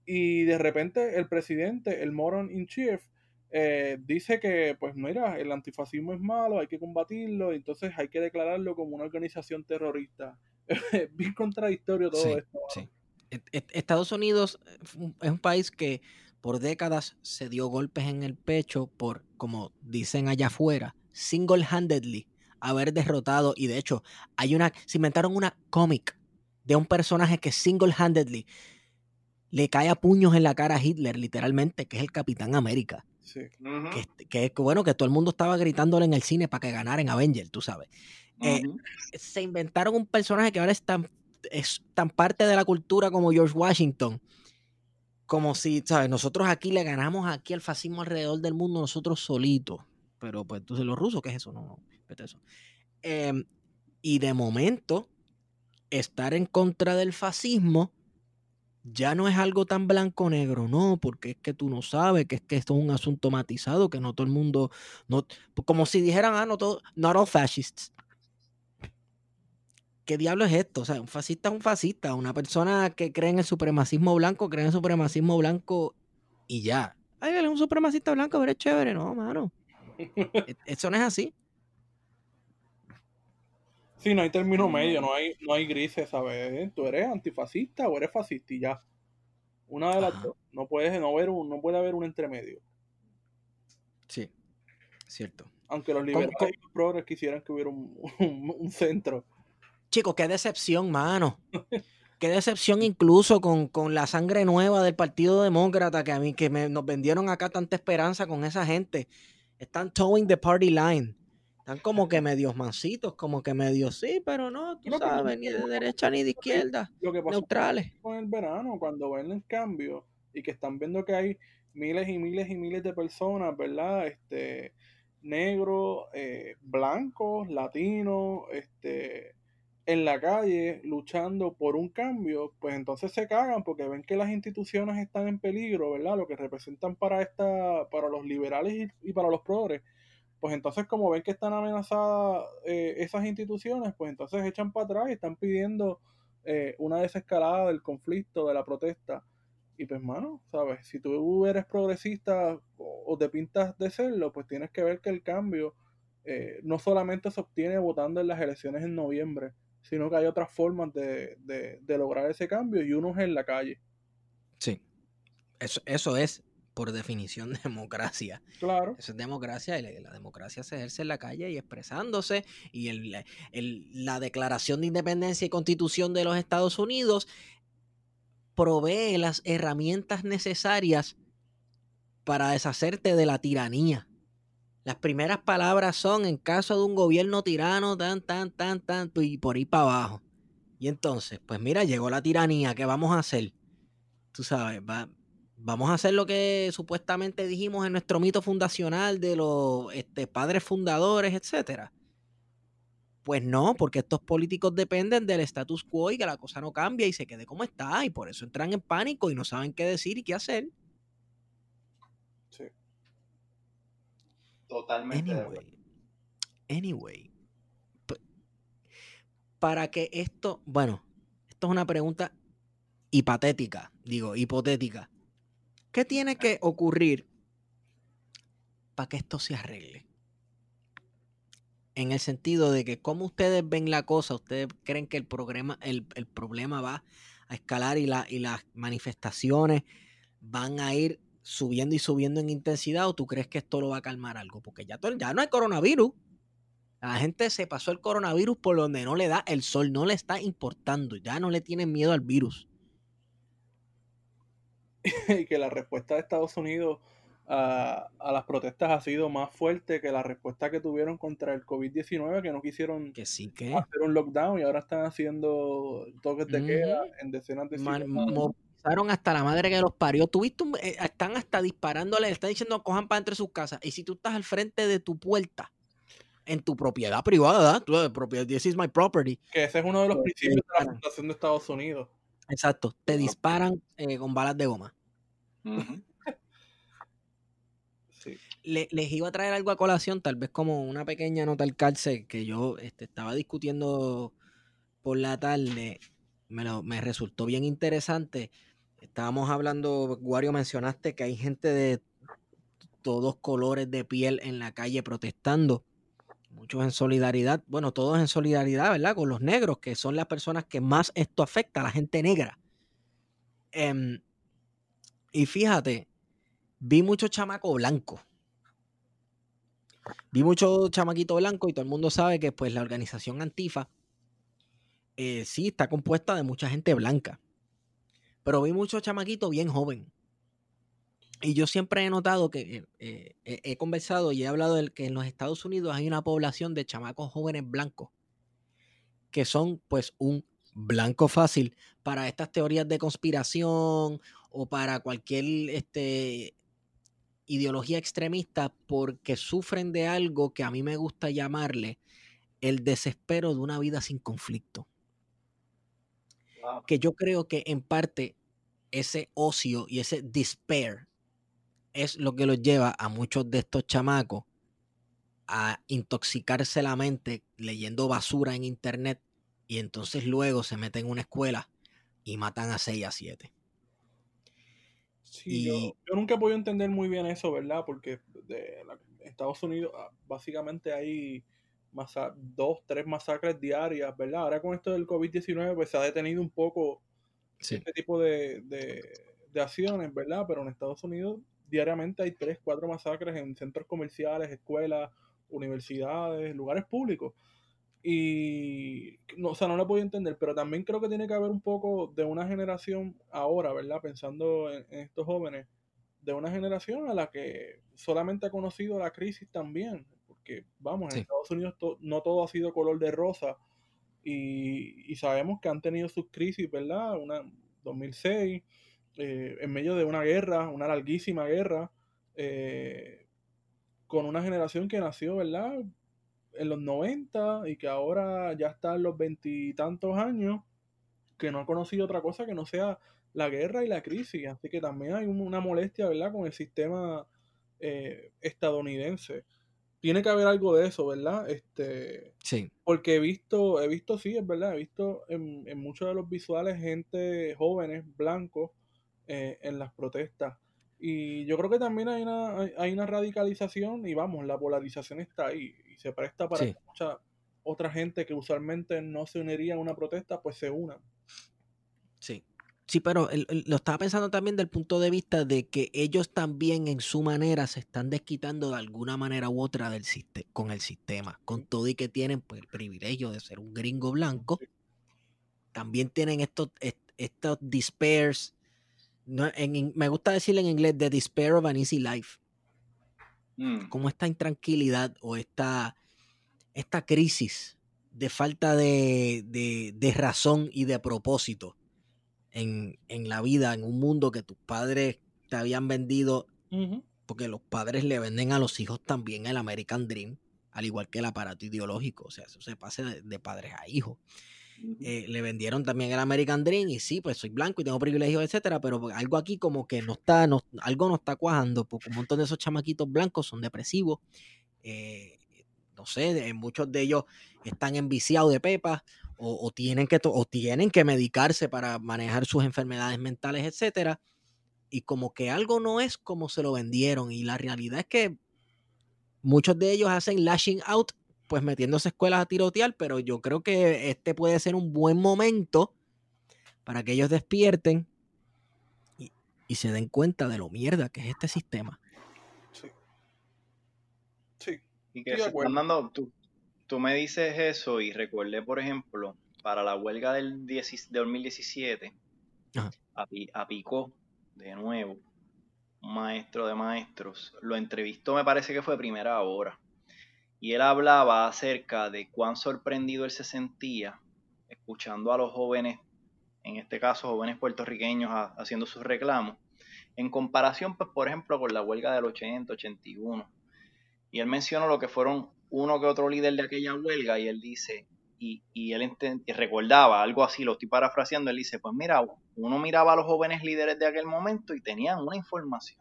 y de repente el presidente, el moron in chief, eh, dice que, pues mira, el antifascismo es malo, hay que combatirlo, entonces hay que declararlo como una organización terrorista. Es bien contradictorio todo Sí, esto. sí. Et- et- Estados Unidos eh, es un país que por décadas se dio golpes en el pecho por, como dicen allá afuera, single-handedly haber derrotado. Y de hecho, hay una, se inventaron una cómic de un personaje que single-handedly le cae a puños en la cara a Hitler, literalmente, que es el Capitán América. Sí. Ujú, Que, que bueno que todo el mundo estaba gritándole en el cine para que ganara en Avenger, tú sabes eh, se inventaron un personaje que ahora es tan, es tan parte de la cultura como George Washington. Como si, ¿sabes? Nosotros aquí le ganamos aquí al fascismo alrededor del mundo, nosotros solitos. Pero pues entonces los rusos, ¿qué es eso? No, no, vete eso. Em, y de momento, estar en contra del fascismo ya no es algo tan blanco-negro, no, porque es que tú no sabes que es que esto es un asunto matizado, que no todo el mundo, no, como si dijeran, ah, no todo, not all fascists. ¿Qué diablo es esto? O sea, un fascista es un fascista. Una persona que cree en el supremacismo blanco, cree en el supremacismo blanco y ya. Ay, él es un supremacista blanco, pero es chévere. No, mano. E- Eso no es así. Sí, no hay término medio, no hay, no hay grises, ¿sabes? Tú eres antifascista o eres fascista y ya. Una de las Ajá. dos. No, puedes, no, haber un, no puede haber un entremedio. Sí, cierto. Aunque los ¿Cómo- liberales cómo? y los progres quisieran que hubiera un, un- un centro. Chicos, qué decepción, mano. qué decepción incluso con, con, la sangre nueva del Partido Demócrata, que a mí, que me, nos vendieron acá tanta esperanza con esa gente. Están towing the party line. Están como que medios mancitos, como que medios sí, pero no, tú sabes, ni de derecha ni de izquierda. Lo que neutrales. Con el verano, cuando ven el cambio y que están viendo que hay miles y miles y miles de personas, ¿verdad? Este, negros, eh, blancos, latinos, este, en la calle luchando por un cambio, pues entonces se cagan porque ven que las instituciones están en peligro, ¿verdad? Lo que representan para esta, para los liberales y, para los progres. Pues entonces como ven que están amenazadas eh, esas instituciones, pues entonces echan para atrás y están pidiendo eh, una desescalada del conflicto, de la protesta. Y pues, mano, ¿sabes? Si tú eres progresista o, te pintas de serlo, pues tienes que ver que el cambio eh, no solamente se obtiene votando en las elecciones en noviembre, sino que hay otras formas de, lograr ese cambio y uno es en la calle. Sí, eso, eso es por definición democracia. Claro. Eso es democracia y la, democracia se ejerce en la calle y expresándose y el, la Declaración de Independencia y Constitución de los Estados Unidos provee las herramientas necesarias para deshacerte de la tiranía. Las primeras palabras son en caso de un gobierno tirano, tan, tan, tan, tan, y por ahí para abajo. Y entonces, pues mira, llegó la tiranía, ¿qué vamos a hacer? Tú sabes, vamos a hacer lo que supuestamente dijimos en nuestro mito fundacional de los este, padres fundadores, etcétera. Pues no, porque estos políticos dependen del status quo y que la cosa no cambia y se quede como está, y por eso entran en pánico y no saben qué decir y qué hacer. Sí. Totalmente. Anyway, anyway para que esto, bueno, esto es una pregunta hipotética, digo, hipotética. ¿Qué tiene que ocurrir para que esto se arregle? en el sentido de que como ustedes ven la cosa, ustedes creen que el, problema, el, problema va a escalar y, y las manifestaciones van a ir subiendo y subiendo en intensidad o tú crees que esto lo va a calmar algo? Porque ya, ya no hay coronavirus. La gente se pasó el coronavirus por donde no le da el sol, no le está importando, ya no le tienen miedo al virus. Y que la respuesta de Estados Unidos a, las protestas ha sido más fuerte que la respuesta que tuvieron contra el COVID-19, que no quisieron que sí, hacer un lockdown y ahora están haciendo toques de queda en decenas de ciudades. Movilizaron hasta la madre que los parió. Tuviste eh, están hasta disparándole, están diciendo cojan para entre sus casas. Y si tú estás al frente de tu puerta, en tu propiedad privada, tu propiedad, this is my property. Que ese es uno de los principios de la Fundación de Estados Unidos. Exacto, te disparan eh, con balas de goma les iba a traer algo a colación, tal vez como una pequeña nota al cárcel que yo este, estaba discutiendo por la tarde. Me, me resultó bien interesante. Estábamos hablando, Guario, mencionaste que hay gente de todos colores de piel en la calle protestando. Muchos en solidaridad, bueno, todos en solidaridad, ¿verdad? Con los negros, que son las personas que más esto afecta, la gente negra. Em, y fíjate, vi mucho chamaco blanco Vi mucho chamaquito blanco y todo el mundo sabe que pues la organización Antifa eh, sí está compuesta de mucha gente blanca. Pero vi mucho chamaquito bien joven. Y yo siempre he notado que eh, eh, he conversado y he hablado de que en los Estados Unidos hay una población de chamacos jóvenes blancos que son pues un blanco fácil para estas teorías de conspiración o para cualquier este, ideología extremista porque sufren de algo que a mí me gusta llamarle el desespero de una vida sin conflicto. Que yo creo que en parte ese ocio y ese despair es lo que los lleva a muchos de estos chamacos a intoxicarse la mente leyendo basura en internet y entonces luego se meten en una escuela y matan a 6 a 7. Sí, yo, nunca he podido entender muy bien eso, ¿verdad? Porque de Estados Unidos ah, básicamente hay dos, tres masacres diarias, ¿verdad? Ahora con esto del COVID-19 pues se ha detenido un poco este tipo de, de, acciones, ¿verdad? Pero en Estados Unidos diariamente hay tres, cuatro masacres en centros comerciales, escuelas, universidades, lugares públicos. Y, no, o sea, no lo puedo entender, pero también creo que tiene que haber un poco de una generación ahora, ¿verdad? Pensando en, estos jóvenes, de una generación a la que solamente ha conocido la crisis también, porque vamos, en Estados Unidos no todo ha sido color de rosa y, sabemos que han tenido sus crisis, ¿verdad? Una 2006, eh, en medio de una guerra, una larguísima guerra, eh, con una generación que nació, ¿verdad? En los 90 y que ahora ya está en los veintitantos años, que no ha conocido otra cosa que no sea la guerra y la crisis. Así que también hay una molestia, ¿verdad?, con el sistema eh, estadounidense. Tiene que haber algo de eso, ¿verdad? Este, sí. Porque he visto, he visto, sí, es verdad, he visto en, en muchos de los visuales gente jóvenes, blancos, eh, en las protestas. Y yo creo que también hay una, hay, una radicalización y vamos, la polarización está ahí y se presta para que mucha otra gente que usualmente no se uniría a una protesta, pues se una. Sí. Sí, pero lo estaba pensando también del punto de vista de que ellos también en su manera se están desquitando de alguna manera u otra del con el sistema, con todo y que tienen pues, el privilegio de ser un gringo blanco, también tienen estos, estos despairs me gusta decirle en inglés The Despair of an Easy Life. Mm. Como esta intranquilidad o esta, esta crisis de falta de, razón y de propósito en, la vida, en un mundo que tus padres te habían vendido, porque los padres le venden a los hijos también el American Dream, al igual que el aparato ideológico, o sea, eso se pasa de padres a hijos. Eh, le vendieron también el American Dream y sí, pues soy blanco y tengo privilegios, etcétera, pero algo aquí como que no está, no, algo no está cuajando, porque un montón de esos chamaquitos blancos son depresivos, eh, no sé, muchos de ellos están enviciados de pepas o, tienen que o tienen que medicarse para manejar sus enfermedades mentales, etcétera, y como que algo no es como se lo vendieron y la realidad es que muchos de ellos hacen lashing out pues metiéndose escuelas a tirotear, pero yo creo que este puede ser un buen momento para que ellos despierten y, se den cuenta de lo mierda que es este sistema. Sí. Sí. Y que Fernando, tú, tú me dices eso y recuerde, por ejemplo, para la huelga del 2017, a, a Picó, de nuevo, un maestro de maestros, lo entrevistó, me parece que fue primera hora y él hablaba acerca de cuán sorprendido él se sentía escuchando a los jóvenes, en este caso jóvenes puertorriqueños haciendo sus reclamos, en comparación, pues, por ejemplo, con la huelga del 80, 81. Y él mencionó lo que fueron uno que otro líder de aquella huelga y él dice, y, y él recordaba algo así, lo estoy parafraseando, él dice, pues mira, uno miraba a los jóvenes líderes de aquel momento y tenían una información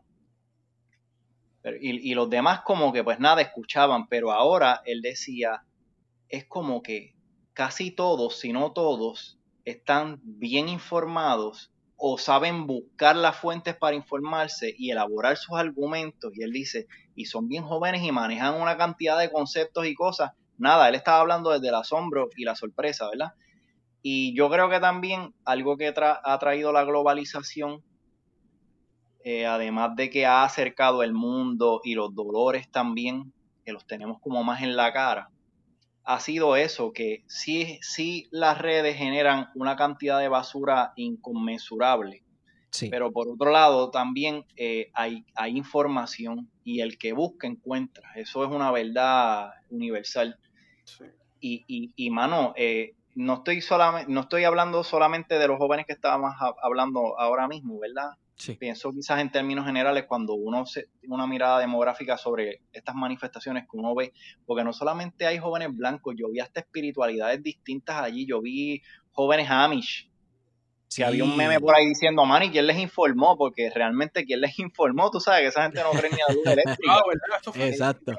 y, los demás como que pues nada escuchaban, pero ahora él decía, es como que casi todos, si no todos, están bien informados o saben buscar las fuentes para informarse y elaborar sus argumentos. Y él dice, y son bien jóvenes y manejan una cantidad de conceptos y cosas. Nada, él estaba hablando desde el asombro y la sorpresa, ¿verdad? Y yo creo que también algo que ha traído la globalización eh, además de que ha acercado el mundo y los dolores también, que los tenemos como más en la cara, ha sido eso, que sí, sí las redes generan una cantidad de basura inconmensurable, pero por otro lado también eh, hay, hay información y el que busca encuentra, eso es una verdad universal. Y, y, y, mano, eh, no estoy solamente, no estoy hablando solamente de los jóvenes que estábamos hablando ahora mismo, ¿verdad? Pienso quizás en términos generales cuando uno se, tiene una mirada demográfica sobre estas manifestaciones que uno ve, porque no solamente hay jóvenes blancos, yo vi hasta espiritualidades distintas allí, yo vi jóvenes Amish, Si había un meme por ahí diciendo, Manny, ¿quién les informó? Porque realmente, ¿quién les informó? Tú sabes que esa gente no cree ni a luz eléctrica. Ah, ¿verdad? Exacto.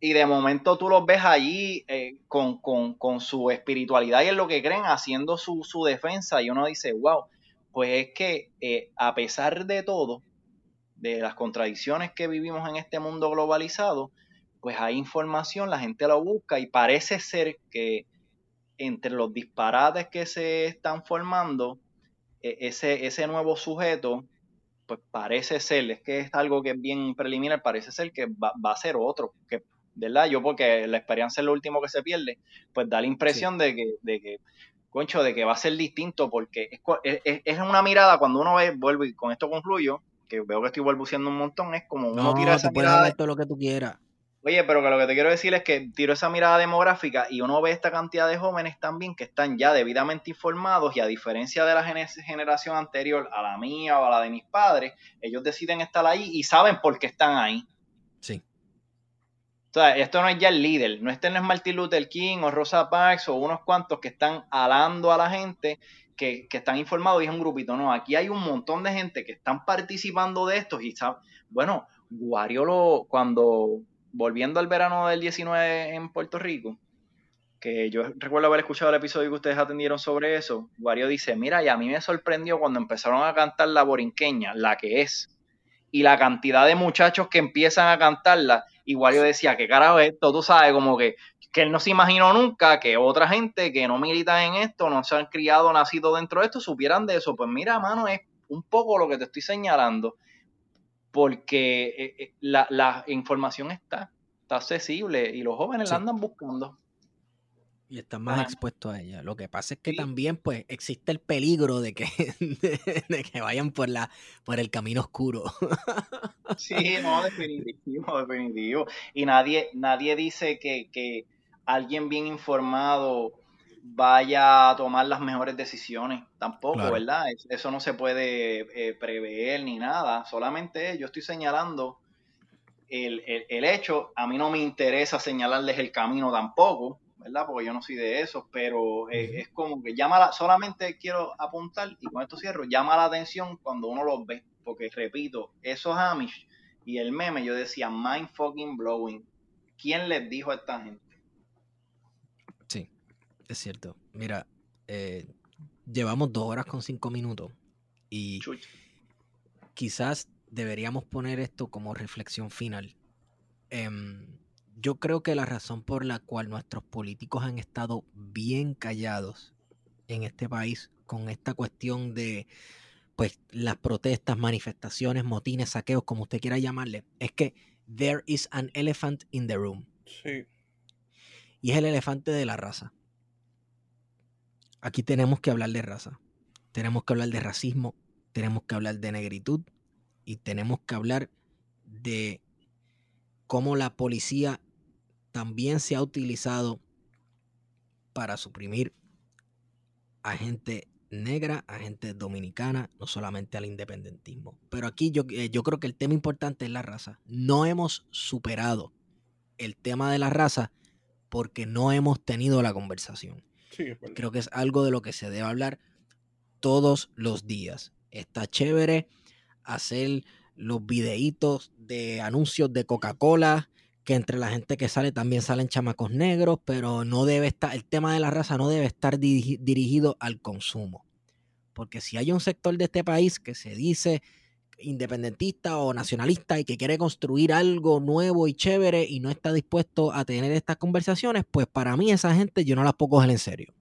Y de momento tú los ves allí eh, con, con, con, su espiritualidad y en lo que creen, haciendo su, su defensa, y uno dice, wow, pues es que eh, a pesar de todo, de las contradicciones que vivimos en este mundo globalizado, pues hay información, la gente lo busca y parece ser que entre los disparates que se están formando, e, ese, ese nuevo sujeto, pues parece ser, es que es algo que es bien preliminar, parece ser que va, a ser otro, que ¿verdad? Yo porque la experiencia es lo último que se pierde, pues da la impresión de que, de que, concho, de que va a ser distinto porque es, es, una mirada cuando uno ve, vuelvo y con esto concluyo, que veo que estoy balbuceando un montón, es como uno tira esa mirada. todo lo que tú quieras. Oye, pero que lo que te quiero decir es que tiro esa mirada demográfica y uno ve esta cantidad de jóvenes también que están ya debidamente informados y a diferencia de la generación anterior a la mía o a la de mis padres, ellos deciden estar ahí y saben por qué están ahí. Esto no es ya el líder, no este no es Martin Luther King o Rosa Parks o unos cuantos que están alando a la gente que, están informados y es un grupito. No, aquí hay un montón de gente que están participando de esto y saben, bueno, Wario lo, cuando volviendo al verano del 19 en Puerto Rico, que yo recuerdo haber escuchado el episodio que ustedes atendieron sobre eso, Wario dice, mira, y a mí me sorprendió cuando empezaron a cantar la borinqueña, la que es, y la cantidad de muchachos que empiezan a cantarla, y Wario decía, ¿qué carajo es esto? Tú sabes, como que, que él no se imaginó nunca que otra gente que no milita en esto, no se han criado, nacido dentro de esto, supieran de eso. Pues mira, mano, es un poco lo que te estoy señalando porque eh, eh, la, información está, está accesible y los jóvenes la andan buscando. Y están más expuestos a ella. Lo que pasa es que también pues existe el peligro de que, de, que vayan por la por el camino oscuro. Sí, no, definitivo, definitivo. Y nadie, nadie dice que, que alguien bien informado vaya a tomar las mejores decisiones tampoco, ¿verdad? Eso no se puede eh, prever ni nada, solamente yo estoy señalando el, hecho, a mí no me interesa señalarles el camino tampoco, ¿verdad? Porque yo no soy de eso, pero es como que llama la, solamente quiero apuntar, y con esto cierro, llama la atención cuando uno los ve, porque repito, esos Amish y el meme, yo decía, mind fucking blowing. ¿Quién les dijo a esta gente? es cierto. Mira, eh, llevamos dos horas con cinco minutos y quizás deberíamos poner esto como reflexión final. Em, yo creo que la razón por la cual nuestros políticos han estado bien callados en este país con esta cuestión de pues las protestas, manifestaciones, motines, saqueos, como usted quiera llamarle, es que there is an elephant in the room. Sí. Y es el elefante de la raza aquí tenemos que hablar de raza, tenemos que hablar de racismo, tenemos que hablar de negritud y tenemos que hablar de cómo la policía también se ha utilizado para suprimir a gente negra, a gente dominicana, no solamente al independentismo. Pero aquí yo, eh, yo creo que el tema importante es la raza. No hemos superado el tema de la raza porque no hemos tenido la conversación. Creo que es algo de lo que se debe hablar todos los días. Está chévere hacer los videitos de anuncios de Coca-Cola, que entre la gente que sale también salen chamacos negros, pero no debe estar, el tema de la raza no debe estar dirigido al consumo. Porque si hay un sector de este país que se dice independentista o nacionalista y que quiere construir algo nuevo y chévere y no está dispuesto a tener estas conversaciones, pues para mí esa gente yo no las puedo coger en serio.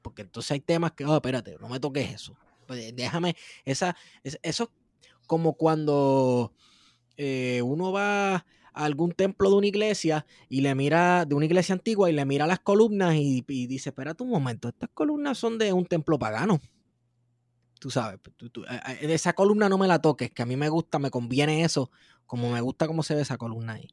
Porque entonces hay temas que, oh, espérate, no me toques eso. Pues déjame, esa, eso como cuando eh, uno va a algún templo de una iglesia y le mira, de una iglesia antigua y le mira las columnas y, dice, espérate un momento, estas columnas son de un templo pagano tú sabes, de esa columna no me la toques, que a mí me gusta, me conviene eso, como me gusta cómo se ve esa columna ahí.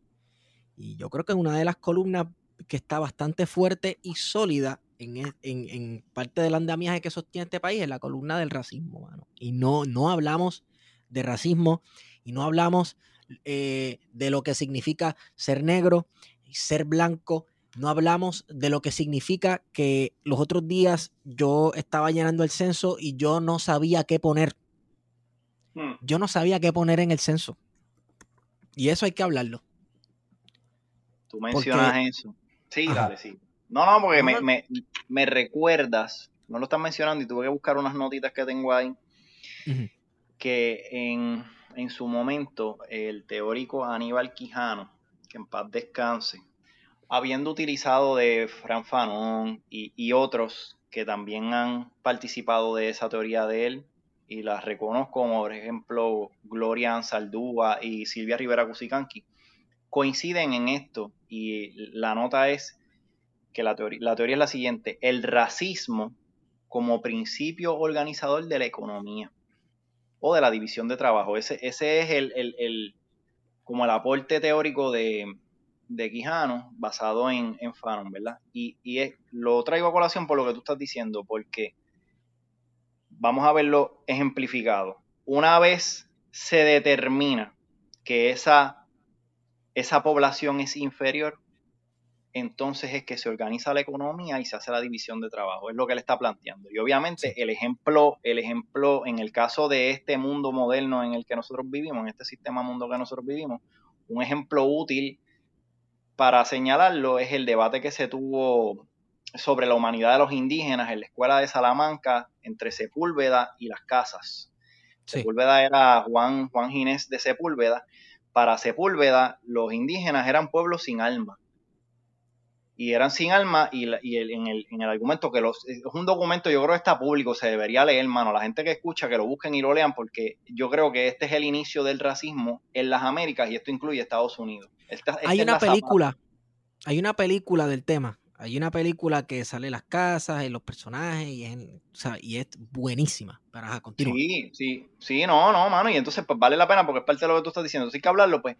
Y yo creo que es una de las columnas que está bastante fuerte y sólida en, e, en, parte del andamiaje que sostiene este país, es la columna del racismo, mano. Y no, no hablamos de racismo y no hablamos eh, de lo que significa ser negro y ser blanco no hablamos de lo que significa que los otros días yo estaba llenando el censo y yo no sabía qué poner. Hmm. Yo no sabía qué poner en el censo. Y eso hay que hablarlo. Tú mencionas eso. Sí, dale, sí. No, no, porque me, recuerdas, no lo estás mencionando y tuve que buscar unas notitas que tengo ahí, que en, en su momento el teórico Aníbal Quijano, que en paz descanse, habiendo utilizado de Fran Fanon y, otros que también han participado de esa teoría de él, y las reconozco como por ejemplo Gloria Ansaldúa y Silvia Rivera Cusicanqui, coinciden en esto y la nota es que la teoría, la teoría es la siguiente, el racismo como principio organizador de la economía de la división de trabajo. Ese, ese es el, el, como el aporte teórico de, de Quijano basado en, en Fanon, ¿verdad? Y, y lo traigo a colación por lo que tú estás diciendo, porque vamos a verlo ejemplificado. Una vez se determina que esa, esa población es inferior, entonces es que se organiza la economía y se hace la división de trabajo. Es lo que él está planteando. Y obviamente el ejemplo, el ejemplo en el caso de este mundo moderno en el que nosotros vivimos, en este sistema mundo que nosotros vivimos, un ejemplo útil para señalarlo es el debate que se tuvo sobre la humanidad de los indígenas en la escuela de Salamanca entre Sepúlveda y las casas. Sepúlveda era Juan, Juan Ginés de Sepúlveda. Para Sepúlveda, los indígenas eran pueblos sin alma. Y eran sin alma, y, en, el, argumento que los, es un documento, yo creo que está público, se debería leer, hermano. La gente que escucha, que lo busquen y lo lean, porque yo creo que este es el inicio del racismo en las Américas, y esto incluye Estados Unidos. hay una película, hay una película del tema hay una película que sale las casas y los personajes y es, y es buenísima. Para continuar. Sí, sí, sí, no, no, mano. Y entonces, pues vale la pena porque es parte de lo que tú estás diciendo. Hay que hablarlo, pues.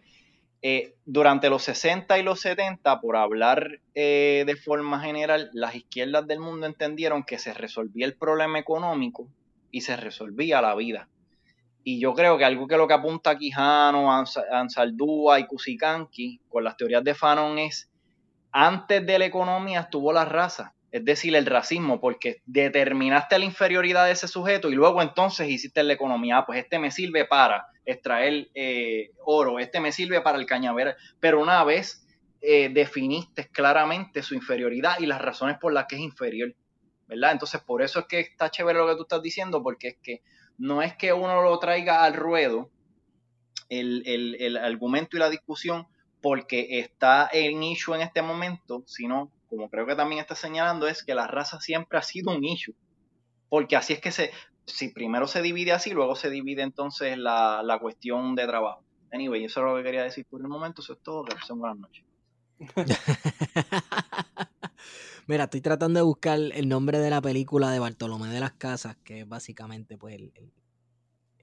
Eh, durante los 60 y los 70, por hablar eh, de forma general, las izquierdas del mundo entendieron que se resolvía el problema económico y se resolvía la vida. Y yo creo que algo que lo que apunta Quijano, Ansaldúa y Cusicanqui con las teorías de Fanon es antes de la economía estuvo la raza, es decir, el racismo, porque determinaste la inferioridad de ese sujeto y luego entonces hiciste la economía. Ah, pues este me sirve para extraer eh, oro, este me sirve para el cañaveral. Pero una vez eh, definiste claramente su inferioridad y las razones por las que es inferior, ¿verdad? Entonces, por eso es que está chévere lo que tú estás diciendo, porque es que no es que uno lo traiga al ruedo, el, el argumento y la discusión, porque está en issue en este momento, sino, como creo que también está señalando, es que la raza siempre ha sido un issue. Porque así es que se, si primero se divide así, luego se divide entonces la, la cuestión de trabajo. Anyway, eso es lo que quería decir por el momento. Eso es todo. Que pasen buenas noches. Mira, estoy tratando de buscar el nombre de la película de Bartolomé de las Casas, que es básicamente pues el,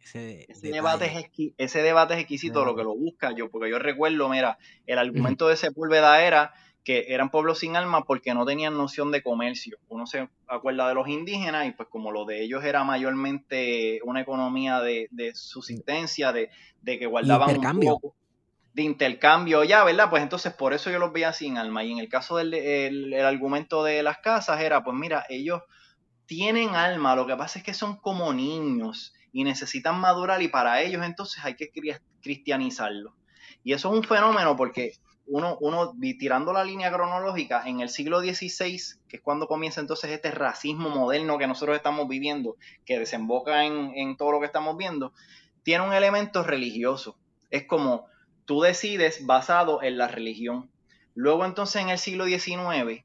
ese, debate es ese debate es exquisito, lo que lo busca yo, porque yo recuerdo, mira, el argumento de Sepúlveda era que eran pueblos sin alma porque no tenían noción de comercio. Uno se acuerda de los indígenas y pues como lo de ellos era mayormente una economía de, subsistencia, de, que guardaban un poco de intercambio ya, ¿verdad? Pues entonces por eso yo los veía sin alma. Y en el caso del el argumento de las casas era, pues mira, ellos tienen alma, lo que pasa es que son como niños y necesitan madurar y para ellos entonces hay que cristianizarlo. Y eso es un fenómeno porque uno, uno tirando la línea cronológica en el siglo XVI, que es cuando comienza entonces este racismo moderno que nosotros estamos viviendo, que desemboca en, en todo lo que estamos viendo, tiene un elemento religioso. Es como tú decides basado en la religión. Luego entonces en el siglo XIX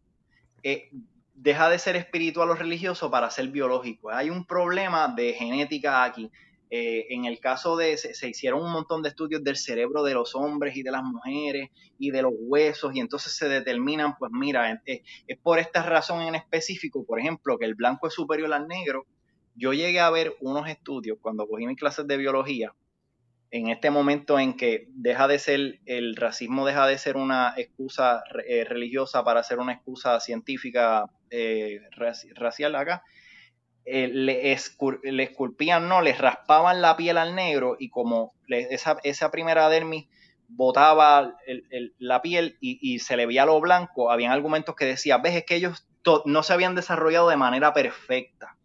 eh, deja de ser espiritual o religioso para ser biológico. Hay un problema de genética aquí. Eh, en el caso de, se, hicieron un montón de estudios del cerebro de los hombres y de las mujeres y de los huesos y entonces se determinan, pues mira, es, es por esta razón en específico, por ejemplo, que el blanco es superior al negro. Yo llegué a ver unos estudios cuando cogí mis clases de biología en este momento en que deja de ser, el racismo deja de ser una excusa eh, religiosa para ser una excusa científica eh, racial acá, eh, le, esculpían, no, les raspaban la piel al negro y como esa, esa, primera dermis botaba la piel y, se le veía lo blanco, habían argumentos que decían, ves, es que ellos no se habían desarrollado de manera perfecta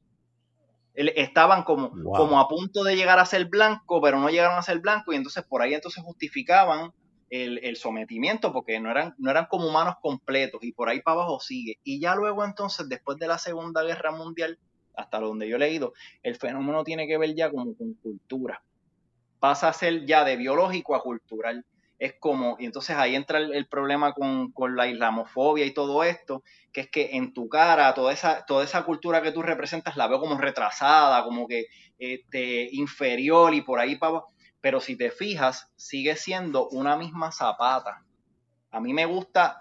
estaban como, como a punto de llegar a ser blanco, pero no llegaron a ser blanco y entonces por ahí entonces justificaban el, sometimiento porque no eran, no eran como humanos completos y por ahí para abajo sigue. Y ya luego entonces, después de la Segunda Guerra Mundial, hasta donde yo he leído, el fenómeno tiene que ver ya como con cultura. Pasa a ser ya de biológico a cultural es como, y entonces ahí entra el, problema con, la islamofobia y todo esto, que es que en tu cara toda esa, toda esa cultura que tú representas la veo como retrasada, como que este, inferior y por ahí para pero si te fijas, sigue siendo una misma zapata. A mí me gusta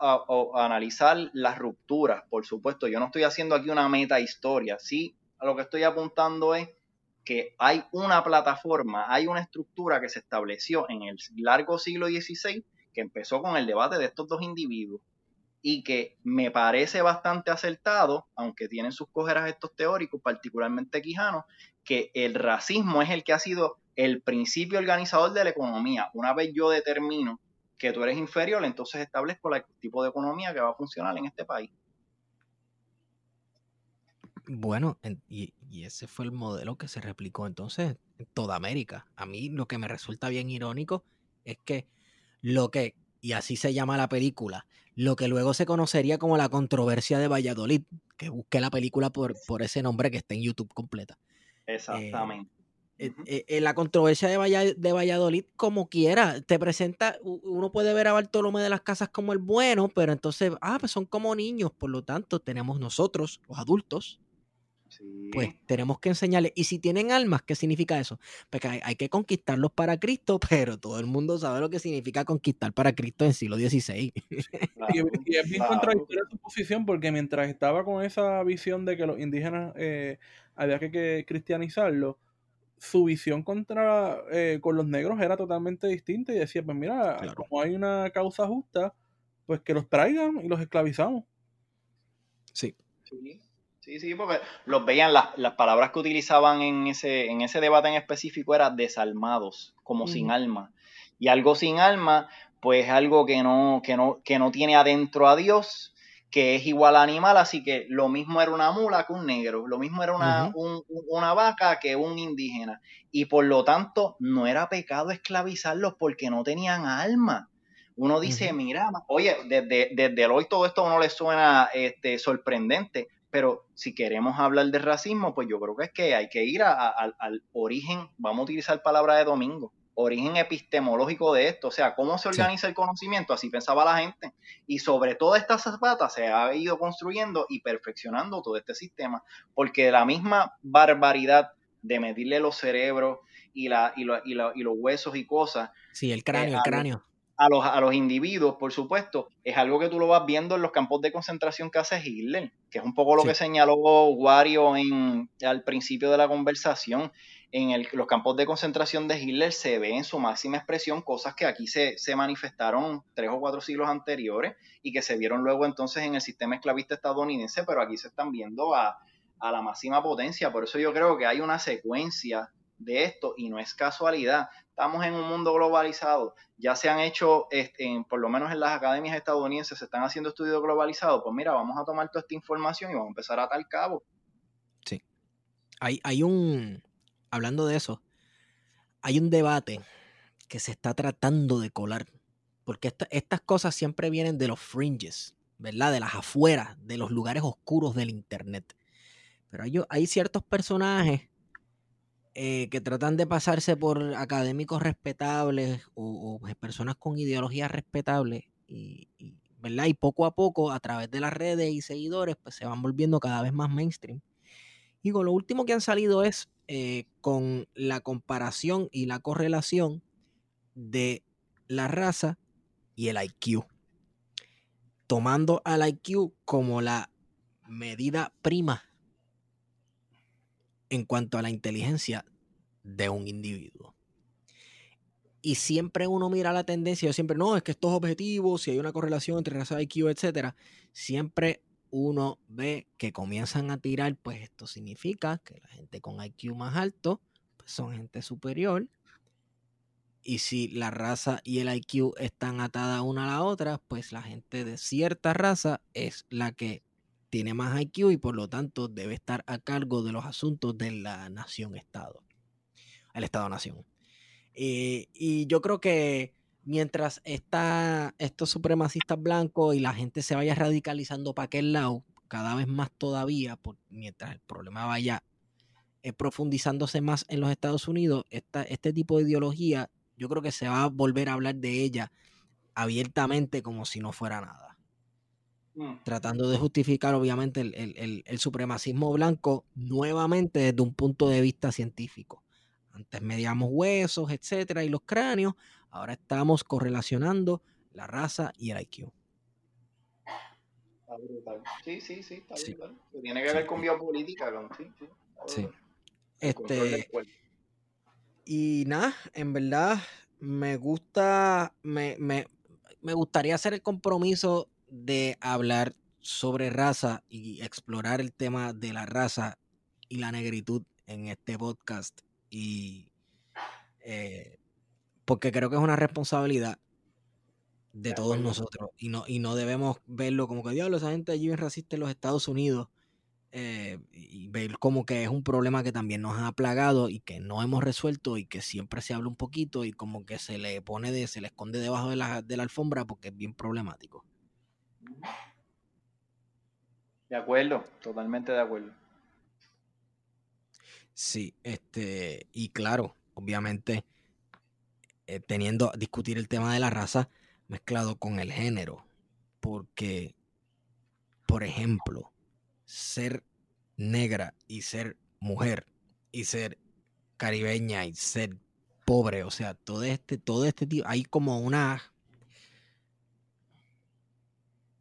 analizar las rupturas, por supuesto. Yo no estoy haciendo aquí una meta historia. Sí, a lo que estoy apuntando es que hay una plataforma, hay una estructura que se estableció en el largo siglo XVI que empezó con el debate de estos dos individuos y que me parece bastante acertado, aunque tienen sus cojeras estos teóricos, particularmente Quijano, que el racismo es el que ha sido el principio organizador de la economía. Una vez yo determino que tú eres inferior, entonces establezco el tipo de economía que va a funcionar en este país. Bueno, y, ese fue el modelo que se replicó entonces en toda América. A mí lo que me resulta bien irónico es que lo que, y así se llama la película, lo que luego se conocería como la controversia de Valladolid, que busqué la película por, por ese nombre que está en YouTube completa. Exactamente. Eh, eh, eh, la controversia de, de, Valladolid, como quiera, te presenta, uno puede ver a Bartolomé de las Casas como el bueno, pero entonces, ah, pues son como niños, por lo tanto, tenemos nosotros, los adultos, pues tenemos que enseñarles. Y si tienen almas, ¿qué significa eso? Porque pues hay, que conquistarlos para Cristo, pero todo el mundo sabe lo que significa conquistar para Cristo en el siglo XVI. y, es bien contradictoria su posición, porque mientras estaba con esa visión de que los indígenas eh, había que, cristianizarlos, su visión contra eh, con los negros era totalmente distinta y decía, pues mira, como hay una causa justa, pues que los traigan y los esclavizamos. Sí. sí. Sí, sí, porque los veían, las, las, palabras que utilizaban en ese, en ese debate en específico eran desalmados, como sin alma. Y algo sin alma, pues algo que no, que no, que no tiene adentro a Dios, que es igual a animal, así que lo mismo era una mula que un negro, lo mismo era una, una vaca que un indígena. Y por lo tanto, no era pecado esclavizarlos porque no tenían alma. Uno dice, mira, oye, desde, desde el hoy todo esto a uno le suena este, sorprendente, pero si queremos hablar de racismo, pues yo creo que es que hay que ir al origen, vamos a utilizar palabra de domingo, origen epistemológico de esto, o sea, cómo se organiza el conocimiento, así pensaba la gente, y sobre todas estas zapatas se ha ido construyendo y perfeccionando todo este sistema, porque la misma barbaridad de medirle los cerebros y, la, y, y, los huesos y cosas. Sí, el cráneo, el eh, cráneo a los, a los individuos, por supuesto, es algo que tú lo vas viendo en los campos de concentración que hace Hitler, que es un poco lo que señaló Wario en, al principio de la conversación. En los campos de concentración de Hitler se ve en su máxima expresión cosas que aquí se, se manifestaron tres o cuatro siglos anteriores y que se vieron luego entonces en el sistema esclavista estadounidense, pero aquí se están viendo a, a la máxima potencia. Por eso yo creo que hay una secuencia de esto y no es casualidad. Estamos en un mundo globalizado. Ya se han hecho, este, por lo menos en las academias estadounidenses, se están haciendo estudios globalizados. Pues mira, vamos a tomar toda esta información y vamos a empezar a tal cabo. Sí. Hay, hay un, hablando de eso, hay un debate que se está tratando de colar. Porque estas cosas siempre vienen de los fringes, ¿verdad? De las afueras, de los lugares oscuros del Internet. Pero hay, hay ciertos personajes eh, que tratan de pasarse por académicos respetables o, personas con ideologías respetables y, ¿verdad? y poco a poco a través de las redes y seguidores pues se van volviendo cada vez más mainstream. Y con lo último que han salido es eh, con la comparación y la correlación de la raza y el IQ. Tomando al IQ como la medida prima en cuanto a la inteligencia de un individuo. Y siempre uno mira la tendencia, yo siempre, no, es que estos objetivos, si hay una correlación entre raza IQ, etcétera, siempre uno ve que comienzan a tirar, pues esto significa que la gente con IQ más alto pues son gente superior. Y si la raza y el IQ están atadas una a la otra, pues la gente de cierta raza es la que tiene más IQ y por lo tanto debe estar a cargo de los asuntos de la nación-estado, el Estado-nación. Eh, y yo creo que mientras está estos supremacistas blancos y la gente se vaya radicalizando para aquel lado, cada vez más todavía, mientras el problema vaya eh, profundizándose más en los Estados Unidos, este tipo de ideología, yo creo que se va a volver a hablar de ella abiertamente como si no fuera nada. Mm. tratando de justificar obviamente el, supremacismo blanco nuevamente desde un punto de vista científico. Antes medíamos huesos, etcétera, y los cráneos, ahora estamos correlacionando la raza y el IQ. Está brutal. Sí, sí, sí, está brutal. Tiene que ver con biopolítica, sí, sí. Sí. Este, y nada, en verdad me gusta, me, me, me gustaría hacer el compromiso de hablar sobre raza y explorar el tema de la raza y la negritud en este podcast. Y eh, porque creo que es una responsabilidad de todos nosotros y no, y no debemos verlo como que diablo, esa gente allí es racista en los Estados Unidos eh, y ver como que es un problema que también nos ha plagado y que no hemos resuelto y que siempre se habla un poquito y como que se le pone de, se le esconde debajo de la, de la alfombra porque es bien problemático. De acuerdo, totalmente de acuerdo. Sí, este, y claro, obviamente, eh, teniendo discutir el tema de la raza mezclado con el género, porque, por ejemplo, ser negra y ser mujer y ser caribeña y ser pobre, o sea, todo este, todo este tipo, hay como una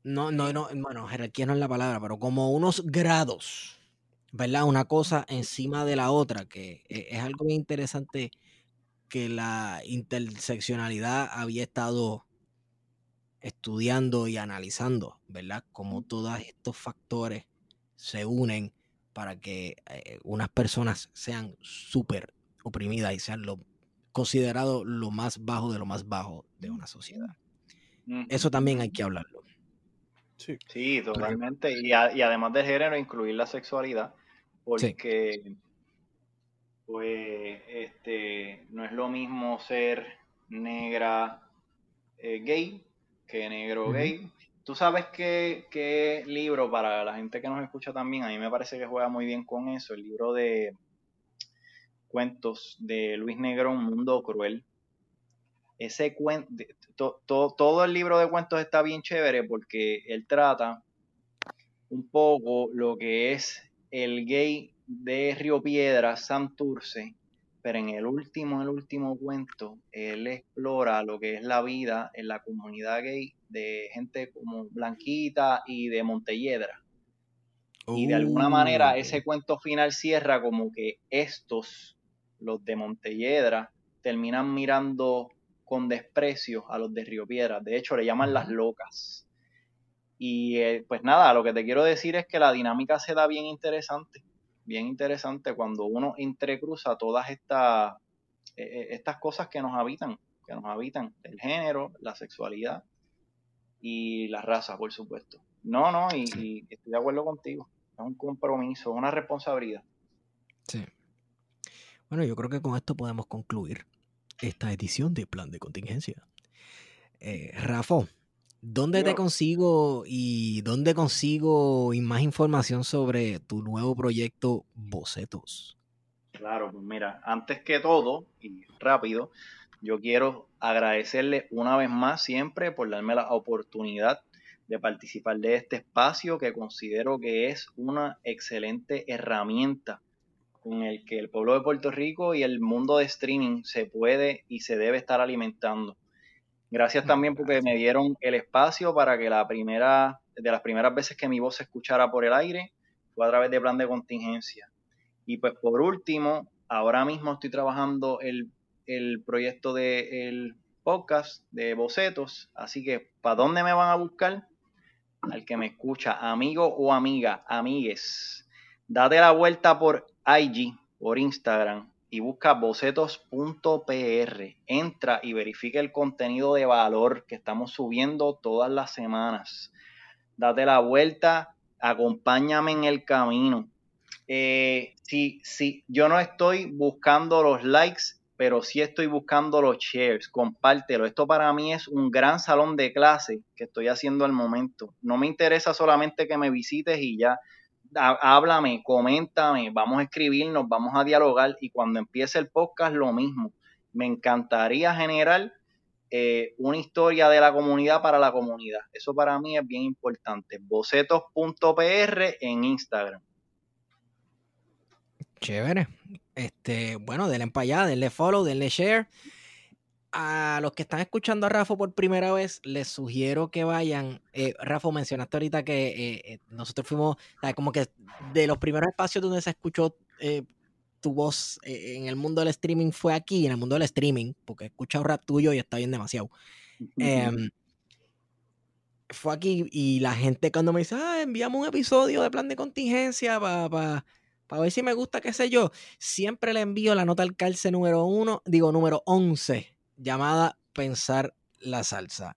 no, no, no, bueno, jerarquía no es la palabra, pero como unos grados, ¿verdad? Una cosa encima de la otra, que e, es algo bien interesante que la interseccionalidad había estado estudiando y analizando, ¿verdad? Como todos estos factores se unen para que eh, unas personas sean súper oprimidas y sean lo considerado lo más bajo de lo más bajo de una sociedad. Eso también hay que hablarlo. Sí, sí totalmente. Y, además del género, incluir la sexualidad, porque pues este no es lo mismo ser negra eh, gay que negro gay. Tú sabes qué, libro, para la gente que nos escucha también, a mí me parece que juega muy bien con eso, el libro de cuentos de Luis Negro, Un Mundo Cruel. Ese cuento, todo el libro de cuentos está bien chévere porque él trata un poco lo que es el gay de Río Piedra, Santurce, pero en el último, el último cuento, él explora lo que es la vida en la comunidad gay de gente como Blanquita y de Montelledra. y de alguna manera uh. ese cuento final cierra como que estos, los de Montelledra, terminan mirando con desprecio a los de Río Piedra. De hecho, le llaman las locas. Y eh, pues nada, lo que te quiero decir es que la dinámica se da bien interesante bien interesante cuando uno entrecruza todas estas, eh, eh, estas cosas que nos habitan, que nos habitan, el género, la sexualidad y la raza, por supuesto. No, no, y, estoy de acuerdo contigo. Es un compromiso, una responsabilidad. Sí. Bueno, yo creo que con esto podemos concluir esta edición de Plan de Contingencia. Eh, Rafa, ¿Dónde te consigo y dónde consigo más información sobre tu nuevo proyecto Bocetos? Claro, pues mira, antes que todo y rápido, yo quiero agradecerle una vez más siempre por darme la oportunidad de participar de este espacio que considero que es una excelente herramienta con el que el pueblo de Puerto Rico y el mundo de streaming se puede y se debe estar alimentando. Gracias también porque me dieron el espacio para que la primera, de las primeras veces que mi voz se escuchara por el aire, fue a través de plan de contingencia. Y pues por último, ahora mismo estoy trabajando el, el proyecto del podcast de bocetos, así que ¿para dónde me van a buscar? Al que me escucha, amigo o amiga, amigues, date la vuelta por IG, por Instagram, y busca bocetos.pr. Entra y verifica el contenido de valor que estamos subiendo todas las semanas. Date la vuelta, acompáñame en el camino. Eh, sí, sí, yo no estoy buscando los likes, pero sí estoy buscando los shares. Compártelo. Esto para mí es un gran salón de clase que estoy haciendo al momento. No me interesa solamente que me visites y ya háblame, coméntame, vamos a escribirnos, vamos a dialogar y cuando empiece el podcast lo mismo. Me encantaría generar eh, una historia de la comunidad para la comunidad. Eso para mí es bien importante. Bocetos.pr en Instagram. Chévere. Este, bueno, denle para allá, denle follow, denle share. A los que están escuchando a Rafa por primera vez, les sugiero que vayan. Eh, Rafa, mencionaste ahorita que eh, eh, nosotros fuimos, como que de los primeros espacios donde se escuchó tu voz en el mundo del streaming fue aquí, en el mundo del streaming, porque he escuchado rap tuyo y está bien demasiado. Em, fue aquí y la gente cuando me dice, ah, enviamos un episodio de plan de contingencia para para ver si me gusta, qué sé yo, siempre le envío la nota al calce número uno, digo número 11, llamada Pensar la Salsa,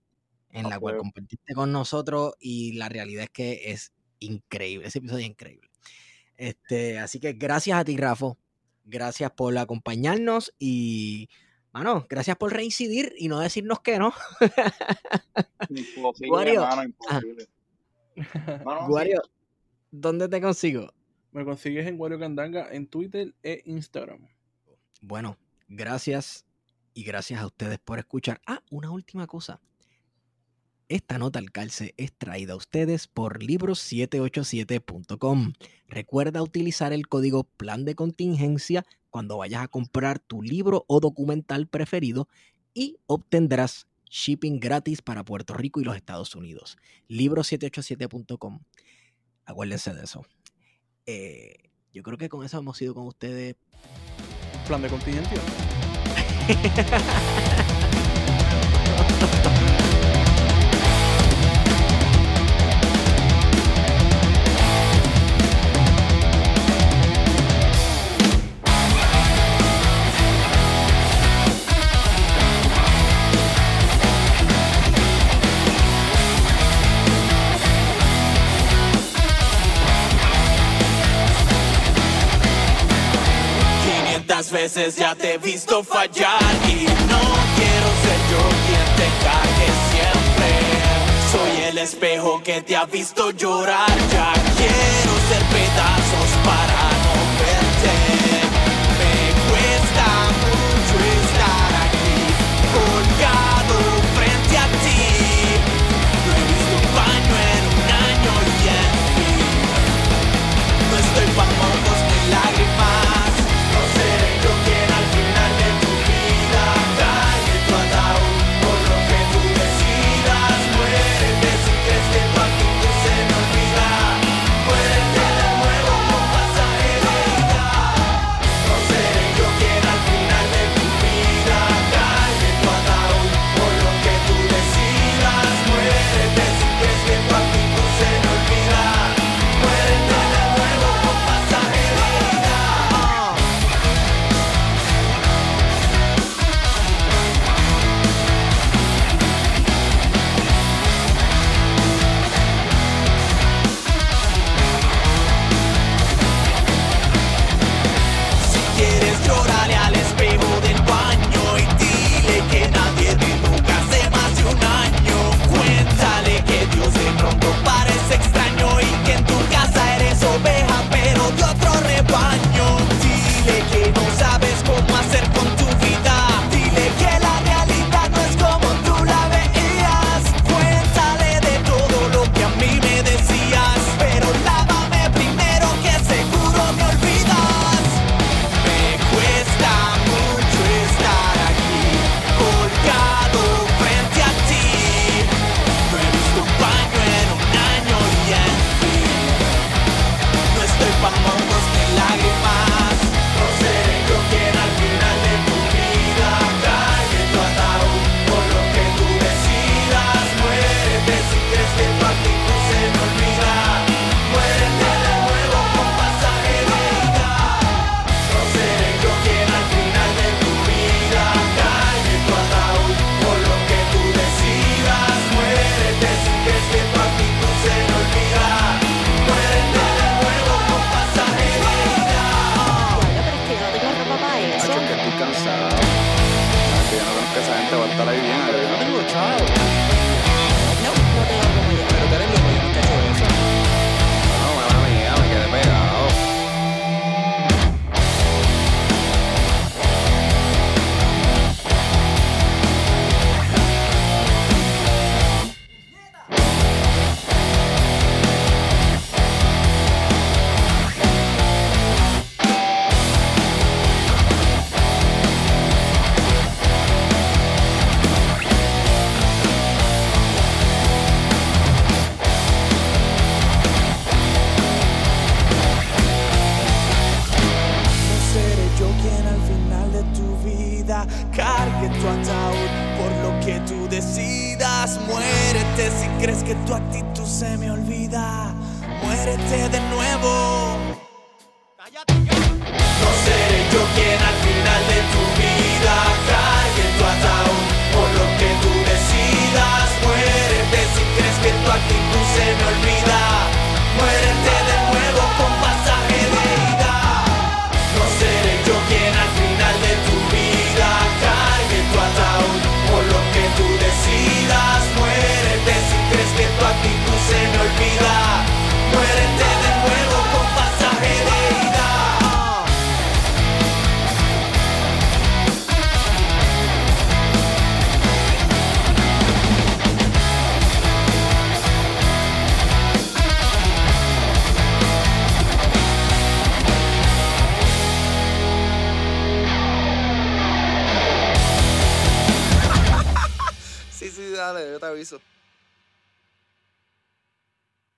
en la cual compartiste con nosotros y la realidad es que es increíble, ese episodio es increíble. Este, así que gracias a ti, Rafa, gracias por acompañarnos y, mano, gracias por reincidir y no decirnos que no. Guario, Guario, ¿dónde te consigo? Me consigues en Wario Candanga en Twitter e Instagram. Bueno, gracias y gracias a ustedes por escuchar. Ah, una última cosa. Esta nota al calce es traída a ustedes por libros787.com. Recuerda utilizar el código plan de contingencia cuando vayas a comprar tu libro o documental preferido y obtendrás shipping gratis para Puerto Rico y los Estados Unidos. Libro787.com. Acuérdense de eso. Eh, yo creo que con eso hemos ido con ustedes. Plan de contingencia. ハハハハ! Ya te he visto fallar y no quiero ser yo quien te cague siempre. Soy el espejo que te ha visto llorar, ya quiero ser pedazos para